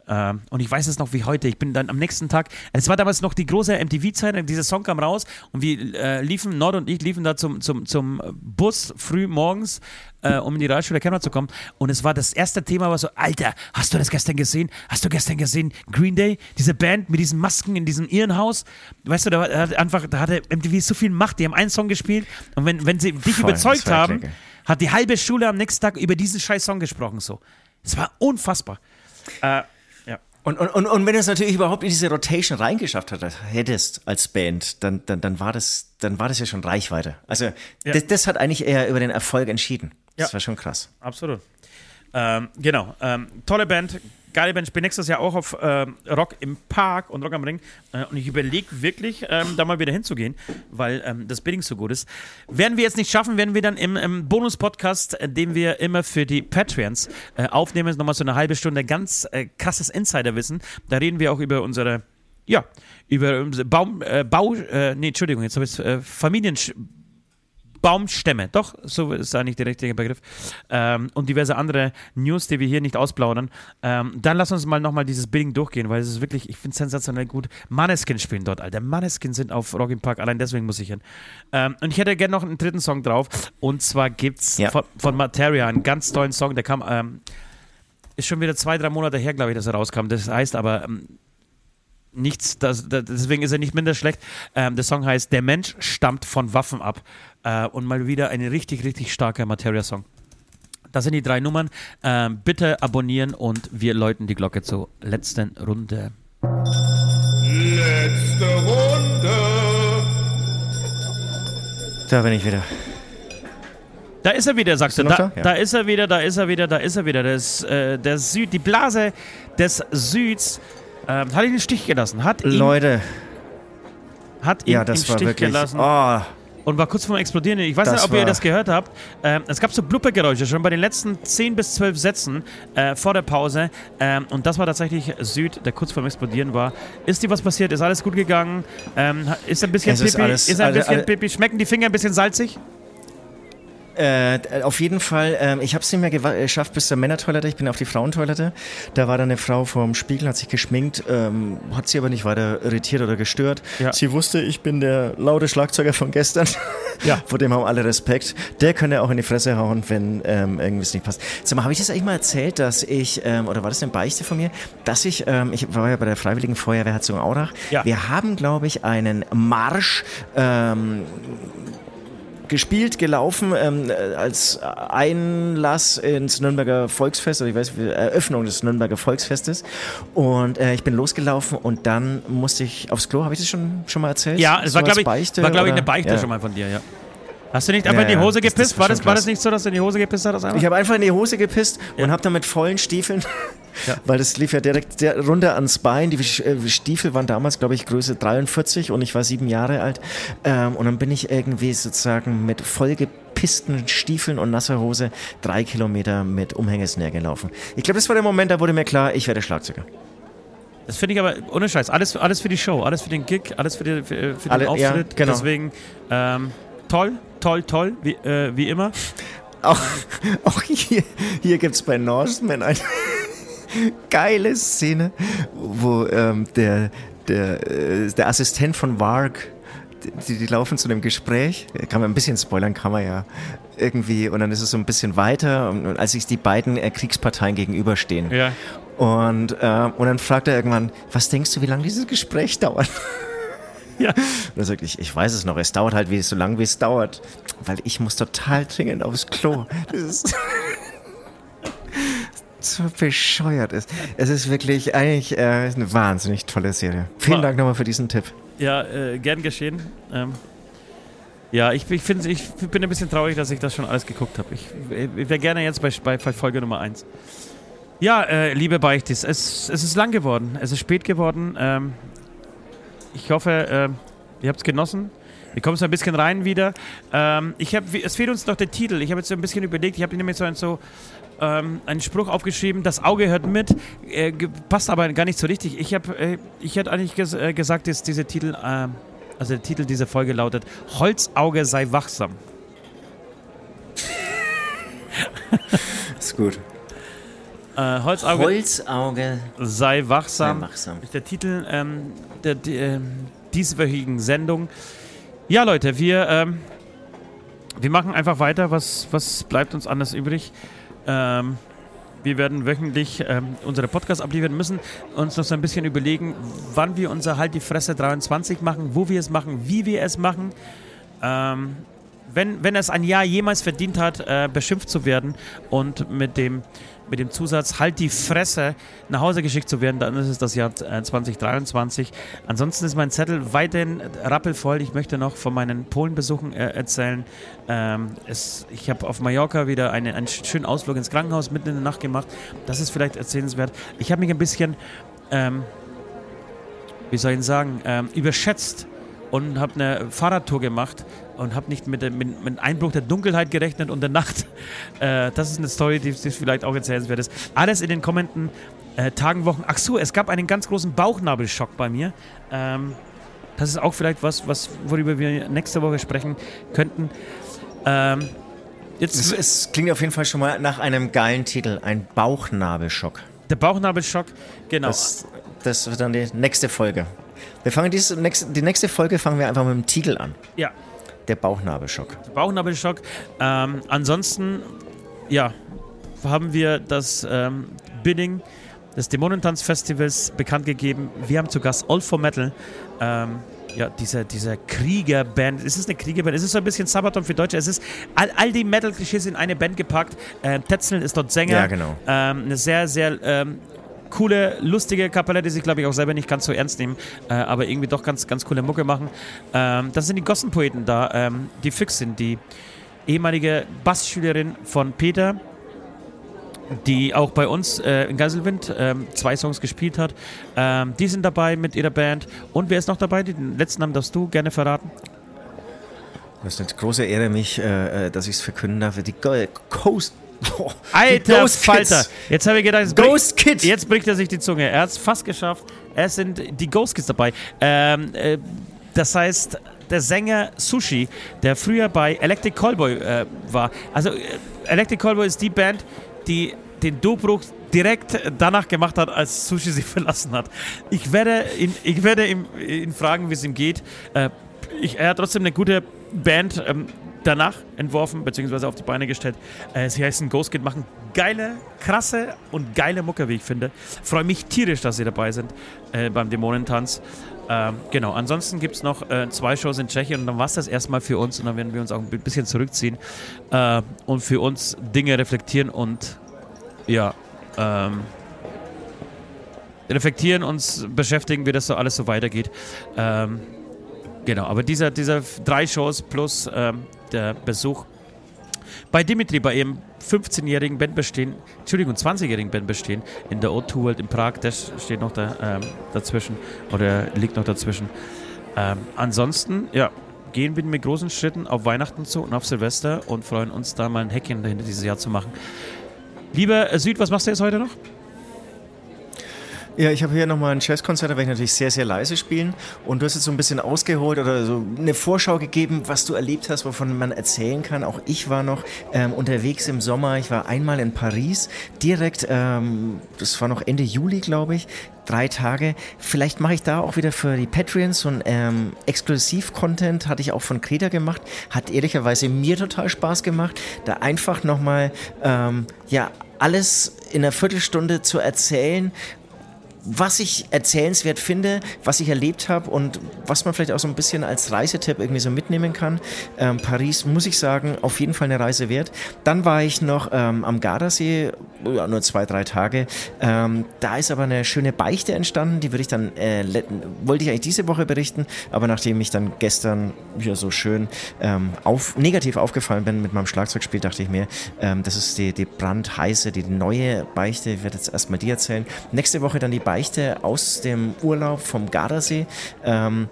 Ähm, und ich weiß es noch wie heute. Ich bin dann am nächsten Tag, es war damals noch die große MTV-Zeit, dieser Song kam raus und wir äh, liefen, Nord und ich liefen da zum, zum, zum Bus früh morgens, äh, um in die Realschule Kämmer zu kommen. Und es war das erste Thema, war so, Alter, hast du das gestern gesehen? Hast du gestern gesehen? Green Day, diese Band mit diesen Masken in diesem Irrenhaus? Weißt du, da, hat einfach, da hatte MTV so viel Macht, die haben einen Song gespielt und wenn, wenn sie dich Voll, überzeugt haben, hat die halbe Schule am nächsten Tag über diesen scheiß Song gesprochen. So. Es war unfassbar. Äh. Und, und, und, und wenn du es natürlich überhaupt in diese Rotation reingeschafft hättest als Band, dann, dann, dann, war das, dann war das ja schon Reichweite. Also Ja. das, das hat eigentlich eher über den Erfolg entschieden. Das Ja. war schon krass. Absolut. Ähm, genau. Ähm, tolle Band, geile Band. Ich bin nächstes Jahr auch auf ähm, Rock im Park und Rock am Ring. Äh, und ich überlege wirklich, ähm, da mal wieder hinzugehen, weil ähm, das Bidding so gut ist. Werden wir jetzt nicht schaffen, werden wir dann im, im Bonus-Podcast, äh, den wir immer für die Patreons äh, aufnehmen, nochmal so eine halbe Stunde ganz äh, krasses Insiderwissen. Da reden wir auch über unsere, ja, über unsere Baum, äh, Bau, äh, nee, Entschuldigung, jetzt habe ich äh, Familien. Baumstämme, doch, so ist eigentlich der richtige Begriff. Ähm, und diverse andere News, die wir hier nicht ausplaudern. Ähm, dann lass uns mal nochmal dieses Bidding durchgehen, weil es ist wirklich, ich finde es sensationell gut. Maneskin spielen dort, Alter. Maneskin sind auf Rock im Park, allein deswegen muss ich hin. Ähm, und ich hätte gerne noch einen dritten Song drauf. Und zwar gibt's Ja. von, von Materia einen ganz tollen Song, der kam, ähm, ist schon wieder zwei, drei Monate her, glaube ich, dass er rauskam. Das heißt aber, ähm, nichts, das, das, deswegen ist er nicht minder schlecht. Ähm, der Song heißt Der Mensch stammt von Waffen ab. Äh, und mal wieder ein richtig, richtig starker Materia-Song. Das sind die drei Nummern. Ähm, bitte abonnieren und wir läuten die Glocke zur letzten Runde. Letzte Runde. Da bin ich wieder. Da ist er wieder, sagst du. Da, da? Ja. da ist er wieder, da ist er wieder, da ist er wieder. Das, äh, der Süd, die Blase des Süds ähm, hat ihn im Stich gelassen. Hat ihn, Leute, hat ihn ja, das im war Stich wirklich. gelassen. Oh, und war kurz vorm Explodieren. Ich weiß Das nicht, ob ihr das gehört habt. Ähm, es gab so Blubbergeräusche schon bei den letzten 10 bis 12 Sätzen äh, vor der Pause. Ähm, und das war tatsächlich Süd, der kurz vorm Explodieren war. Ist dir was passiert? Ist alles gut gegangen? Ähm, ist ein bisschen Es ist Pipi? alles- ist ein alle- bisschen alle- Pipi? Schmecken die Finger ein bisschen salzig? Äh, auf jeden Fall, ähm, ich habe es nicht mehr gewa- geschafft bis zur Männertoilette, ich bin auf die Frauentoilette. Da war dann eine Frau vorm Spiegel, hat sich geschminkt, ähm, hat sie aber nicht weiter irritiert oder gestört. Ja. Sie wusste, ich bin der laute Schlagzeuger von gestern. Ja. <laughs> Vor dem haben alle Respekt. Der könnte auch in die Fresse hauen, wenn ähm, irgendwas nicht passt. Sag mal, habe ich das eigentlich mal erzählt, dass ich, ähm, oder war das eine Beichte von mir, dass ich, ähm, ich war ja bei der Freiwilligen Feuerwehr Herzogenaurach. Ja. Wir haben, glaube ich, einen Marsch ähm, gespielt, gelaufen ähm, äh, als Einlass ins Nürnberger Volksfest, oder ich weiß, Eröffnung des Nürnberger Volksfestes. Und äh, ich bin losgelaufen und dann musste ich aufs Klo. Habe ich das schon, schon mal erzählt? Ja, es So war, glaube ich, Beichte, war, glaub ich, eine Beichte Ja. schon mal von dir, ja. Hast du nicht einfach Ja, in die Hose das- das gepisst? war war, das, war das nicht so, dass du in die Hose gepisst hast? Ich habe einfach in die Hose gepisst Ja. und habe dann mit vollen Stiefeln, <laughs> Ja. weil das lief ja direkt runter ans Bein. Die äh, Stiefel waren damals, glaube ich, Größe 43 und ich war sieben Jahre alt. Ähm, und dann bin ich irgendwie sozusagen mit vollgepissten Stiefeln und nasser Hose drei Kilometer mit Umhängesnare gelaufen. Ich glaube, das war der Moment, da wurde mir klar, ich werde Schlagzeuger. Das finde ich aber ohne Scheiß. Alles, alles für die Show, alles für den Gig, alles für, die, für, für den Alle- ja, Auftritt. genau. Deswegen ähm, toll, toll, toll, wie, äh, wie immer. Auch, <laughs> auch hier, hier gibt es bei Norseman eine geile Szene, wo ähm, der, der, äh, der Assistent von Varg, die, die laufen zu einem Gespräch, kann man ein bisschen spoilern, kann man ja irgendwie, und dann ist es so ein bisschen weiter, und, als sich die beiden äh, Kriegsparteien gegenüberstehen. Ja. Und, äh, und dann fragt er irgendwann, was denkst du, wie lange dieses Gespräch dauert? Ja. Und er sagt, ich, ich weiß es noch, es dauert halt wie, so lange, wie es dauert, weil ich muss total dringend aufs Klo. Das ist so bescheuert ist. Es ist wirklich eigentlich äh, eine wahnsinnig tolle Serie. Vielen Dank nochmal für diesen Tipp. Ja, äh, gern geschehen. Ähm, ja, ich, ich, ich bin ein bisschen traurig, dass ich das schon alles geguckt habe. Ich, ich wäre gerne jetzt bei, bei Folge Nummer 1. Ja, äh, liebe Beichtis, es, es ist lang geworden. Es ist spät geworden. Ähm, ich hoffe, ähm, ihr habt es genossen. Wir kommen so ein bisschen rein wieder. Ähm, ich hab, es fehlt uns noch der Titel. Ich habe jetzt so ein bisschen überlegt. Ich habe nämlich so, ein, so ähm, einen Spruch aufgeschrieben. Das Auge hört mit. Äh, passt aber gar nicht so richtig. Ich habe, äh, ich hätte eigentlich ges äh, gesagt, dass dieser Titel, ähm, also der Titel dieser Folge lautet: Holzauge sei wachsam. <laughs> Ist gut. Äh, Holzauge Holzauge. sei wachsam. Sei wachsam. Ist der Titel ähm, der, die, ähm, dieswöchigen Sendung. Ja, Leute, wir, ähm, wir machen einfach weiter. Was, was bleibt uns anders übrig? Ähm, wir werden wöchentlich ähm, unsere Podcasts abliefern müssen, uns noch so ein bisschen überlegen, wann wir unser Halt die Fresse 23 machen, wo wir es machen, wie wir es machen. Ähm, wenn, wenn es ein Jahr jemals verdient hat, äh, beschimpft zu werden und mit dem, mit dem Zusatz halt die Fresse nach Hause geschickt zu werden, dann ist es das Jahr äh, 2023. Ansonsten ist mein Zettel weiterhin rappelvoll. Ich möchte noch von meinen Polenbesuchen äh, erzählen. Ähm, es, ich habe auf Mallorca wieder eine, einen schönen Ausflug ins Krankenhaus mitten in der Nacht gemacht. Das ist vielleicht erzählenswert. Ich habe mich ein bisschen, ähm, wie soll ich sagen, ähm, überschätzt und habe eine Fahrradtour gemacht und habe nicht mit, mit, mit Einbruch der Dunkelheit gerechnet und der Nacht. <laughs> Äh, das ist eine Story, die, die vielleicht auch erzählenswert ist. Alles in den kommenden äh, Tagen, Wochen. Ach so, es gab einen ganz großen Bauchnabelschock bei mir. Ähm, das ist auch vielleicht was, was, worüber wir nächste Woche sprechen könnten. Ähm, jetzt es, es klingt auf jeden Fall schon mal nach einem geilen Titel, ein Bauchnabelschock. Der Bauchnabelschock, genau. Das, das wird dann die nächste Folge. Wir fangen diese, die nächste Folge fangen wir einfach mit dem Titel an. Ja. Der Bauchnabelschock. Der Bauchnabelschock. Ähm, ansonsten, ja, haben wir das ähm, Bidding des Dämonentanz-Festivals bekannt gegeben. Wir haben zu Gast All for Metal. Ähm, ja, diese, diese Kriegerband. Ist es eine Kriegerband? Es ist so ein bisschen Sabaton für Deutsche. Es ist all, all die Metal-Klischees in eine Band gepackt. Äh, Tetzeln ist dort Sänger. Ja, genau. Ähm, eine sehr, sehr ähm, coole, lustige Kapelle, die sich, glaube ich, auch selber nicht ganz so ernst nehmen, äh, aber irgendwie doch ganz, ganz coole Mucke machen. Ähm, dann sind die Gossenpoeten da, ähm, die Fix sind, die ehemalige Bassschülerin von Peter, die auch bei uns äh, in Geiselwind ähm, zwei Songs gespielt hat. Ähm, die sind dabei mit ihrer Band. Und wer ist noch dabei? Den letzten Namen darfst du gerne verraten. Das ist eine große Ehre, mich, äh, äh dass ich es verkünden darf. Die Coast <laughs> Boah, Alter Falter. Jetzt habe ich gedacht, Ghost Kids. Jetzt bricht er sich die Zunge. Er hat es fast geschafft. Es sind die Ghost Kids dabei. Ähm, äh, das heißt, der Sänger Sushi, der früher bei Electric Callboy äh, war. Also, äh, Electric Callboy ist die Band, die den Dobruch direkt danach gemacht hat, als Sushi sie <laughs> verlassen hat. Ich werde ihn, ich werde ihn, ihn fragen, wie es ihm geht. Äh, ich, er hat trotzdem eine gute Band. Ähm, danach entworfen, beziehungsweise auf die Beine gestellt. Äh, sie heißen Ghost Kid, machen geile, krasse und geile Mucke, wie ich finde. Freue mich tierisch, dass sie dabei sind äh, beim Dämonentanz. Ähm, genau, ansonsten gibt es noch äh, zwei Shows in Tschechien und dann war es das erstmal für uns und dann werden wir uns auch ein bisschen zurückziehen äh, und für uns Dinge reflektieren und ja, ähm, reflektieren, uns beschäftigen, wie das so alles so weitergeht. Ähm, genau, aber dieser, dieser drei Shows plus ähm, der Besuch bei Dimitri, bei ihrem 15-jährigen Bandbestehen, Entschuldigung, 20-jährigen Bandbestehen in der O2 World in Prag, das steht noch da, ähm, dazwischen oder liegt noch dazwischen. Ähm, ansonsten, ja, gehen wir mit großen Schritten auf Weihnachten zu und auf Silvester und freuen uns da mal ein Häkchen dahinter dieses Jahr zu machen. Lieber Süd, was machst du jetzt heute noch? Ja, ich habe hier nochmal ein Jazzkonzert, da werde ich natürlich sehr, sehr leise spielen. Und du hast jetzt so ein bisschen ausgeholt oder so eine Vorschau gegeben, was du erlebt hast, wovon man erzählen kann. Auch ich war noch ähm, unterwegs im Sommer. Ich war einmal in Paris, direkt, ähm, das war noch Ende Juli, glaube ich, drei Tage. Vielleicht mache ich da auch wieder für die Patreons so ein ähm, Exklusiv-Content, hatte ich auch von Kreta gemacht. Hat ehrlicherweise mir total Spaß gemacht, da einfach nochmal, ähm, ja, alles in einer Viertelstunde zu erzählen, was ich erzählenswert finde, was ich erlebt habe und was man vielleicht auch so ein bisschen als Reisetipp irgendwie so mitnehmen kann. Ähm, Paris, muss ich sagen, auf jeden Fall eine Reise wert. Dann war ich noch ähm, am Gardasee, ja, nur zwei, drei Tage. Ähm, da ist aber eine schöne Beichte entstanden, die würde ich dann, äh, wollte ich eigentlich diese Woche berichten, aber nachdem ich dann gestern ja so schön ähm, auf, negativ aufgefallen bin mit meinem Schlagzeugspiel, dachte ich mir, ähm, das ist die, die brandheiße, die neue Beichte. Ich werde jetzt erstmal die erzählen. Nächste Woche dann die Beichte Beichte aus dem Urlaub vom Gardasee. Ähm,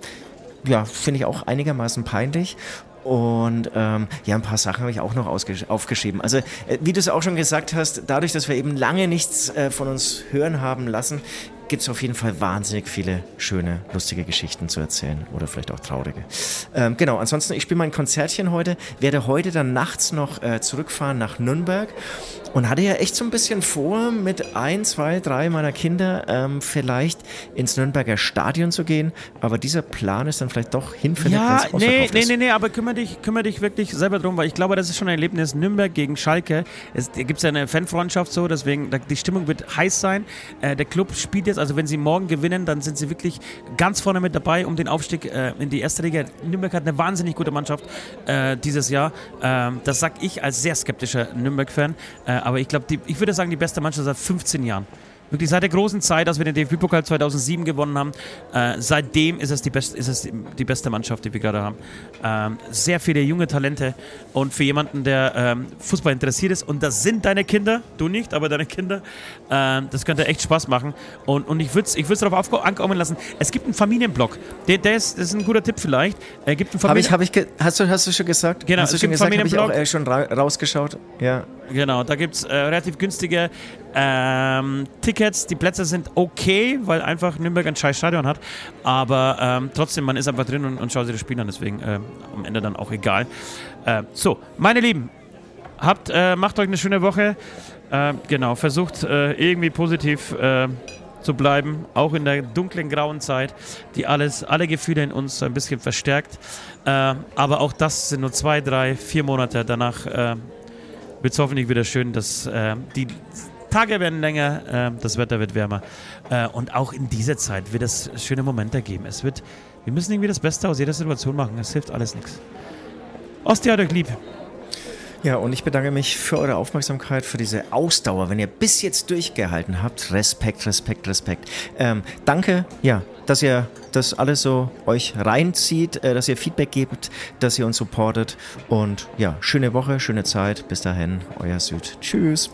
ja, finde ich auch einigermaßen peinlich. Und ähm, ja, ein paar Sachen habe ich auch noch aufgeschrieben. Also, äh, wie du es auch schon gesagt hast, dadurch, dass wir eben lange nichts äh, von uns hören haben lassen, gibt es auf jeden Fall wahnsinnig viele schöne, lustige Geschichten zu erzählen oder vielleicht auch traurige. Ähm, genau, ansonsten, ich spiele mein Konzertchen heute, werde heute dann nachts noch äh, zurückfahren nach Nürnberg und hatte ja echt so ein bisschen vor, mit ein, zwei, drei meiner Kinder ähm, vielleicht ins Nürnberger Stadion zu gehen. Aber dieser Plan ist dann vielleicht doch hinfällig. Ja, nee, nee, nee, nee, aber kümmere dich, kümmere dich wirklich selber drum, weil ich glaube, das ist schon ein Erlebnis. Nürnberg gegen Schalke. Es gibt es ja eine Fanfreundschaft so, deswegen, die Stimmung wird heiß sein. Äh, der Club spielt jetzt, also wenn sie morgen gewinnen, dann sind sie wirklich ganz vorne mit dabei um den Aufstieg äh, in die erste Liga. Nürnberg hat eine wahnsinnig gute Mannschaft äh, dieses Jahr. Ähm, das sag ich als sehr skeptischer Nürnberg-Fan. Äh, aber ich glaube, ich würde sagen, die beste Mannschaft seit 15 Jahren. Wirklich seit der großen Zeit, als wir den DFB-Pokal 2007 gewonnen haben, äh, seitdem ist es, die best, ist es die beste Mannschaft, die wir gerade haben. Ähm, sehr viele junge Talente und für jemanden, der ähm, Fußball interessiert ist, und das sind deine Kinder, du nicht, aber deine Kinder, ähm, das könnte echt Spaß machen. Und, und ich würde es ich würd's darauf ankommen lassen. Es gibt einen Familienblog, der, der ist, das ist ein guter Tipp vielleicht. Er gibt einen Familien ich, habe ich, hast du, hast du schon gesagt? Genau, hast du es schon gibt gesagt, habe ich auch äh, schon ra rausgeschaut. Ja. Genau, da gibt es äh, relativ günstige ähm, Tickets. Die Plätze sind okay, weil einfach Nürnberg ein scheiß Stadion hat. Aber ähm, trotzdem, man ist einfach drin und, und schaut sich das Spiel an. Deswegen ähm, am Ende dann auch egal. Äh, so, meine Lieben, habt, äh, macht euch eine schöne Woche. Äh, genau, versucht äh, irgendwie positiv äh, zu bleiben, auch in der dunklen grauen Zeit, die alles, alle Gefühle in uns ein bisschen verstärkt. Äh, aber auch das sind nur zwei, drei, vier Monate. Danach äh, wird es hoffentlich wieder schön, dass äh, die Tage werden länger, äh, das Wetter wird wärmer. Äh, und auch in dieser Zeit wird es schöne Momente geben. Es wird, wir müssen irgendwie das Beste aus jeder Situation machen. Es hilft alles nichts. Osti hat euch lieb. Ja, und ich bedanke mich für eure Aufmerksamkeit, für diese Ausdauer. Wenn ihr bis jetzt durchgehalten habt, Respekt, Respekt, Respekt. Ähm, danke, ja, dass ihr das alles so euch reinzieht, äh, dass ihr Feedback gebt, dass ihr uns supportet. Und ja, schöne Woche, schöne Zeit. Bis dahin, euer Süd. Tschüss.